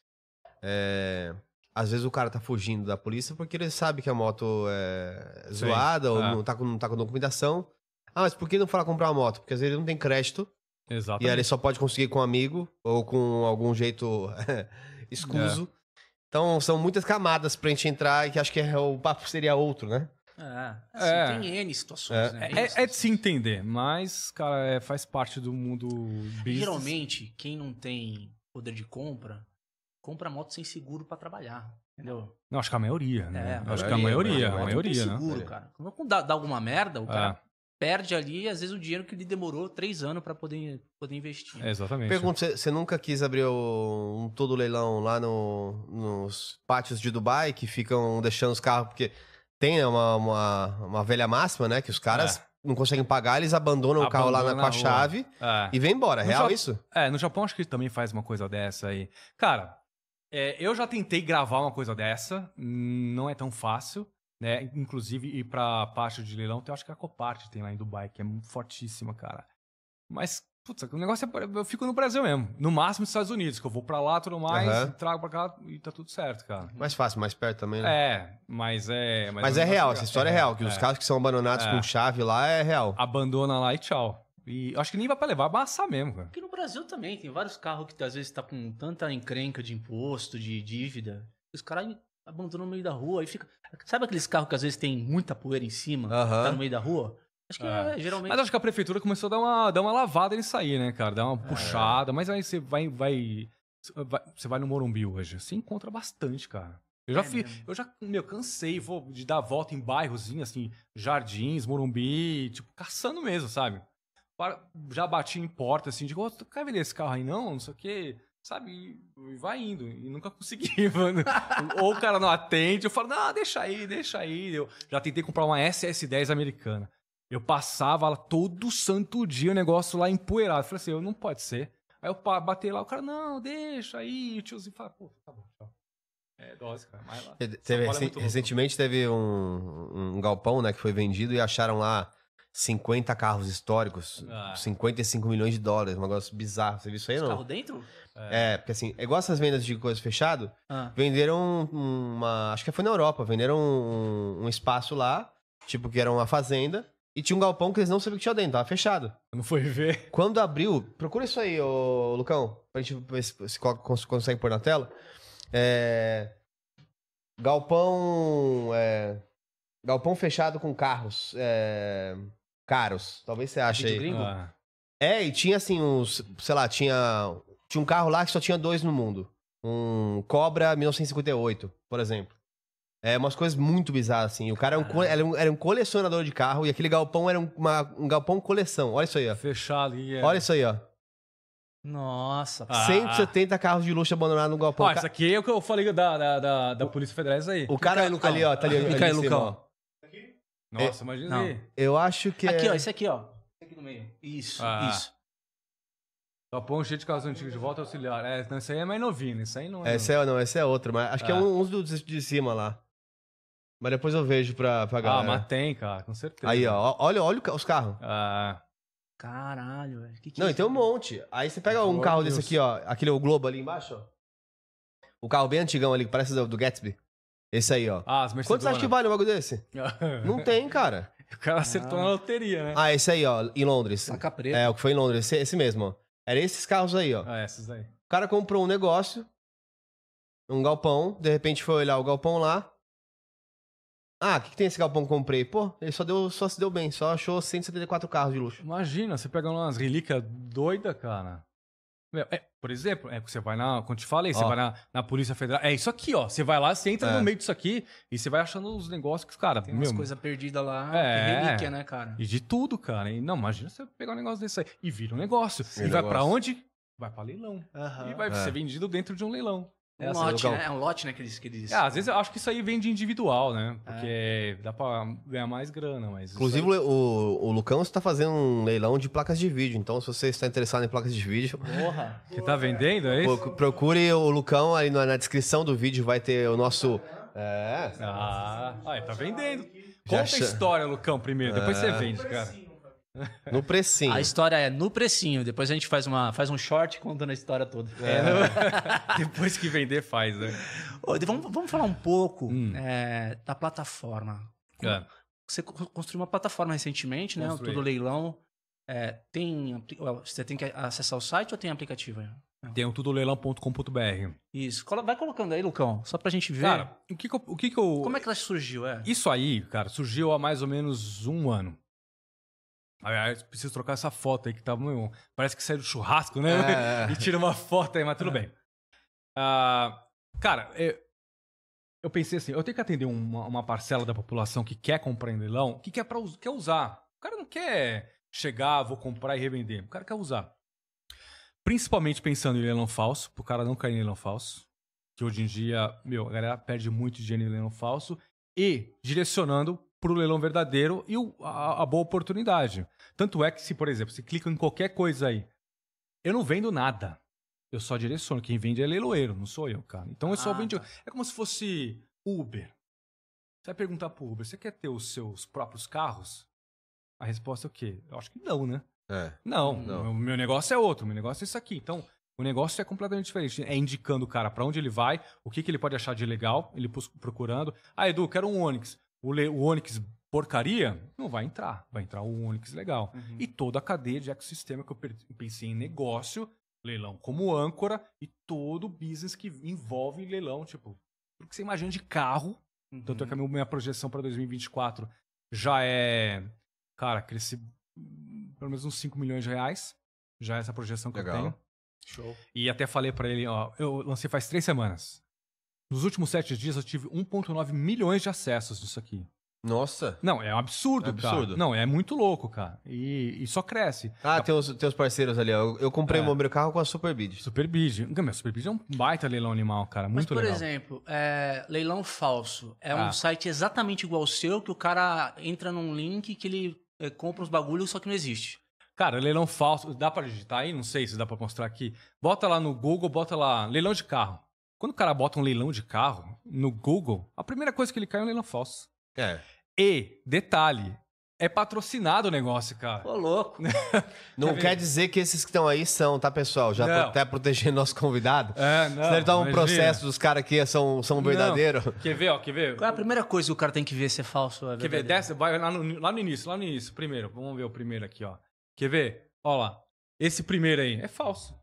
É, às vezes o cara tá fugindo da polícia porque ele sabe que a moto é Sim, zoada ou é. não, tá com, não tá com documentação. Ah, mas por que não falar comprar uma moto? Porque às vezes ele não tem crédito e aí Exatamente. ele só pode conseguir com um amigo ou com algum jeito escuso. Então são muitas camadas pra gente entrar e que acho que é- o papo seria outro, né? É. Assim, É. Tem N situações, É. né? É, N é- é de se entender, mas, cara, é, faz parte do mundo business. Geralmente, quem não tem poder de compra, compra moto sem seguro pra trabalhar. Entendeu? Não, acho que a maioria, né? É, acho que a maioria, maioria, a maioria. maioria, não né? tem seguro, cara. Quando dá, dá alguma merda, o cara É, perde ali, às vezes, o dinheiro que ele demorou três anos pra poder, poder investir. é, exatamente. Pergunta, você- nunca quis abrir o- um todo leilão lá no- nos pátios de Dubai que ficam deixando os carros, porque tem uma, uma, uma velha máxima, né? Que os caras É. não conseguem pagar, eles abandonam o carro lá na, com a na rua. chave É. e vem embora. É No real Japão- isso? É, no Japão acho que também faz uma coisa dessa aí. Cara, é, eu já tentei gravar uma coisa dessa, não é tão fácil, né? Inclusive ir pra parte de leilão, eu acho que a Copart tem lá em Dubai, que é fortíssima, cara. Mas, putz, o negócio é. Eu fico no Brasil mesmo. No máximo nos Estados Unidos, que eu vou pra lá tudo mais, Aham. trago pra cá e tá tudo certo, cara. Mais fácil, mais perto também, né? É, mas é. Mas o é negócio real, essa história é real, que os é. carros que são abandonados É. com chave lá é real. Abandona lá e tchau. E acho que nem vai pra levar, vai mesmo, cara. Aqui no Brasil também, tem vários carros que às vezes tá com tanta encrenca de imposto, de dívida. Os caras abandonam no meio da rua e fica. Sabe aqueles carros que às vezes tem muita poeira em cima? Aham. Tá no meio da rua? Acho que É. é, geralmente. Mas acho que a prefeitura começou a dar uma, dar uma lavada nisso aí, né, cara? Dar uma puxada. Mas aí você vai, vai, vai- Você vai no Morumbi hoje. Você encontra bastante, cara. Eu já É mesmo. Eu já, meu, cansei vou, de dar volta em bairrozinho, assim, jardins, Morumbi, tipo, caçando mesmo, sabe? Já bati em porta, assim, digo, "Ô, tu quer vender esse carro aí não? Não sei o quê. Sabe? E vai indo. E nunca consegui, mano. Ou o cara não atende, eu falo, não, deixa aí, deixa aí. Eu já tentei comprar uma SS10 americana. Eu passava lá todo santo dia o negócio lá empoeirado. Eu Falei assim, eu não pode ser. Aí eu batei lá, o cara, não, deixa aí. O tiozinho fala, pô, tá bom, tchau. É dose, cara. Vai lá. Teve, é louco. recentemente teve um, um galpão, né, que foi vendido e acharam lá 50 carros históricos, Ah. 55 milhões de dólares, um negócio bizarro. Você viu isso aí, Os não? carros dentro? É, porque assim, é igual essas vendas de coisa fechado, Ah. venderam uma. Acho que foi na Europa, venderam um, um espaço lá tipo que era uma fazenda, e tinha um galpão que eles não sabiam que tinha dentro, tava fechado. Não foi ver. Quando abriu, procura isso aí, ô Lucão, pra gente ver se, se co- cons- consegue pôr na tela. É, galpão. é, galpão fechado com carros é, caros. Talvez você ache Vídeo aí. gringo? Ah, É, e tinha assim uns. Sei lá, tinha. Tinha um carro lá que só tinha dois no mundo. Um Cobra 1958, por exemplo. É umas coisas muito bizarras, assim. O cara era um, era um, era um colecionador de carro e aquele galpão era um, uma- um galpão coleção. Olha isso aí, ó. fechado. E é... Olha isso aí, ó. Nossa. Ah. 170 carros de luxo abandonados no galpão. Ó, isso aqui é o que eu falei da, da, da, da Polícia Federal, é isso aí. O cara Lucão. ali, ó, tá ali, ali em cima, Lucão. ó. Nossa, imagina aí. Eu acho que Aqui, é... ó, esse aqui, ó. Esse aqui no meio. Isso, Ah. isso. Galpão cheio de carros antigos de volta auxiliar. É, não, isso aí é mais novinho, isso aí não é. Esse é, não, esse é outro, mas acho que é Ah. um, uns dos de cima lá. Mas depois eu vejo pra, pra ah, galera. mas tem, cara, com certeza. Aí, ó, olha, olha os carros. Ah, Caralho, velho. Que que Não, é e tem um monte. Aí você pega um carro de desse Deus. aqui, ó. Aquele o Globo ali embaixo, ó. O carro bem antigão ali, que parece do, do Gatsby. Esse aí, ó. ah as Mercedes. Quanto você acha que vale um bagulho desse? Não tem, cara. o cara acertou Ah. na loteria, né? Ah, esse aí, ó, em Londres. Placa preta. É, o que foi em Londres. Esse, esse mesmo, ó. Era esses carros aí, ó. Ah, esses aí. O cara comprou um negócio, um galpão, de repente foi olhar o galpão lá. Ah, o que, que tem esse galpão que eu comprei? Pô, ele só, deu, só se deu bem, só achou 174 carros de luxo. Imagina, você pega umas relíquias doidas, cara. Meu, é, por exemplo, é você vai na. Quando te falei, você vai na, na Polícia Federal. É isso aqui, ó. Você vai lá, você entra É. no meio disso aqui e você vai achando os negócios que, cara, Tem umas coisas perdidas lá. É. que relíquia, né, cara? E de tudo, cara. E, não, imagina você pegar um negócio desse aí. E vira um negócio. Vira e vai negócio. pra onde? Vai pra leilão. E vai É. ser vendido dentro de um leilão. Um Essa, lote, né? É um lote, né, que eles... Que eles... É, às vezes eu acho que isso aí vem de individual, né? Porque dá pra ganhar mais grana, mas. Inclusive, aí- o, o Lucão está fazendo um leilão de placas de vídeo. Então, se você está interessado em placas de vídeo, Porra. Que tá vendendo, é isso? pro- procure o Lucão aí na, na descrição do vídeo. Vai ter o nosso. É. Ah, ah, tá vendendo. Conta a história, Lucão, primeiro, depois É. você vende, cara. No precinho. A história é no precinho. Depois a gente faz, uma, faz um short contando a história toda. É, não- depois que vender, faz, né? Ô, vamos, vamos falar um pouco Hum. é, da plataforma. É. Você co- construiu uma plataforma recentemente, né? Construí. Tudo leilão. É, tem, você tem que acessar o site ou tem aplicativo? aí? Tem o tudoleilão.com.br. Isso. Vai colocando aí, Lucão, só pra gente ver. Cara, o que que eu... O que que eu... Como é que ela surgiu? É? Isso aí, cara, surgiu há mais ou menos um ano. Aliás, preciso trocar essa foto aí que tá. meu, parece que saiu do churrasco, né? É, é. e tira uma foto aí, mas tudo bem. Ah, cara, eu, eu pensei assim: eu tenho que atender uma, uma parcela da população que quer comprar em leilão, que quer, pra, quer usar. O cara não quer chegar, vou comprar e revender. O cara quer usar. Principalmente pensando em leilão falso, pro cara não cair em leilão falso. Que hoje em dia, meu, a galera perde muito dinheiro em leilão falso. E direcionando pro leilão verdadeiro e o- a, a boa oportunidade. Tanto é que, se, por exemplo, você clica em qualquer coisa aí, eu não vendo nada. Eu só direciono. Quem vende é leiloeiro, não sou eu, cara. Então eu só Ah, vendo. tá. É como se fosse Uber. Você vai perguntar pro Uber: você quer ter os seus próprios carros? A resposta é o quê? Eu acho que não, né? É. Não, Não. O meu negócio é outro, o meu negócio é isso aqui. Então, o negócio é completamente diferente. É indicando o cara pra onde ele vai, o que, que ele pode achar de legal, ele procurando. Ah, Edu, quero um Onix. O, le- o Onix porcaria, não vai entrar. Vai entrar o Onix legal. Uhum. E toda a cadeia de ecossistema que eu pensei em negócio, leilão como âncora e todo o business que envolve leilão, tipo, tudo que você imagina de carro. Uhum. Tanto é que a minha- projeção para 2024 já é, cara, crescer hum, pelo menos uns 5 milhões de reais. Já é essa projeção que Legal. eu tenho. Show. E até falei para ele, ó, eu lancei faz três semanas. Nos últimos sete dias eu tive 1,9 milhões de acessos nisso aqui. Nossa. Não, é um absurdo, É absurdo. cara. Não, é muito louco, cara. E, e só cresce. Ah, tem os, tem os parceiros ali, ó. Eu, eu comprei É. o meu carro com a Superbid. Superbid. Meu, Superbid é um baita leilão animal, cara. Mas, Muito por legal. exemplo, é, leilão falso. É Ah. um site exatamente igual ao seu, que o cara entra num link que ele é, compra os bagulhos, só que não existe. Cara, leilão falso, dá pra digitar aí? Não sei se dá pra mostrar aqui. Bota lá no Google, bota lá, leilão de carro. Quando o cara bota um leilão de carro no Google, a primeira coisa que ele cai é um leilão falso. É. E, detalhe, É patrocinado o negócio, cara. Ô, louco. Não Quer dizer que esses que estão aí são, tá, pessoal? Já Não. tô até protegendo nosso convidado. É, não. Senão ele tá um processo dos caras que são, são verdadeiros. Quer ver, ó, quer ver? Qual é a primeira coisa que o cara tem que ver se é falso ou é Quer ver? Desce, vai lá no, lá no início, lá no início, primeiro. Vamos ver o primeiro aqui, ó. Quer ver? Ó lá. Esse primeiro aí é falso.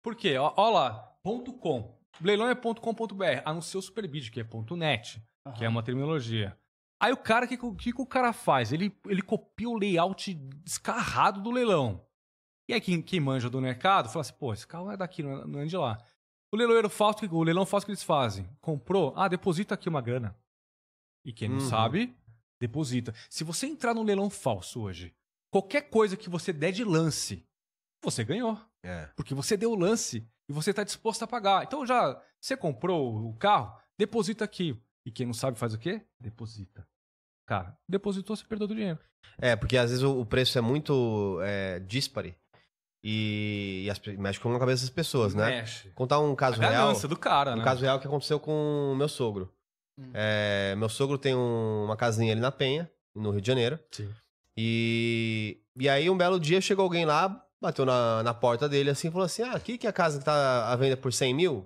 Por quê? Ó, ó lá. Ponto .com. Leilão é ponto .com.br. A não ser o Superbid, que é .net, que é uma terminologia. Aí o cara, o que, que, que o cara faz? Ele, ele copia o layout descarrado do leilão. E aí quem, quem manja do mercado fala assim, pô, esse carro é daqui, não é, não é de lá. O leiloeiro falso, que- o leilão falso que eles fazem? Comprou? Ah, deposita aqui uma grana. E quem não Uhum. sabe, deposita. Se você entrar no leilão falso hoje, qualquer coisa que você der de lance, você ganhou. É. Porque você deu o lance e você está disposto a pagar. Então já, você comprou o carro, deposita aqui. E quem não sabe faz o quê? Deposita. Cara, depositou, você perdeu o dinheiro. É, porque às vezes o, preço é muito é, díspare e, e as mexe com a cabeça das pessoas, né? Mexe. Contar um A caso real. ganância do cara, Um né? caso real que aconteceu com o meu sogro. Hum. É, meu sogro tem um- uma casinha ali na Penha, no Rio de Janeiro. Sim. E, e aí, um belo dia, chegou alguém lá, bateu na, na porta dele assim e falou assim: Ah, aqui que é a casa que tá à venda por 100 mil?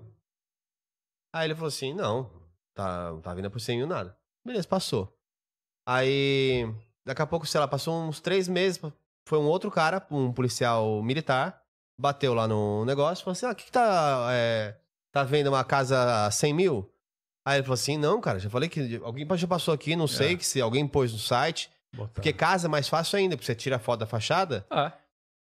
Aí ele falou assim: Não, tá, tá à venda por 100 mil nada. Beleza, passou. Aí, daqui a pouco, sei lá, passou uns três meses, foi um outro cara, um policial militar, bateu lá no negócio e falou assim: Ah, aqui que tá, é, tá vendo uma casa a 100 mil? Aí ele falou assim: Não, cara, já falei que alguém já passou aqui, não sei, É. que se alguém pôs no site. Botar. Porque casa é mais fácil ainda, porque você tira a foto da fachada. É.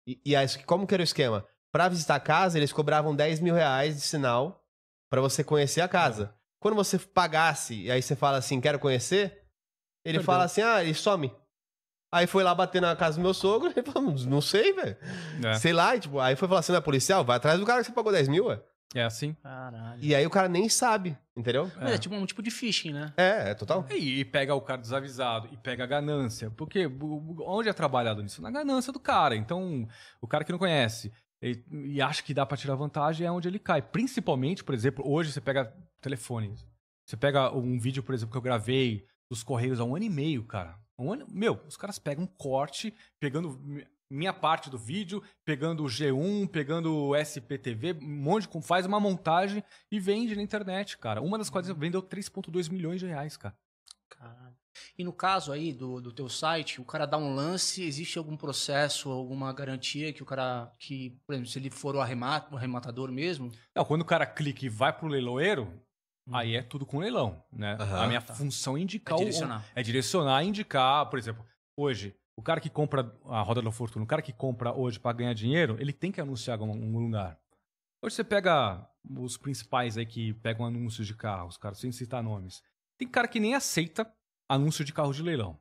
E, e aí, como que era o esquema? Pra visitar a casa, eles cobravam 10 mil reais de sinal pra você conhecer a casa. Quando você pagasse, e aí você fala assim, quero conhecer, ele fala assim, ah, ele some. Aí foi lá bater na casa do meu sogro, ele falou, não sei, velho. É. Sei lá, e, tipo, aí foi falar assim, não é policial? Vai atrás do cara que você pagou 10 mil, ué. É assim. Caralho. E aí o cara nem sabe, entendeu? É. tipo um tipo de phishing, né? É, é total. E, e pega o cara desavisado e pega a ganância. Porque onde é trabalhado nisso? Na ganância do cara. Então, o cara que não conhece e, e acha que dá pra tirar vantagem é onde ele cai. Principalmente, por exemplo, hoje você pega telefone. Você pega um vídeo, por exemplo, que eu gravei dos Correios há um ano e meio, cara. Um ano, meu, os caras pegam um corte, pegando minha parte do vídeo, pegando o G1, pegando o SPTV, um monte de, faz uma montagem e vende na internet, cara. Uma das coisas vendeu 3,2 milhões de reais, cara. Caralho. E no caso aí do, do teu site, o cara dá um lance, existe algum processo, alguma garantia que o cara, que, por exemplo, se ele for o, arremata, o arrematador mesmo, Não, quando o cara clica e vai pro leiloeiro, aí é tudo com leilão, né? Aham. a minha Tá. função é é indicar o- direcionar. é direcionar, indicar, por exemplo, hoje, o cara que compra a roda da fortuna, o cara que compra hoje para ganhar dinheiro, ele tem que anunciar em algum lugar. Hoje você pega os principais aí que pegam anúncios de carros, cara, sem citar nomes. Tem cara que nem aceita anúncio de carro de leilão.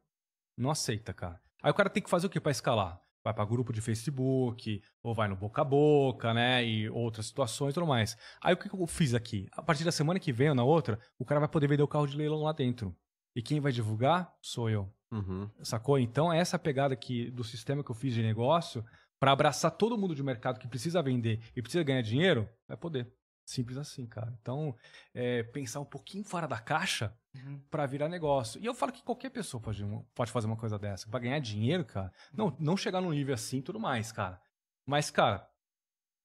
Não aceita, cara. Aí o cara tem que fazer o quê para escalar? Vai para grupo de Facebook, ou vai no boca a boca, né? E outras situações e tudo mais. Aí o que que eu fiz aqui? A partir da semana que vem ou na outra, o cara vai poder vender o carro de leilão lá dentro. E quem vai divulgar sou eu. Uhum. Sacou? Então, é essa pegada aqui do sistema que eu fiz de negócio, para abraçar todo mundo de mercado que precisa vender e precisa ganhar dinheiro, vai poder. Simples assim, cara. Então, é, pensar um pouquinho fora da caixa Uhum. para virar negócio. E eu falo que qualquer pessoa pode, pode fazer uma coisa dessa. Para ganhar dinheiro, cara. Não, não chegar num nível assim e tudo mais, cara. Mas, cara,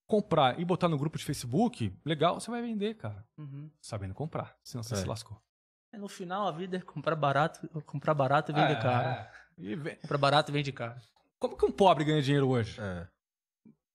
comprar e botar no grupo de Facebook, legal, você vai vender, cara. Uhum. Sabendo comprar. Senão você É. se lascou. É, No final, a vida é comprar barato, comprar barato e vender É, caro. E ve- Comprar barato e vende caro. Como que um pobre ganha dinheiro hoje? É.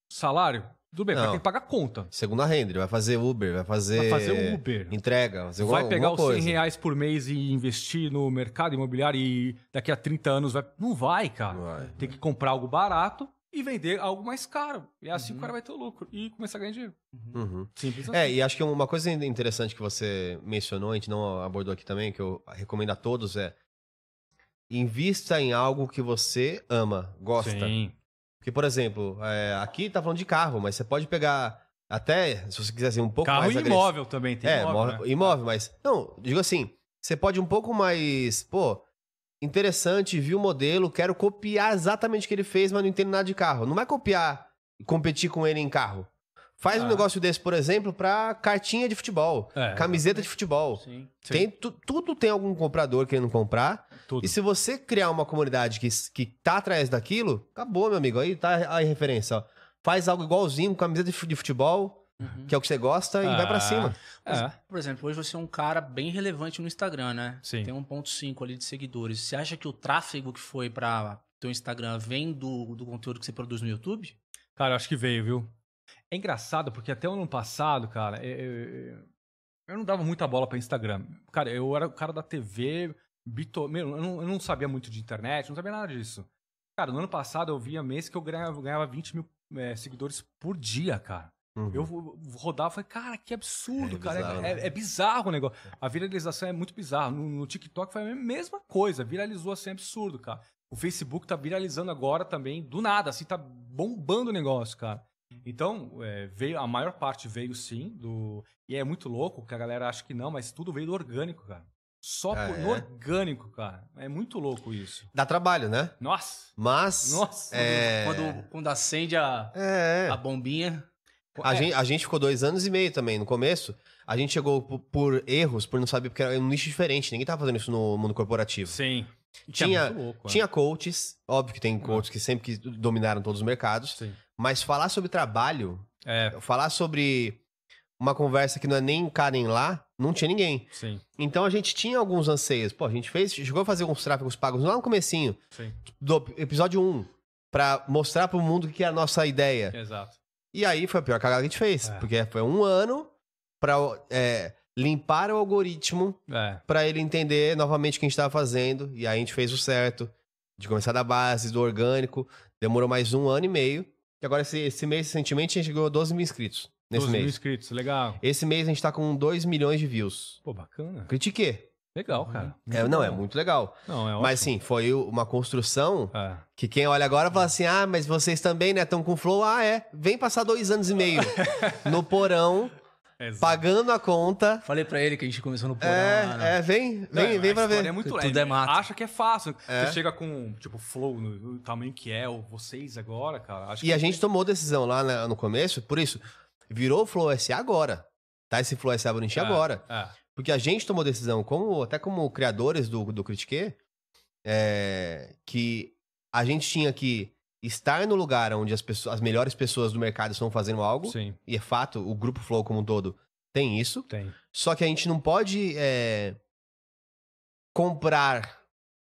Salário? Tudo bem, Não. vai ter que pagar conta. Segunda renda, ele vai fazer Uber, vai fazer. Vai fazer Uber. Entrega, fazer Vai alguma- pegar alguma os 100 coisa. reais por mês e investir no mercado imobiliário e daqui a 30 anos vai. Não vai, cara. Vai. Tem que comprar algo barato e vender algo mais caro. E é assim Uhum. o cara vai ter o lucro e começar a ganhar dinheiro. Uhum. Simples assim. É, e acho que uma coisa interessante que você mencionou, a gente não abordou aqui também, que eu recomendo a todos, é invista em algo que você ama, gosta. Sim. Porque, por exemplo, é, aqui tá falando de carro, mas você pode pegar até, se você quiser ser um pouco Carro mais e agressivo. imóvel também. Tem é, imóvel, imóvel, né? imóvel, mas. Não, digo assim, você pode um pouco mais. Pô, interessante, vi o modelo, quero copiar exatamente o que ele fez, mas não entendo nada de carro. Não vai copiar e competir com ele em carro. Faz um Ah. negócio desse, por exemplo, pra cartinha de futebol, É, camiseta de futebol. Sim. Sim. Tem, tu- tudo tem algum comprador querendo comprar. Tudo. E se você criar uma comunidade que, que tá atrás daquilo, acabou, meu amigo. Aí tá a referência, ó. Faz algo igualzinho, com camiseta de futebol, Uhum. que é o que você gosta, e vai pra Ah, cima. É. Por exemplo, hoje você é um cara bem relevante no Instagram, né? Sim. Tem 1.5 ali de seguidores. Você acha que o tráfego que foi para teu Instagram vem do, do conteúdo que você produz no YouTube? Cara, eu acho que veio, viu? É engraçado, porque até o ano passado, cara, eu, eu- eu não dava muita bola pra Instagram. Cara, eu era o cara da TV, bito, meu, eu, não, eu não sabia muito de internet, não sabia nada disso. Cara, no ano passado eu via mês que eu ganhava, ganhava 20 mil é, seguidores por dia, cara. Uhum. Eu rodava e falei, cara, que absurdo, É cara. É- bizarro, é, né? é bizarro o negócio. A viralização é muito bizarra. No, no TikTok foi a mesma coisa. Viralizou assim, absurdo, cara. O Facebook tá viralizando agora também, do nada, assim, tá bombando o negócio, cara. Então, é, veio, a maior parte veio sim, do. E é muito louco, que a galera acha que não, mas tudo veio do orgânico, cara. Só Ah, por- é? no orgânico, cara. É muito louco isso. Dá trabalho, né? Nossa! Mas. Nossa! É. Quando, quando acende a, É. a bombinha. A, É, gente, a gente ficou dois anos e meio também. No começo, a gente chegou por, por erros, por não saber, porque era um nicho diferente. Ninguém tava fazendo isso no mundo corporativo. Sim. Tinha- É louco, é. Tinha coaches, óbvio que tem coaches que sempre que dominaram todos os mercados. Sim. Mas falar sobre trabalho, É, falar sobre uma conversa que não é nem cá nem lá, não tinha ninguém. sim, Então a gente tinha alguns anseios. Pô, a gente fez, chegou a fazer alguns tráfegos pagos lá no comecinho sim. do episódio 1, pra mostrar pro mundo o que é a nossa ideia. Exato. E aí foi a pior cagada que a gente fez, É. porque foi um ano pra é, limpar o algoritmo É. pra ele entender novamente o que a gente tava fazendo. E aí a gente fez o certo, de começar da base, do orgânico. Demorou mais um ano e meio. E agora esse, esse mês, recentemente, a gente ganhou 12 mil inscritos. Nesse 12 mil mês. inscritos, legal. Esse mês a gente tá com 2 milhões de views. Pô, bacana. Critiquei. Legal, cara. É, Muito não, é muito legal. Não, é Mas sim, foi uma construção É. que quem olha agora fala assim: ah, mas vocês também, né? Estão com flow. Ah, é. Vem passar dois anos e meio no porão, Exato. pagando a conta. Falei pra ele que a gente começou no porão lá, né? É, é, vem, Não, vem, vem pra ver. É muito Tudo leve. é. Acha que é fácil. É. Você chega com, tipo, flow no, no tamanho que é, ou vocês agora, cara. Acho E que a gente tomou decisão lá na- no começo, por isso, virou o Flow SA agora. Tá esse Flow SA bonitinho É, agora. É. Porque a gente tomou decisão, como, até como criadores do, do Critique, é, que a gente tinha que estar no lugar onde as, pessoas, as melhores pessoas do mercado estão fazendo algo. Sim, E é fato, o grupo Flow como um todo tem isso. tem. Só que a gente não pode é, comprar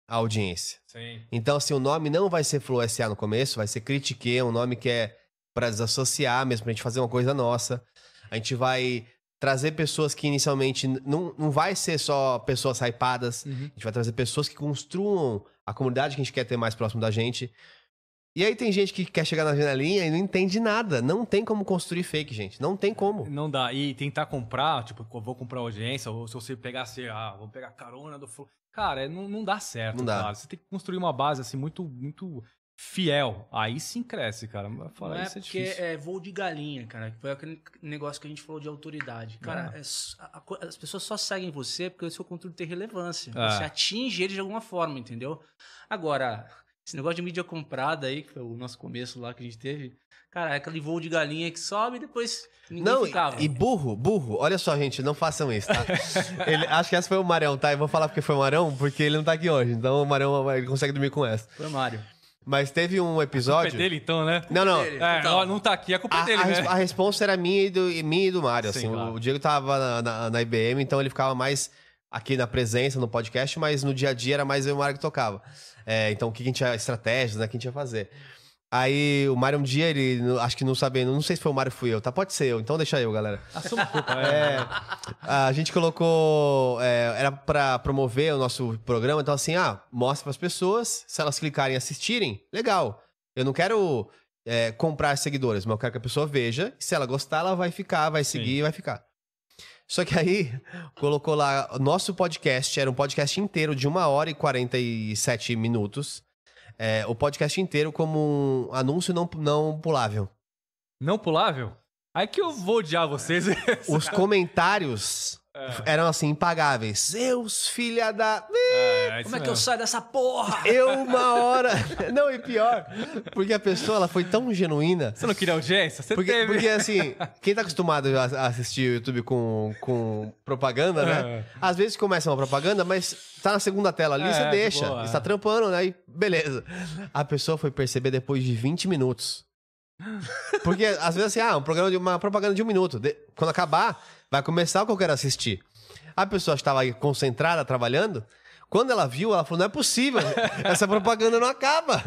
a audiência. Sim. Então, assim, o nome não vai ser Flow SA no começo, vai ser Critique, um nome que é pra desassociar mesmo, pra gente fazer uma coisa nossa. A gente vai trazer pessoas que inicialmente não, não vai ser só pessoas hypadas, Uhum. a gente vai trazer pessoas que construam a comunidade que a gente quer ter mais próximo da gente. E aí tem gente que quer chegar na janelinha e não entende nada. Não tem como construir fake, gente. Não tem como. Não dá. E tentar comprar, tipo, vou comprar audiência, ou se você pegar assim, ah, vou pegar carona do. Cara, é, não, não dá certo, Não dá. cara. Você tem que construir uma base, assim, muito, muito fiel. Aí sim cresce, cara. Mas Não é isso é porque difícil. é voo de galinha, cara. que Foi aquele negócio que a gente falou de autoridade. Cara, é s- a- a as pessoas só seguem você porque o seu conteúdo tem relevância. É. Você atinge eles de alguma forma, entendeu? Agora, esse negócio de mídia comprada aí, que foi o nosso começo lá que a gente teve, cara, é aquele voo de galinha que sobe e depois ninguém Não, ficava. e, e burro, burro. Olha só, gente, não façam isso, tá? Ele- acho que essa foi o Marão, tá? Eu vou falar porque foi o Marão, porque ele não tá aqui hoje. Então o Marão ele consegue dormir com essa. Foi Mário. Mas teve um A culpa é episódio. dele, então, né? Não, não. dele. É, Então. não tá aqui, a culpa A, é dele, a, né? a resposta era minha e do, e minha e do Mário. Sim, assim, claro. O Diego tava na, na- na IBM, então ele ficava mais aqui na presença, no podcast, mas no dia a dia era mais eu e o Mário que tocava. É, então, o que a gente tinha estratégias, né? O que a gente ia fazer. Aí o Mário um dia, ele acho que não sabendo, não sei se foi o Mário ou fui eu, tá? Pode ser eu, então deixa eu, galera. Assume culpa, é. É, a gente colocou. é, era pra promover o nosso programa, então assim, ah, mostra pras pessoas, se elas clicarem e assistirem, legal. Eu não quero é, comprar seguidores, mas eu quero que a pessoa veja, e se ela gostar, ela vai ficar, vai seguir e vai ficar. Só que aí, colocou lá, nosso podcast, era um podcast inteiro de 1 hora e 47 minutos. É, o podcast inteiro como um anúncio não, não pulável. Não pulável? Aí que eu vou odiar vocês. Os comentários eram assim, impagáveis. Seus filha da. É, Como é que eu saio dessa porra? Eu, uma hora. Não, e pior, porque a pessoa ela foi tão genuína. Você não queria audiência? Você Porque, teve. porque, assim, quem tá acostumado a a assistir o YouTube com, com propaganda, né? É. Às vezes começa uma propaganda, mas tá na segunda tela ali, É, você de deixa. boa, é. Está trampando, né? E beleza. A pessoa foi perceber depois de 20 minutos. Porque às vezes assim, ah, um programa de uma propaganda de um minuto. De- quando acabar, vai começar o que eu quero assistir. A pessoa estava aí concentrada, trabalhando. Quando ela viu, ela falou: não é possível, essa propaganda não acaba.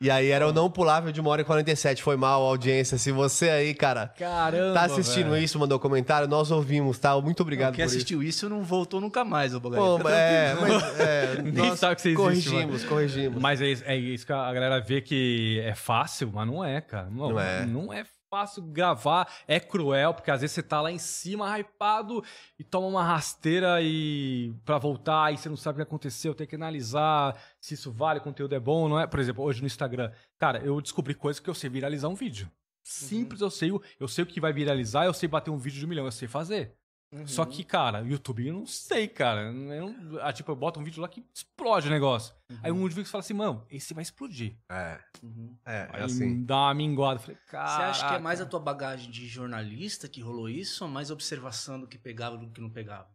E aí era o não pulável de uma hora e 47. Foi mal a audiência. Se você aí, cara, Caramba. tá assistindo velho. isso, mandou comentário, nós ouvimos, tá? Muito obrigado Quem assistiu isso não voltou nunca mais, ô Bogari. isso. Pô, Fica é, tranquilo. mas é, Nem nós sabe que você existe, corrigimos, corrigimos. Mas é, isso- é isso que a galera vê que é fácil, mas não é, cara. Não, Não é. Não é fácil gravar, é cruel, porque às vezes você tá lá em cima, hypado, e toma uma rasteira e pra voltar, e você não sabe o que aconteceu, tem que analisar se isso vale, o conteúdo é bom não é. Por exemplo, hoje no Instagram, cara, eu descobri coisas que eu sei viralizar um vídeo. Simples, eu sei, eu sei o que vai viralizar, eu sei bater um vídeo de um milhão, eu sei fazer. Uhum. Só que, cara, o YouTube eu não sei, cara. Eu não- ah, tipo, eu boto um vídeo lá que explode o negócio. Aí um vídeo que fala assim, mano, esse vai explodir. É, Uhum. é, é Aí assim. dá uma minguada. Falei, cara. Você acha que é mais a tua bagagem de jornalista que rolou isso ou mais observação do que pegava do que não pegava?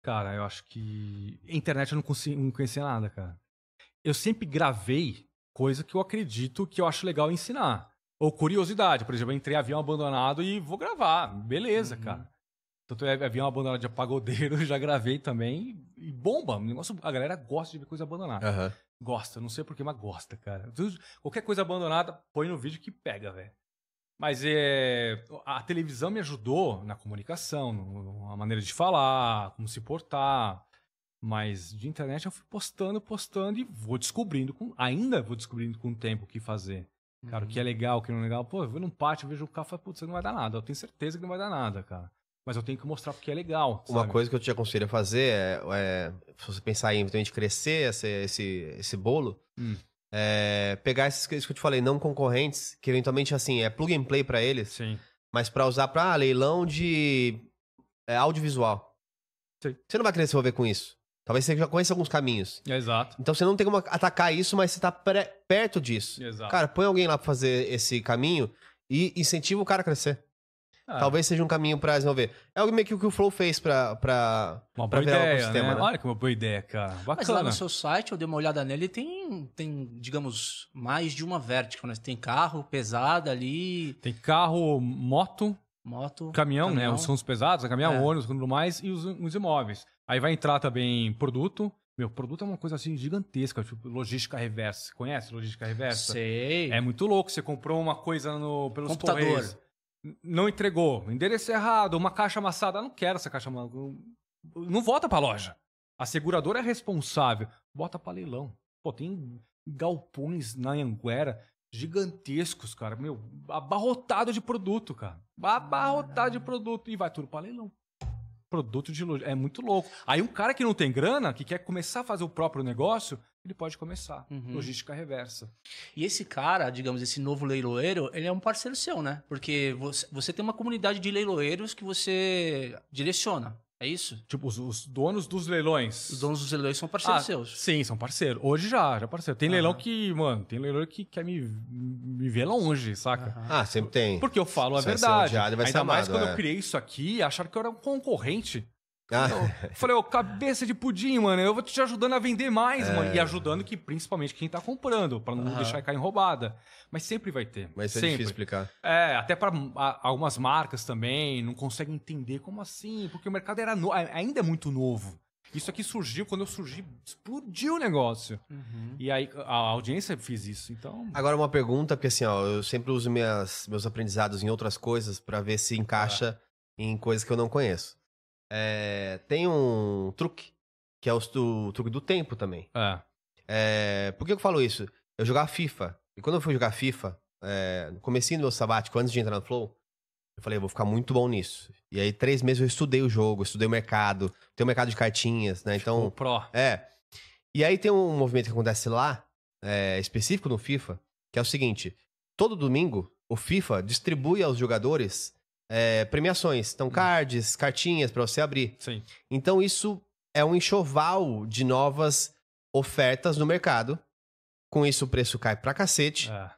Cara, eu acho que. Internet eu não, consi- não conhecia nada, cara. Eu sempre gravei coisa que eu acredito que eu acho legal ensinar. Ou curiosidade. Por exemplo, eu entrei em avião abandonado e vou gravar. Beleza, Uhum. cara. Tanto é avião abandonado de pagodeiro, eu já gravei também. E bomba. O negócio, a galera gosta de ver coisa abandonada. Aham. Gosta, não sei porquê, mas gosta, cara. Qualquer coisa abandonada, põe no vídeo que pega, velho. Mas é, a televisão me ajudou na comunicação, na maneira de falar, como se portar. Mas de internet eu fui postando, postando e vou descobrindo, com, ainda vou descobrindo com o tempo o que fazer. Cara, o que é legal, o que não é legal. Pô, eu vou num pátio, eu vejo o carro e falo, putz, não vai dar nada. Eu tenho certeza que não vai dar nada, cara. Mas eu tenho que mostrar porque é legal. Uma sabe? coisa que eu te aconselho a fazer é, é, se você pensar em eventualmente crescer esse, esse, esse bolo, Hum. é, pegar esses que eu te falei, não concorrentes, que eventualmente assim, é plug and play pra eles, Sim. mas pra usar pra leilão de é, audiovisual. Sim. Você não vai querer se envolver com isso. Talvez você já conheça alguns caminhos. Exato. Então você não tem como atacar isso, mas você tá perto disso. Exato. Cara, põe alguém lá pra fazer esse caminho e incentiva o cara a crescer. Ah, Talvez seja um caminho pra desenvolver. É algo meio que o que o Flow fez pra. pra... Uma pra boa virar um ideia, ecossistema, né? né? Olha que uma boa ideia, cara. Mas lá Bacana. no seu site, eu dei uma olhada nele, tem, tem digamos, mais de uma vertical, né? Tem carro pesado ali, Tem carro, moto, moto, caminhão, né? Os sons pesados, caminhão, É. ônibus, tudo mais, e os, os imóveis. Aí vai entrar também produto. Meu, produto é uma coisa assim gigantesca, tipo logística reversa. Você conhece logística reversa? Sei. É muito louco. Você comprou uma coisa no, pelos Computador. correios. Não entregou. Endereço errado, uma caixa amassada. Não quero essa caixa amassada. Não volta pra loja. A seguradora é responsável. Bota pra leilão. Pô, tem galpões na Anguera gigantescos, cara. Meu, abarrotado de produto, cara. Abarrotado de produto. E vai tudo pra leilão. Produto de loja. É muito louco. Aí um cara que não tem grana, que quer começar a fazer o próprio negócio, ele pode começar. Uhum. Logística reversa. E esse cara, digamos, esse novo leiloeiro, ele é um parceiro seu, né? Porque você, você tem uma comunidade de leiloeiros que você direciona. É isso? Tipo, os, os donos dos leilões. Os donos dos leiloeiros são parceiros Ah, seus. Sim, são parceiros. Hoje já, já parceiro. Tem leilão Aham. que, mano, tem leilão que quer me, me ver longe, saca? Aham. Ah, sempre tem. Porque eu falo a Você vai ser verdade. odiado vai ser Ainda mais amado, quando é. eu criei isso aqui, acharam que eu era um concorrente. Ah, Eu falei, ô, cabeça de pudim, mano, eu vou te ajudando a vender mais, É. mano. E ajudando que, principalmente, quem tá comprando, pra não Aham. deixar cair em roubada. Mas sempre vai ter. mas isso é sempre. difícil explicar. É, até para algumas marcas também não conseguem entender como assim, porque o mercado era no- ainda é muito novo. Isso aqui surgiu quando eu surgi, explodiu o negócio. Uhum. E aí a audiência fez isso, então. Agora uma pergunta, porque assim, ó, eu sempre uso minhas, meus aprendizados em outras coisas pra ver se encaixa em coisas que eu não conheço. É, tem um truque, que é o, o truque do tempo também. É. É, por que eu falo isso? Eu jogava FIFA. E quando eu fui jogar FIFA, é, no comecinho do meu sabático, antes de entrar no Flow, eu falei, eu vou ficar muito bom nisso. E aí, três meses eu estudei o jogo, estudei o mercado, tem o mercado de cartinhas, né? Então, Então, Pro. é. E aí tem um movimento que acontece lá, é, específico no FIFA, que é o seguinte: todo domingo, o FIFA distribui aos jogadores é, premiações. Hum. Então, cards, cartinhas pra você abrir. Sim. Então, isso é um enxoval de novas ofertas no mercado. Com isso, o preço cai pra cacete. É.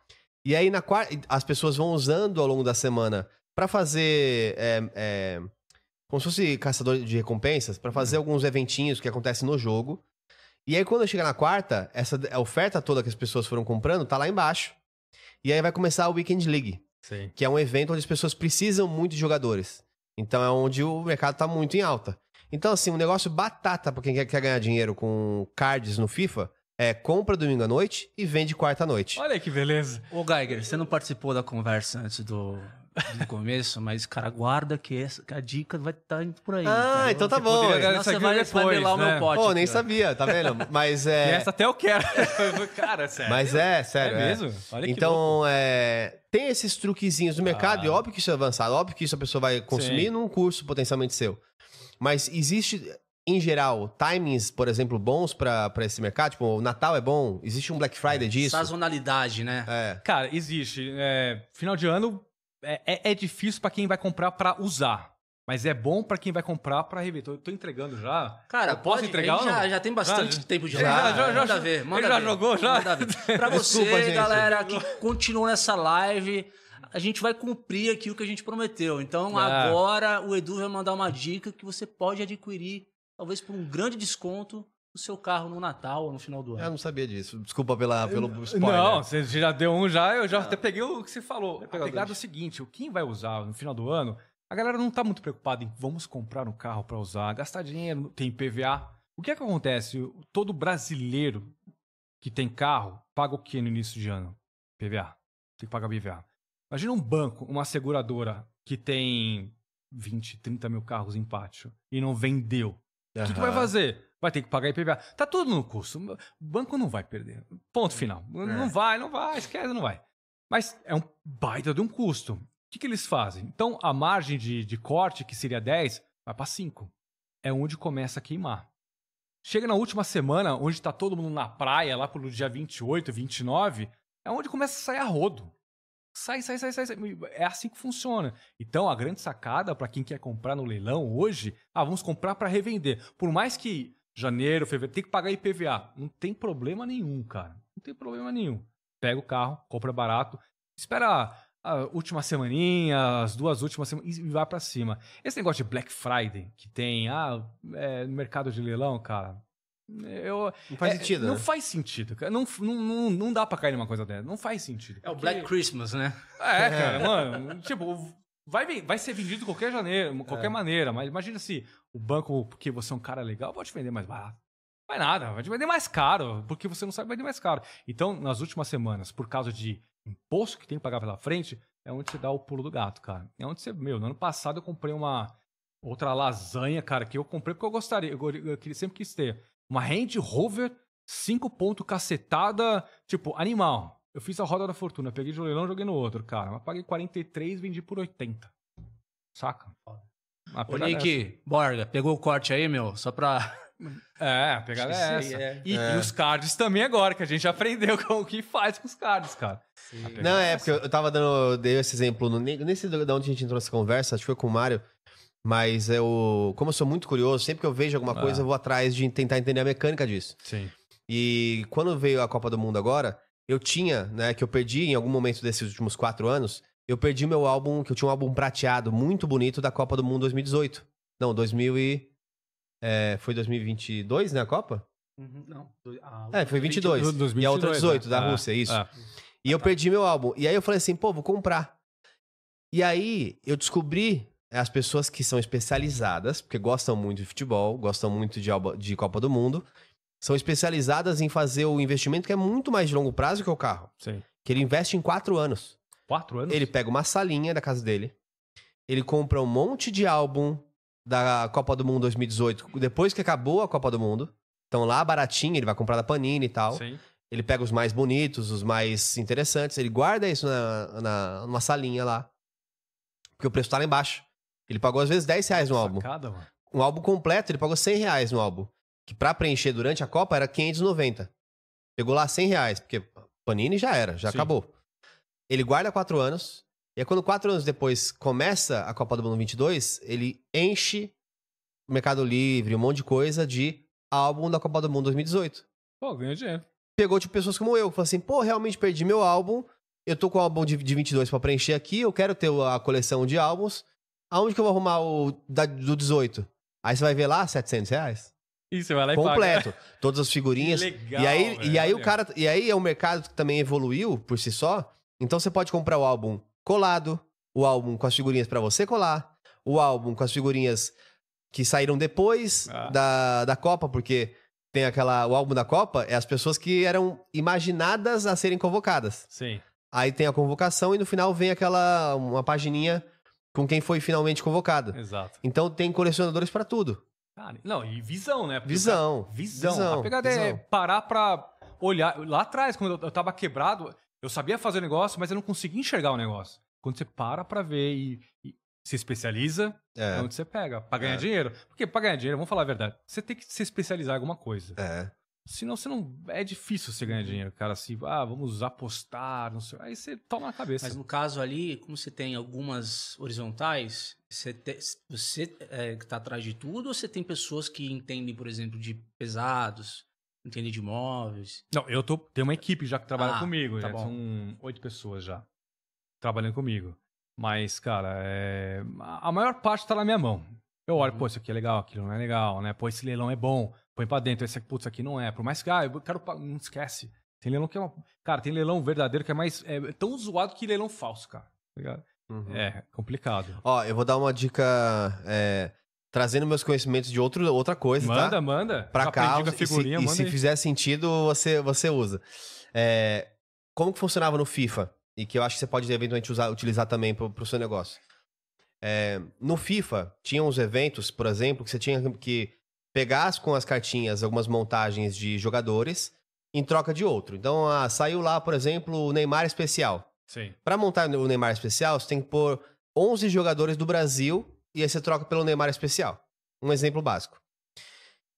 E aí, na quarta, as pessoas vão usando ao longo da semana pra fazer. é, é, como se fosse caçador de recompensas, pra fazer alguns eventinhos que acontecem no jogo. E aí, quando chega na quarta, essa a oferta toda que as pessoas foram comprando tá lá embaixo. E aí vai começar a Weekend League, Sim. que é um evento onde as pessoas precisam muito de jogadores. Então é onde o mercado tá muito em alta. Então, assim, um negócio batata pra quem quer, quer ganhar dinheiro com cards no FIFA é compra domingo à noite e vende quarta à noite. Olha que beleza. Ô, Geiger, você não participou da conversa antes do, do começo, mas, cara, guarda que, essa, que a dica vai estar indo por aí. Ah, cara. então tá Você bom. poderia você vai, depois, vai melar o né? meu pote. Pô, nem aqui, sabia, tá vendo? Mas E é. essa até eu quero. Cara, sério. Mas é, sério. É é. mesmo? Olha que louco. Então, é, tem esses truquezinhos no mercado, Ah. e óbvio que isso é avançado, óbvio que isso a pessoa vai consumir Sim. num curso potencialmente seu. Mas existe, em geral, timings, por exemplo, bons pra pra esse mercado? Tipo, o Natal é bom? Existe um Black Friday disso? Sazonalidade, né? É. Cara, existe. É, final de ano é, é- é difícil pra quem vai comprar pra usar. Mas é bom pra quem vai comprar pra rever. Tô, tô entregando já. Cara, Eu posso pode, entregar já, não? já tem bastante tempo de Já, live. já, já, manda já. ver, manda já ver. jogou, já? Manda ver. Pra você, gente. galera, que continuou nessa live, a gente vai cumprir aqui o que a gente prometeu. Então, Ah. agora o Edu vai mandar uma dica que você pode adquirir, talvez por um grande desconto, o seu carro no Natal ou no final do Eu ano. não sabia disso. Desculpa pela, pelo spoiler. Não, você já deu um já, eu já até peguei o que você falou. A pegada é o seguinte, o quem vai usar no final do ano, a galera não tá muito preocupada em vamos comprar um carro pra usar, gastar dinheiro, tem PVA. O que é que acontece? Todo brasileiro que tem carro paga o que no início de ano? PVA. Tem que pagar PVA. Imagina um banco, uma seguradora que tem 20, 30 mil carros em pátio e não vendeu. O que, que vai fazer? Vai ter que pagar IPVA. Tá tudo no custo. O banco não vai perder. Ponto final. Não vai, não vai, esquece, não vai. Mas é um baita de um custo. O que, que eles fazem? Então, a margem de, de corte, que seria 10, vai para 5. É onde começa a queimar. Chega na última semana, onde tá todo mundo na praia, lá pelo dia 28, 29, é onde começa a sair a rodo. Sai, sai, sai, sai, sai. É assim que funciona. Então, a grande sacada para quem quer comprar no leilão hoje, ah, vamos comprar para revender. Por mais que janeiro, fevereiro, tem que pagar IPVA. Não tem problema nenhum, cara. Não tem problema nenhum. Pega o carro, compra barato, espera a última semaninha, as duas últimas semanas e vai para cima. Esse negócio de Black Friday que tem, ah, é, no mercado de leilão, cara. Eu, Não faz é, sentido, Não né? faz sentido, cara. Não, não, não, não dá pra cair numa coisa dessa. Não faz sentido. É o Porque- Black Christmas, né? é, cara, mano. Tipo, vai, vai ser vendido de qualquer, janeiro, É. qualquer maneira, mas imagina se o banco, porque você é um cara legal, pode te vender mais barato. Vai nada, vai te vender mais caro, porque você não sabe vender mais caro. Então, nas últimas semanas, por causa de imposto que tem que pagar pela frente, é onde você dá o pulo do gato, cara. É onde você, meu, no ano passado eu comprei uma outra lasanha, cara, que eu comprei porque eu gostaria, eu, eu queria, sempre quis ter. Uma Range Rover 5 ponto cacetada, tipo, animal. Eu fiz a roda da fortuna, peguei de um leilão, joguei no outro, cara. Mas paguei 43, vendi por 80. Saca? Pegada é Nick, Borga, pegou o corte aí, meu? Só pra. É, a pegada é essa. é- E, É. e os cards também agora, que a gente aprendeu com o que faz com os cards, cara. Não, é, essa. porque eu tava dando. Eu dei esse exemplo no, nesse da onde a gente entrou nessa conversa, acho que foi com o Mário. Mas eu. Como eu sou muito curioso, sempre que eu vejo alguma Ah. coisa, eu vou atrás de tentar entender a mecânica disso. Sim. E quando veio a Copa do Mundo agora, eu tinha, né, que eu perdi em algum momento desses últimos quatro anos, eu perdi meu álbum, que eu tinha um álbum prateado muito bonito da Copa do Mundo 2018. Não, 2000 e... é, foi 2022, né, a Copa? Uhum, Não. ah, É, foi 22. Do- dos E a outra 22, 18, da né? Rússia, isso. É. E eu perdi meu álbum. E aí eu falei assim, pô, vou comprar. E aí eu descobri as pessoas que são especializadas, porque gostam muito de futebol, gostam muito de, álbum- de Copa do Mundo, são especializadas em fazer o investimento que é muito mais de longo prazo que o carro. Sim. Que ele investe em quatro anos. Quatro anos? Ele pega uma salinha da casa dele, ele compra um monte de álbum da Copa do Mundo 2018, depois que acabou a Copa do Mundo. Então lá baratinho, ele vai comprar da Panini e tal. Sim. Ele pega os mais bonitos, os mais interessantes, ele guarda isso na, na, numa salinha lá. Porque o preço tá lá embaixo. Ele pagou às vezes 10 reais no álbum. Sacada, mano. Um álbum completo, ele pagou 100 reais no álbum. Que pra preencher durante a Copa era 590. Pegou lá 100 reais, porque Panini já era, já Sim. acabou. Ele guarda 4 anos, E aí, quando quatro anos depois começa a Copa do Mundo 22, ele enche o Mercado Livre, um monte de coisa de álbum da Copa do Mundo 2018. Pô, ganhou dinheiro. Pegou, tipo, pessoas como eu, que falam assim, pô, realmente perdi meu álbum, eu tô com o álbum de, de 22 pra preencher aqui, eu quero ter a coleção de álbuns, aonde que eu vou arrumar o da, do 18? Aí você vai ver lá, 700 reais. E você vai lá e Completo. Todas as figurinhas. Que legal, e aí, e aí o velho. cara. E aí é um mercado que também evoluiu por si só. Então você pode comprar o álbum colado, o álbum com as figurinhas pra você colar, o álbum com as figurinhas que saíram depois Ah. da, da Copa, porque tem aquela. O álbum da Copa é as pessoas que eram imaginadas a serem convocadas. Sim. Aí tem a convocação e no final vem aquela. uma pagininha com quem foi finalmente convocado. Exato. Então tem colecionadores pra tudo. Cara, não, e visão, né? Porque Visão. cara- visão. Visão, A pegada é visão. parar pra olhar. Lá atrás, quando eu, eu tava quebrado, eu sabia fazer o negócio, mas eu não conseguia enxergar o negócio. Quando você para pra ver e, e se especializa, é. É. onde você pega. Pra ganhar É. dinheiro. Porque pra ganhar dinheiro, vamos falar a verdade, você tem que se especializar em alguma coisa. É. Senão você não. É difícil você ganhar dinheiro, cara. Assim, ah, vamos apostar, não sei. Aí você toma na cabeça. Mas no caso ali, como você tem algumas horizontais, você, te- você é, que tá atrás de tudo, ou você tem pessoas que entendem, por exemplo, de pesados, entendem de imóveis? Não, eu tô. Tem uma equipe já que trabalha Ah, comigo. tá bom. São oito pessoas já trabalhando comigo. Mas, cara, é... a a maior parte tá na minha mão. Eu olho, Uhum. pô, isso aqui é legal, aquilo não é legal, né? Pô, esse leilão é bom, põe pra dentro, esse aqui, putz, isso aqui não é. Por mais que, ah, eu quero. Não esquece. Tem leilão que é uma. Cara, tem leilão verdadeiro que é mais. É tão zoado que leilão falso, cara. Tá? Uhum. É, complicado. Ó, eu vou dar uma dica é, trazendo meus conhecimentos de outro, outra coisa, Manda, tá? manda. Pra Já cá, e se- e, manda se, aí. fizer sentido, você, você usa. É, como que funcionava no FIFA? E que eu acho que você pode eventualmente usar, utilizar também pro, pro seu negócio. É, no FIFA, tinha uns eventos, por exemplo, que você tinha que pegar as- com as cartinhas algumas montagens de jogadores em troca de outro. Então, ah, saiu lá, por exemplo, o Neymar especial. Sim. Pra montar o Neymar especial, você tem que pôr 11 jogadores do Brasil e aí você troca pelo Neymar especial. Um exemplo básico.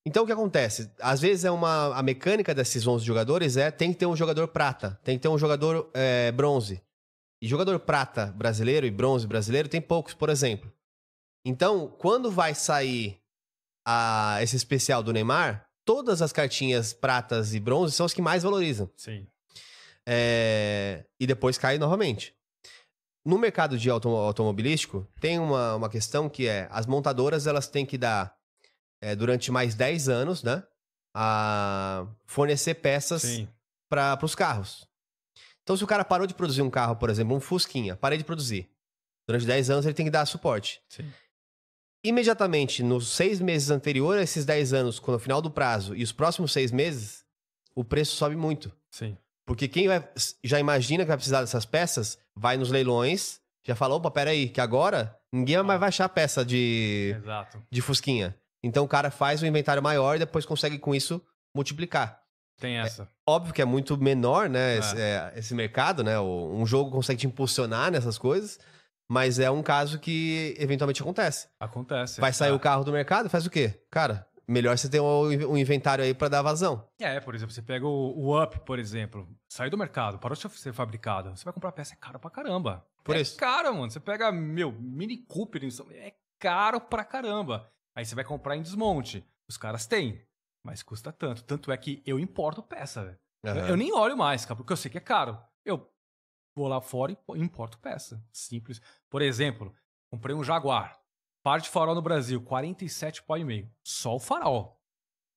Então o que acontece? Às vezes é uma a mecânica desses 11 jogadores é tem que ter um jogador prata, tem que ter um jogador é, bronze. E jogador prata brasileiro e bronze brasileiro tem poucos, por exemplo. Então, quando vai sair a- esse especial do Neymar, todas as cartinhas pratas e bronze são as que mais valorizam. Sim. É, e depois cai novamente. No mercado de auto- automobilístico, tem uma, uma questão que é: as montadoras elas têm que dar, é, durante mais 10 anos, né? A fornecer peças para os carros. Então, se o cara parou de produzir um carro, por exemplo, um Fusquinha, parei de produzir. Durante 10 anos ele tem que dar suporte. Sim. Imediatamente, nos seis meses anteriores a esses 10 anos, quando é o final do prazo, e os próximos seis meses, o preço sobe muito. Sim. Porque quem vai- já imagina que vai precisar dessas peças, vai nos leilões, já fala, opa, peraí, que agora ninguém mais vai achar peça de, Exato. de Fusquinha. Então o cara faz um inventário maior e depois consegue com isso multiplicar. Tem essa. Óbvio que é muito menor, né, É. esse, é, esse mercado, né? o- Um jogo consegue te impulsionar nessas coisas, mas é um caso que eventualmente acontece. Acontece. Vai sair Ah, o carro do mercado, faz o quê? Cara, melhor você ter um, um inventário aí pra dar vazão. É, por exemplo, você pega o, o Up, por exemplo, saiu do mercado, parou de ser fabricado. Você vai comprar peça, é caro pra caramba. Por é isso. caro, mano. Você pega, meu, Mini Cooper, é caro pra caramba. Aí você vai comprar em desmonte. Os caras têm, mas custa tanto. Tanto é que eu importo peça, velho. Eu- Aham. Eu nem olho mais, cara, porque eu sei que é caro. Eu vou lá fora e importo peça. Simples. Por exemplo, comprei um Jaguar. Par de farol no Brasil, 47 pau e meio. Só o farol.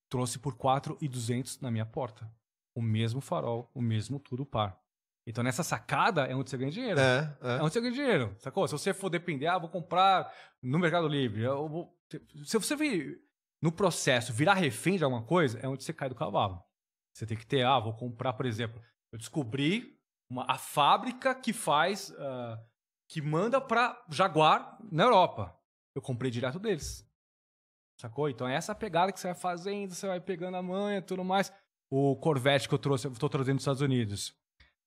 Trouxe por 4,200 na minha porta. O mesmo farol, o mesmo tudo par. Então nessa sacada é onde você ganha dinheiro. É, É é. onde você ganha dinheiro, sacou? Se você for depender, ah, vou comprar no Mercado Livre. vou- Se você vir no processo virar refém de alguma coisa, é onde você cai do cavalo. Você tem que ter, ah, vou comprar, por exemplo, eu descobri uma, a fábrica que faz, ah, que manda para Jaguar na Europa. Eu comprei direto deles. Sacou? Então é essa pegada que você vai fazendo, você vai pegando a manha e tudo mais. O Corvette que eu trouxe, eu tô trazendo dos Estados Unidos.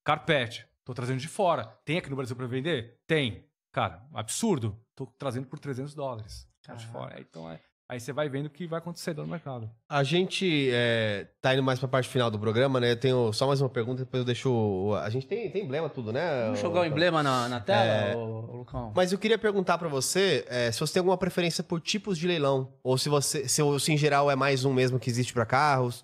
Carpete, tô trazendo de fora. Tem aqui no Brasil para vender? Tem. Cara, absurdo. Tô trazendo por 300 dólares. Tá de fora. Então é, Aí você vai vendo o que vai acontecendo no mercado. A gente é, tá indo mais pra parte final do programa, né? Eu tenho só mais uma pergunta, depois eu deixo. o- A gente tem, tem emblema, tudo, né? Vamos jogar o emblema na, na tela, É. ô, Lucão? Mas eu queria perguntar pra você é, se você tem alguma preferência por tipos de leilão. Ou se você. Se, se em geral é mais um mesmo que existe pra carros.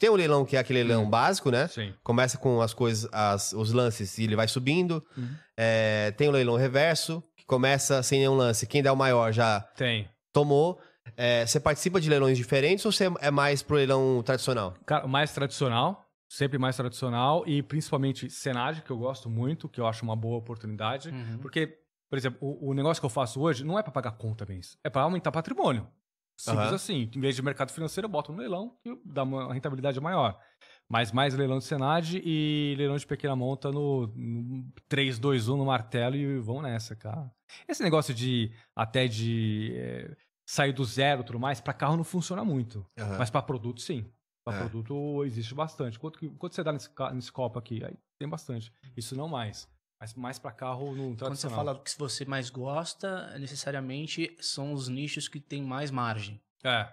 Tem o leilão que é aquele leilão Hum. básico, né? Sim. Começa com as coisas, as- os lances e ele vai subindo. Uhum. É, tem o leilão reverso, que começa sem nenhum lance. Quem der o maior já Tem. tomou. É, você participa de leilões diferentes ou você é mais pro leilão tradicional? Cara, mais tradicional, sempre mais tradicional, e principalmente Senage, que eu gosto muito, que eu acho uma boa oportunidade. Uhum. Porque, por exemplo, o, o negócio que eu faço hoje não é pra pagar conta mesmo, é pra aumentar patrimônio. Simples Aham. assim. Em vez de mercado financeiro, eu boto no leilão, que dá uma rentabilidade maior. Mas mais leilão de Senage e leilão de pequena monta no, no 3, 2, 1 no martelo e vamos nessa, cara. Esse negócio de até de é, sair do zero e tudo mais, pra carro não funciona muito. Mas para produto, sim. Para É. produto existe bastante. Quanto, que- quanto você dá nesse, nesse copo aqui? Aí tem bastante. Isso não mais. Mas mais para carro no Quando você fala que você mais gosta, necessariamente são os nichos que tem mais margem. É.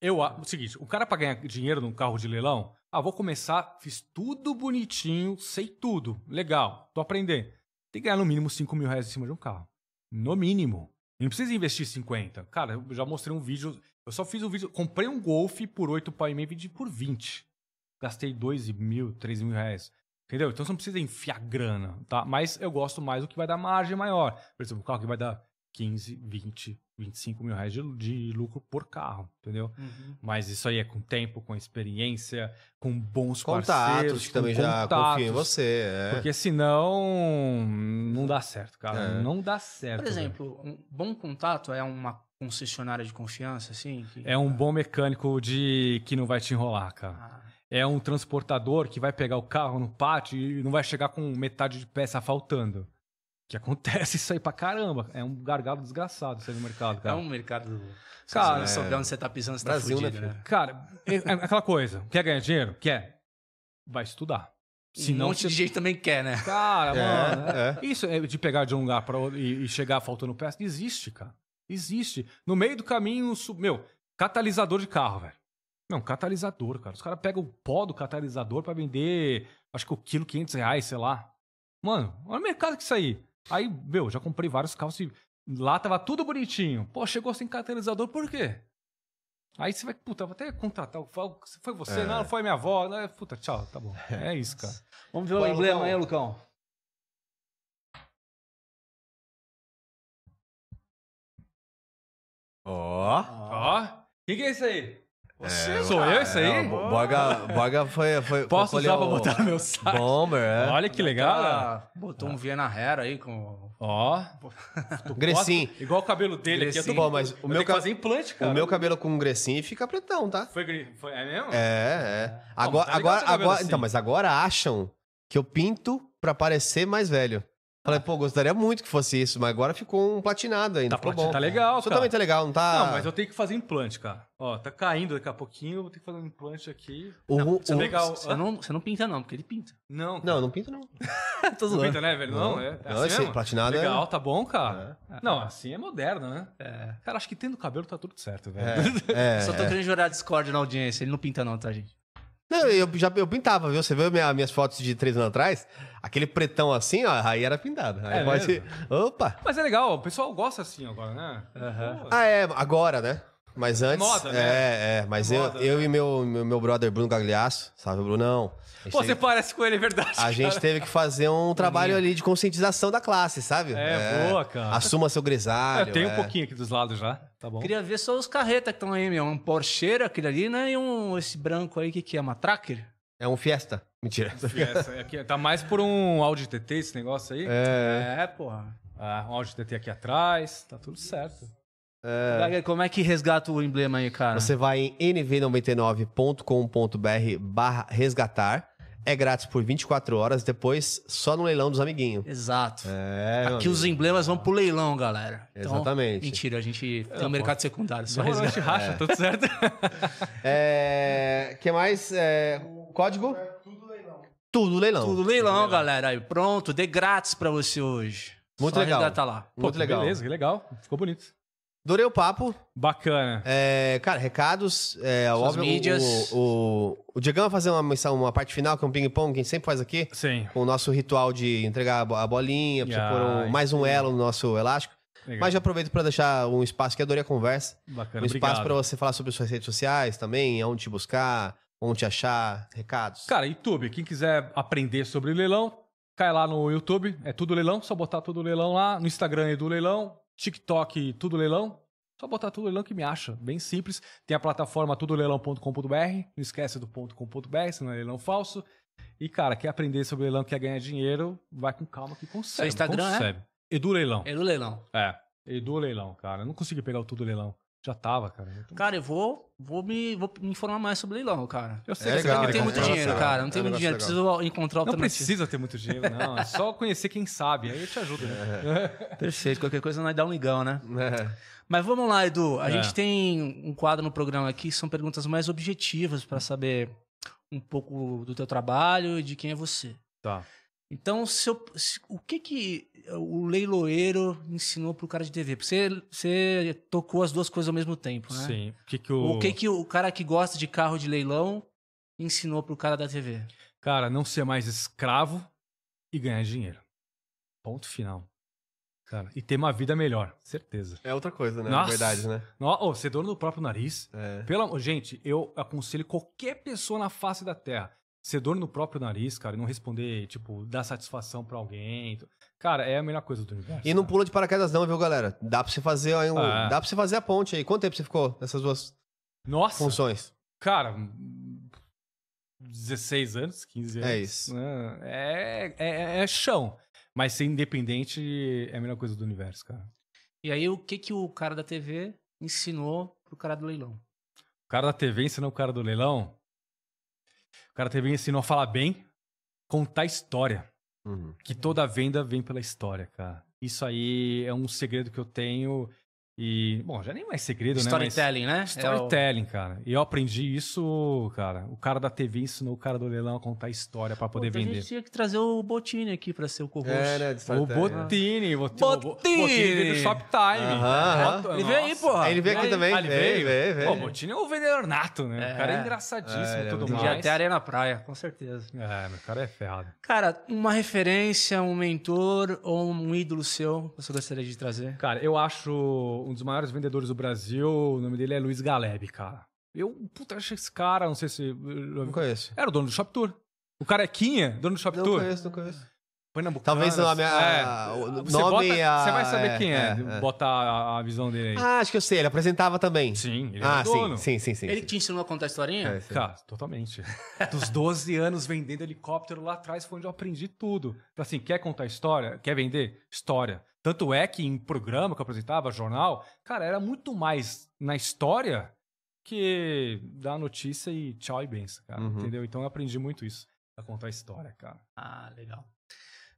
Eu, a- o seguinte, o cara para ganhar dinheiro num carro de leilão, ah, vou começar, fiz tudo bonitinho, sei tudo, legal, tô aprendendo. Tem que ganhar no mínimo 5 mil reais em cima de um carro. No mínimo. Não precisa investir 50. Cara, eu já mostrei um vídeo, eu só fiz um vídeo, comprei um Golf por 8 pau e vendi por 20. Gastei 2 mil, 3 mil reais. Entendeu? Então você não precisa enfiar grana, tá? Mas eu gosto mais do que vai dar margem maior. Por exemplo, um carro que vai dar 15, 20, 25 mil reais de, de lucro por carro, entendeu? Mas isso aí é com tempo, com experiência, com bons Contatos, parceiros, que com também já contatos, confiam em você. É. Porque senão não dá certo, cara. É. Não dá certo. Por exemplo, um bom contato é uma concessionária de confiança, assim? que-. É um bom mecânico de que não vai te enrolar, cara. Ah, É um transportador que vai pegar o carro no pátio e não vai chegar com metade de peça faltando. Que acontece isso aí pra caramba. É um gargalo desgraçado isso aí no mercado, é cara. um mercado. Se Cara, você não souber onde você tá pisando, você Brasil, tá né, fudido, filho? né? Cara, é, é aquela coisa. Quer ganhar dinheiro? Quer. Vai estudar. um Senão monte você- de gente também quer, né? Cara, É, mano. é. Isso é de pegar de um lugar para outro e, e chegar faltando peça, existe, cara. Existe. No meio do caminho, su- meu, catalisador de carro, velho. Não, catalisador, cara. Os caras pegam o pó do catalisador pra vender, acho que o quilo 500 reais, sei lá. Mano, olha o mercado que isso aí. Aí, meu, já comprei vários carros e lá tava tudo bonitinho. Pô, chegou sem catalisador, por quê? Aí você vai, puta, vou até contratar. Foi foi você? É. Não, foi minha avó. Não, Puta, tchau, tá bom. É isso, cara. Vamos ver o emblema Lucão. aí, Lucão. Ó. Ó, quem que é isso aí? É, Sou eu esse aí? É, o Bo- Borga, Borga foi. foi Posso usar pra botar no meu site? Bomber, é. Olha que legal. né? Ah, botou um Viena Hera aí com. Ó. Grecin. Igual o cabelo dele aqui. Eu tô... Pô, mas o eu meu tenho que ca- fazer implante, cara. O meu cabelo com Grecin fica pretão, tá? Foi, foi... É mesmo? É, é. Agora, mas tá agora, cabelo agora, assim. então, mas agora acham que eu pinto pra parecer mais velho. Falei, pô, gostaria muito que fosse isso, mas agora ficou um platinado ainda. Tá, ficou bom. tá legal, Isso cara. também tá legal, não tá? Não, mas eu tenho que fazer implante, cara. Ó, tá caindo daqui a pouquinho, eu vou ter que fazer um implante aqui. O, não, o- você legal. Você não, você não pinta, não, porque ele pinta. Não, cara. Não, não pinto não. Tô Não pinta, né, velho? Não, é. é Não, assim esse mesmo? platinado é- Legal, tá bom, cara. Não, assim é moderno, né? É. Cara, acho que tendo cabelo tá tudo certo, velho. É, é, Só tô é. querendo jurar Discord na audiência. Ele não pinta, não, tá, gente? Não, eu já eu pintava, viu? Você viu minha- minhas fotos de três anos atrás? Aquele pretão assim, ó, aí era pintado. Aí É pode... mesmo? Opa! Mas é legal, o pessoal gosta assim agora, né? Pô, Ah, é, agora, né? Mas antes. moda, né? É, é. Mas eu, moda, eu né? e meu, meu, meu brother Bruno Gagliasso, sabe, Brunão? Pô, você parece com ele, é verdade. a gente teve que fazer um trabalho ali de conscientização da classe, sabe? É, boa, cara. Assuma seu É, grisalho. tem um é. pouquinho aqui dos lados já, tá bom? Queria ver só os carretas que estão aí, meu. Um Porscheiro, aquele ali, né? E um, esse branco aí, que que é? Uma Tracker? É um Fiesta. Mentira. Essa aqui, tá mais por um Audi TT esse negócio aí. É. É, porra. Ah, um Audi TT aqui atrás, tá tudo certo. Como é que resgata o emblema aí, cara? Você vai em nv99.com.br barra resgatar. É grátis por 24 horas, depois só no leilão dos amiguinhos. Exato. É, Aqui os emblemas vão pro leilão, galera. Então, Exatamente. Mentira, a gente tem um pô. mercado secundário. Só gente racha, tudo certo. É... que mais? É... Código? Tudo leilão. Tudo leilão, galera. Aí, pronto, dê grátis pra você hoje. Muito Só legal. resgata lá. Muito Pô, legal. Beleza, que legal. Ficou bonito. Adorei o papo. Bacana. É, cara, recados. É, Suas óbvio, mídias. O, o, o Diegão vai fazer uma, missão- uma parte final, que é um ping-pong, que a gente sempre faz aqui. Sim. Com o nosso ritual de entregar a bo- a bolinha, pra você Ah, pôr um- mais um elo no nosso elástico. Legal. Mas já aproveito para deixar um espaço que adorei a conversa. Bacana, um espaço para você falar sobre suas redes sociais também, onde te buscar, onde te achar, recados. Cara, YouTube, quem quiser aprender sobre leilão, cai lá no YouTube, é tudo leilão, só botar tudo leilão lá, no Instagram é do leilão, TikTok tudo leilão, só botar tudo leilão que me acha, bem simples. Tem a plataforma tudoleilão.com.br, não esquece do .com.br, senão é leilão falso. E cara, quer aprender sobre leilão, quer ganhar dinheiro, vai com calma que consegue. Seu Instagram é? consegue. Edu Leilão. É do leilão. É, Edu Leilão, cara. Eu não consegui pegar o tudo leilão. Já tava, cara. Cara, eu vou, vou, me, vou me informar mais sobre leilão, cara. Eu sei É que legal, Não querer tem é muito legal, dinheiro, legal. cara. Não tem É muito dinheiro. negócio Preciso encontrar Não alternativa. precisa ter muito dinheiro, não. É só conhecer quem sabe. Aí eu te ajudo, né? Perfeito. Qualquer coisa nós dá um ligão, né? É. Mas vamos lá, Edu. A É. gente tem um quadro no programa aqui que são perguntas mais objetivas para saber um pouco do teu trabalho e de quem é você. Tá. Então, se eu- se- o que que o leiloeiro ensinou pro cara de TV? Porque Você, você tocou as duas coisas ao mesmo tempo, né? Sim. O que que o... O que que o cara que gosta de carro de leilão ensinou pro cara da TV? Cara, não ser mais escravo e ganhar dinheiro. Ponto final. Cara, e ter uma vida melhor, certeza. É outra coisa, né? Nossa. Na verdade, né? No, oh, ser dono do próprio nariz. É. Pelo amor, gente, eu aconselho qualquer pessoa na face da Terra ser dono do próprio nariz, cara, e não responder, tipo, dar satisfação pra alguém. Cara, é a melhor coisa do universo. E não pula de paraquedas não, viu, galera? Dá pra você fazer, ó, um- Ah. dá pra você fazer a ponte aí. Quanto tempo você ficou nessas duas Nossa, funções? cara, hum, 16 anos, 15 anos. É isso. né? É, é, é chão. Mas ser independente é a melhor coisa do universo, cara. E aí, o que que o cara da TV ensinou pro cara do leilão? O cara da TV ensinou o cara do leilão. O cara TV ensinou a falar bem, contar história. Uhum. Que toda venda vem pela história, cara. Isso aí é um segredo que eu tenho. E, bom, já nem mais segredo, né? Storytelling, né? Mas... É o- Storytelling, cara. E eu aprendi isso, cara. O cara da TV ensinou o cara do leilão a contar história pra poder Pô, então A vender. gente tinha que trazer o Botini aqui pra ser o co-host. É, né? de O storytelling. Botini, o Botini, Botini! o Botini veio do Shoptime. Aham. Bota- Ele veio aí, porra. Ele veio aqui também. Ah, ele veio, veio? veio, veio. Pô, o Botini é o vendedor nato, né? É. O cara é engraçadíssimo É, e é tudo mais. Até areia na praia, com certeza. É, meu cara é ferrado. Cara, uma referência, um mentor ou um ídolo seu que você gostaria de trazer? Cara, eu acho um dos maiores vendedores do Brasil, o nome dele é Luiz Galeb, cara. Eu, puta, acho esse cara, não sei se... Não conheço. Era o dono do Shop Tour. O carequinha, dono do Shop Não Tour. conheço, não conheço. Pernambucanas. Talvez o nome- a- É. o Você nome bota- e a- Você vai saber é, quem é, é, é. botar a, a visão dele aí. Ah, acho que eu sei. Ele apresentava também. Sim, ele ah, é o dono. sim, sim, sim, sim. Ele sim. te ensinou a contar a historinha? É, sim. Cara, totalmente. Dos 12 anos vendendo helicóptero lá atrás foi onde eu aprendi tudo. Então, assim, quer contar história? Quer vender? História. Tanto é que em programa que eu apresentava, jornal, cara, era muito mais na história que dar notícia e tchau e benção, cara. Uhum. Entendeu? Então eu aprendi muito isso. A contar história, cara. Ah, legal.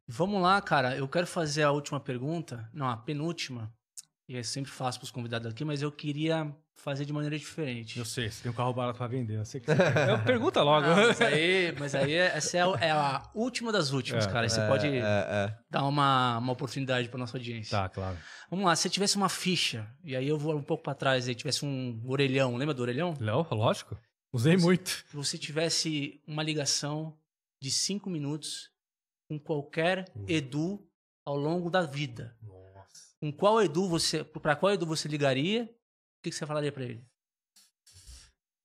Vamos lá, cara. Eu quero fazer a última pergunta. Não, a penúltima. E eu sempre faço para os convidados aqui, mas eu queria fazer de maneira diferente. Eu sei, você tem um carro barato pra vender. Eu sei que você quer. Eu- Pergunta logo. Ah, mas aí, mas aí essa é a, é a última das últimas, É, cara. Aí Você É, pode é, é. dar uma, uma oportunidade para nossa audiência. tá, claro. Vamos lá, se tivesse uma ficha, e aí eu vou um pouco para trás, aí tivesse um orelhão, lembra do orelhão? Léo, lógico. Usei muito. Se você tivesse uma ligação de cinco minutos com qualquer Edu ao longo da vida, Nossa. Com qual Edu você, para qual Edu você ligaria? O que, que você falaria para ele?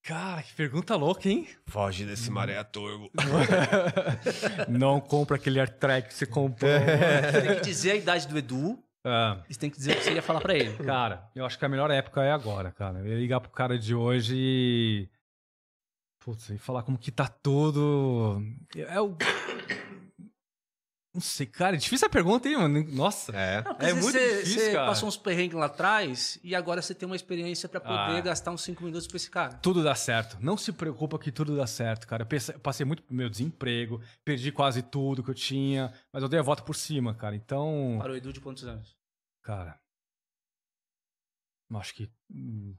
Cara, que pergunta louca, hein? Foge desse maré turbo. Não compra aquele AirTrack que você comprou. Você tem que dizer a idade do Edu, Ah, e você tem que dizer o que você ia falar para ele. cara, eu acho que a melhor época é agora, cara. Eu ia ligar pro cara de hoje e. Putz, e falar como que tá tudo. É o. Não sei, cara, é difícil a pergunta, hein, mano? Nossa. É. Não, É muito você, difícil, você cara. passou uns perrengues lá atrás e agora você tem uma experiência para poder Ah. gastar uns cinco minutos para esse cara. Tudo dá certo. Não se preocupa que tudo dá certo, cara. Eu passei muito pro meu desemprego, perdi quase tudo que eu tinha, mas eu dei a volta por cima, cara. Então, Para o Edu de quantos anos? cara. Acho que hum,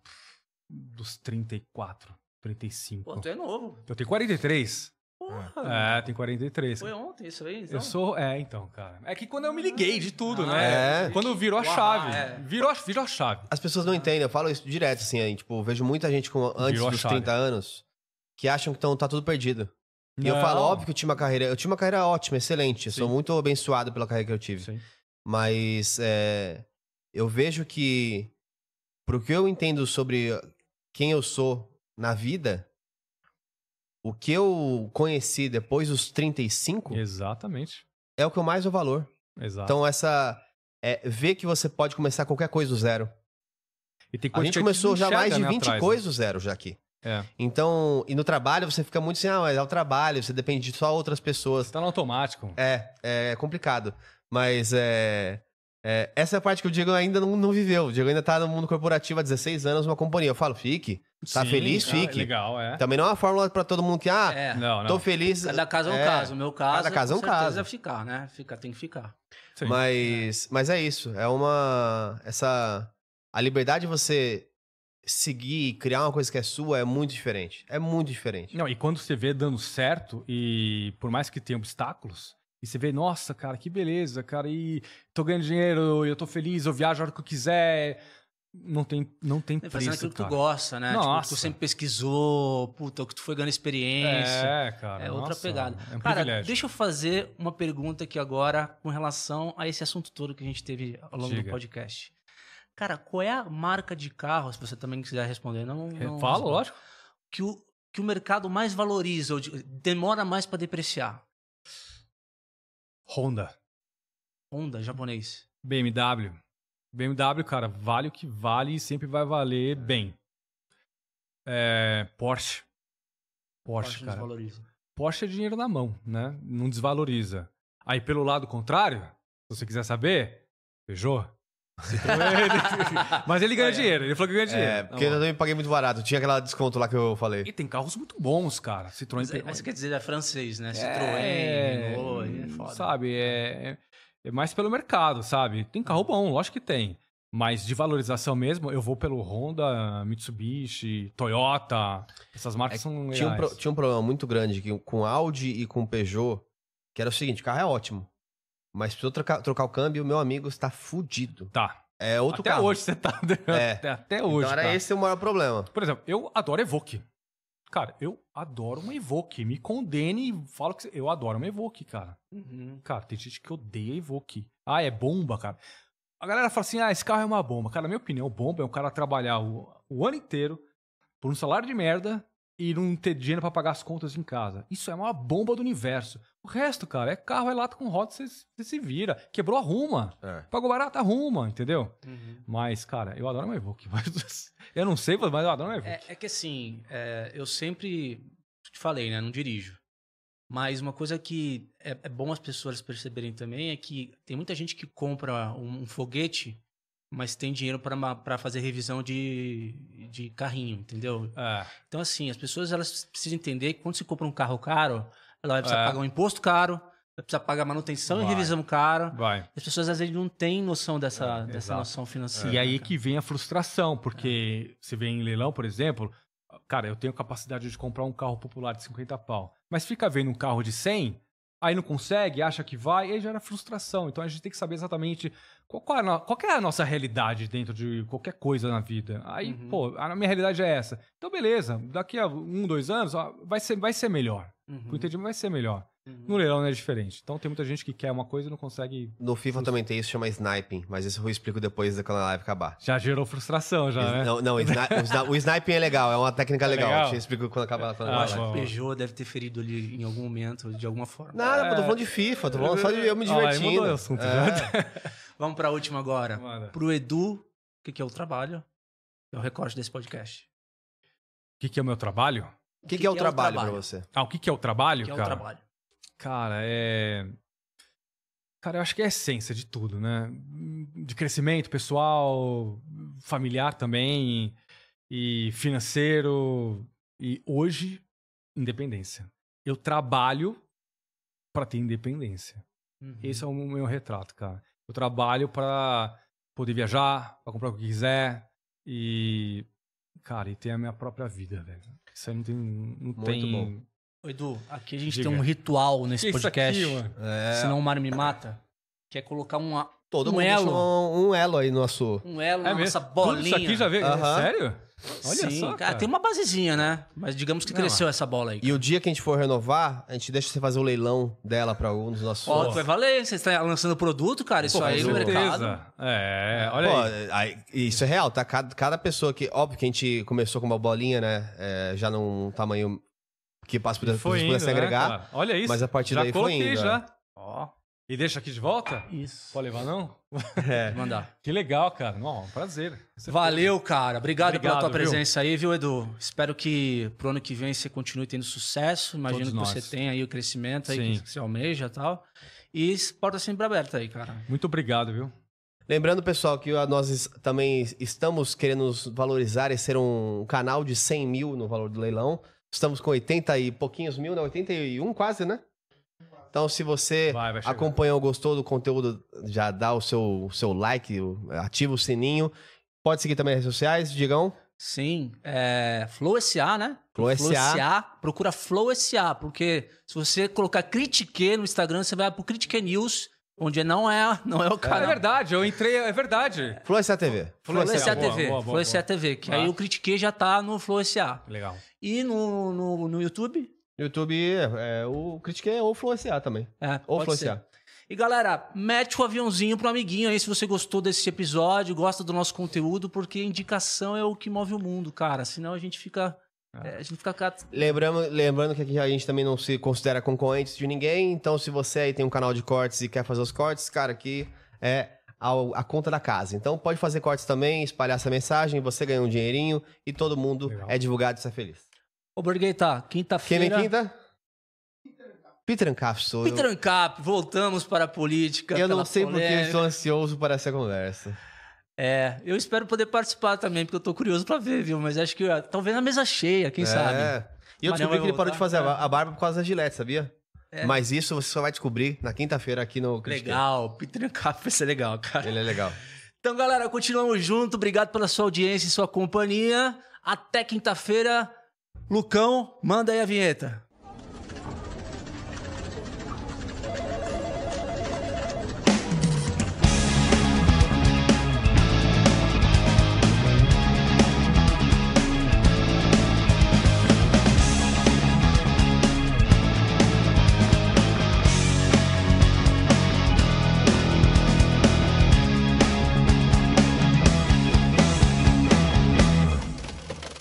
dos 34, 35. Pô, tu é novo. Eu tenho 43. Porra! É, tem 43. Foi ontem isso aí? então? Eu sou. É, então, cara. É que quando eu me liguei de tudo, né? É. Quando virou a Uau, chave. é. Virou, a- virou a chave. As pessoas não entendem, eu falo isso direto, assim, aí, tipo, eu vejo muita gente com antes Virou dos chave. 30 anos que acham que tão, tá tudo perdido. E eu Não. falo, óbvio que eu tinha uma carreira. Eu tinha uma carreira ótima, excelente. Eu sou muito abençoado pela carreira que eu tive. Sim. Mas é, eu vejo que, pro que eu entendo sobre quem eu sou na vida, o que eu conheci depois dos 35 Exatamente. é o que eu mais dou valor. Exato. Então, essa. É, ver que você pode começar qualquer coisa do zero. e tem A coisa gente a começou não já mais de né, 20 atrás, né? coisas do zero já aqui. É. Então, e no trabalho você fica muito assim, ah, mas é o trabalho, você depende de só outras pessoas. Você tá no automático. É, é complicado. Mas é, é, essa é a parte que o Diego ainda não, não viveu. O Diego ainda tá no mundo corporativo há 16 anos numa companhia. Eu falo, fique. Tá Sim, feliz? ah, Fique. Legal, é. Também não é uma fórmula pra todo mundo que, ah, É. Não, não. tô feliz. Cada caso é um É, caso. O meu caso, cada caso é um caso. é ficar, né? Fica, tem que ficar. Sim. Mas, mas é isso. É uma. Essa. A liberdade de você seguir e criar uma coisa que é sua é muito diferente. É muito diferente. Não, e quando você vê dando certo, e por mais que tenha obstáculos, e você vê, nossa, cara, que beleza, cara, e tô ganhando dinheiro, eu tô feliz, eu viajo a hora que eu quiser. Não tem, não tem É fazendo preço, aquilo que tu cara. gosta, né? Tipo, Nossa. tu sempre pesquisou, puta, que tu foi ganhando experiência. É, cara. É outra nossa, pegada. É um Cara, privilégio. deixa eu fazer uma pergunta aqui agora com relação a esse assunto todo que a gente teve ao longo do Diga. podcast. Cara, qual é a marca de carro, se você também quiser responder? Não, não responda. lógico. Que o, que o mercado mais valoriza, ou de- demora mais pra depreciar? Honda, Honda, japonês. BMW. BMW, cara, vale o que vale e sempre vai valer bem. É, Porsche. Porsche, Porsche cara. desvaloriza. Porsche é dinheiro na mão, né? Não desvaloriza. Aí, pelo lado contrário, se você quiser saber, Peugeot. Citroën. Mas ele ganha dinheiro, ele falou que ganha dinheiro. É, porque eu também paguei muito barato. Tinha aquela desconto lá que eu falei. E tem carros muito bons, cara. Citroën Mas, tem... mas quer dizer, é francês, né? Citroën, É, Renault, aí é foda. Sabe, é, é mais pelo mercado, sabe? Tem carro bom, lógico que tem. Mas de valorização mesmo, eu vou pelo Honda, Mitsubishi, Toyota. Essas marcas são legais. Tinha um, pro- tinha um problema muito grande que, com Audi e com Peugeot, que era o seguinte: o carro é ótimo. Mas precisou trocar, trocar o câmbio, o meu amigo está fudido. Tá. É outro Até carro. hoje você tá... É. Até, até hoje, Então era tá. esse o maior problema. Por exemplo, eu adoro Evoque. Cara, eu adoro uma Evoque. Me condene e falo que eu adoro uma Evoque, cara. Uhum. Cara, tem gente que odeia Evoque. Ah, é bomba, cara. A galera fala assim: ah, esse carro é uma bomba. Cara, na minha opinião, bomba é um cara trabalhar o, o ano inteiro por um salário de merda e não ter dinheiro pra pagar as contas em casa. Isso é uma bomba do universo. O resto, cara, é carro, é lata com roda, você, você se vira. Quebrou, arruma. É. Pagou barato, arruma, entendeu? Uhum. Mas, cara, eu adoro Evoque. Mas, eu não sei, mas eu adoro uma Evoque. É, é que assim, é, eu sempre te falei, né? Não dirijo. Mas uma coisa que é, é bom as pessoas perceberem também é que tem muita gente que compra um, um foguete, mas tem dinheiro para fazer revisão de, de carrinho, entendeu? É. Então, assim, as pessoas elas precisam entender que quando se compra um carro caro, ela vai precisar É. pagar um imposto caro, vai precisar pagar manutenção Vai. e revisão caro. Vai. As pessoas às vezes não têm noção dessa, É, dessa exato. noção financeira. E aí né, que vem a frustração, porque É. você vê em leilão, por exemplo, cara, eu tenho capacidade de comprar um carro popular de 50 pau, mas fica vendo um carro de 100, aí não consegue, acha que vai, aí gera frustração. Então a gente tem que saber exatamente qual, qual é, a no- qual é a nossa realidade dentro de qualquer coisa na vida. Aí, Uhum. pô, a minha realidade é essa. Então, beleza, daqui a um, dois anos, ó, vai ser, vai ser melhor. Uhum, O entendimento vai ser melhor. Uhum. No leilão não é diferente. Então tem muita gente que quer uma coisa e não consegue. No FIFA também tem isso, chama sniping. Mas isso eu explico depois da quando a live acabar. Já gerou frustração, já, né? Não, não o, sni- o sni- o sniping é legal, é uma técnica É legal. legal? Eu te explico quando acabar quando Ah, Eu a acho live. que o Peugeot deve ter ferido ali em algum momento, de alguma forma. Nada, pô, tô falando de FIFA, tô falando só de eu me Ah, divertindo. o assunto, É. Vamos para a última agora. Pro Edu, o que, que é o trabalho? É o recorte desse podcast. O que, que é o meu trabalho? O que, que é o trabalho pra você? Ah, o que, que é o trabalho, O que é o cara? trabalho? Cara, é. Cara, eu acho que é a essência de tudo, né? De crescimento pessoal, familiar também, e financeiro, e hoje, independência. Eu trabalho para ter independência. Uhum. Esse é o meu retrato, cara. Eu trabalho para poder viajar, para comprar o que quiser e, cara, e ter a minha própria vida, velho. Isso aí não tem, não Muito tem, bom. Edu, aqui a gente Diga. tem um ritual nesse Que isso podcast. aqui, mano? É, Senão o Mário me mata. Que é colocar uma, todo um mundo elo. um, um elo aí no nosso... um elo É na mesmo? nossa Tudo bolinha. Isso aqui já veio. Aham. Sério? Olha Sim, só, cara. cara. Tem uma basezinha, né? Mas digamos que Não, cresceu essa bola aí. E o dia que a gente for renovar, a gente deixa você fazer o leilão dela pra algum dos nossos... Ó, fãs. vai valer. Você está lançando produto, cara. Isso Pô, aí no mercado. É, olha Pô, aí. aí, isso é real, tá? Cada, cada pessoa que. Óbvio que a gente começou com uma bolinha, né? é, já num tamanho que as pessoas Foi indo, né, agregar. cara? Olha isso. mas a partir já daí foi coloquei indo, já. Ó, E deixa aqui de volta? isso. Pode levar, não? É. Mandar. Que legal, cara. Não, um prazer. Você- Valeu, cara. Obrigado, pela Obrigado, tua viu? presença aí, viu, Edu? Espero que pro ano que vem você continue tendo sucesso. Imagino Todos que nós. você tenha aí o crescimento aí Sim. que você almeja e tal. E porta sempre aberta aí, cara. Muito obrigado, viu? Lembrando, pessoal, que nós também estamos querendo nos valorizar e ser um canal de 100 mil no valor do leilão. Estamos com 80 e pouquinhos mil, né? 81 quase, né? Então, se você Vai, vai gostou do conteúdo, já dá o seu, o seu like, ativa o sininho. Pode seguir também as redes sociais, Digão. Sim, é Flow SA, né? Flow SA. procura Flow SA, porque se você colocar Critique no Instagram, você vai pro Critique News, onde não é, não é o É canal. verdade, eu entrei, é verdade. Flow SA TV. Flow SA, TV, Flow. SA TV, que Ah. aí o Critique já tá no Flow SA. Legal. E no, no, no YouTube, No YouTube, é, o Critiquei ou Flow SA também. é, Ou Flow. SA. E galera, mete o aviãozinho pro amiguinho aí se você gostou desse episódio, gosta do nosso conteúdo, porque indicação é o que move o mundo, cara. Senão a gente fica. Ah. é, a gente fica. ca- Lembrando, lembrando que aqui a gente também não se considera concorrentes de ninguém, então se você aí tem um canal de cortes e quer fazer os cortes, cara, aqui é a, a conta da casa. Então pode fazer cortes também, espalhar essa mensagem, você ganha um dinheirinho e todo mundo Legal. é divulgado e sai feliz. Ô, Borgueta, Quem quinta-feira. vem quinta? Peter Ancap, sou eu. Peter Ancap, voltamos para a política. Eu não sei porque eu polêmica. estou ansioso para essa conversa. É, eu espero poder participar também, porque eu tô curioso pra ver, viu? Mas acho que talvez na mesa cheia, quem É. sabe? E eu descobri que ele parou de fazer a É. a barba por causa da gilete, sabia? É. Mas isso você só vai descobrir na quinta-feira aqui no Critiquei. Legal, Peter Ancap vai ser legal, cara. Ele é legal. Então, galera, continuamos junto. Obrigado pela sua audiência e sua companhia. Até quinta-feira. Lucão, manda aí a vinheta.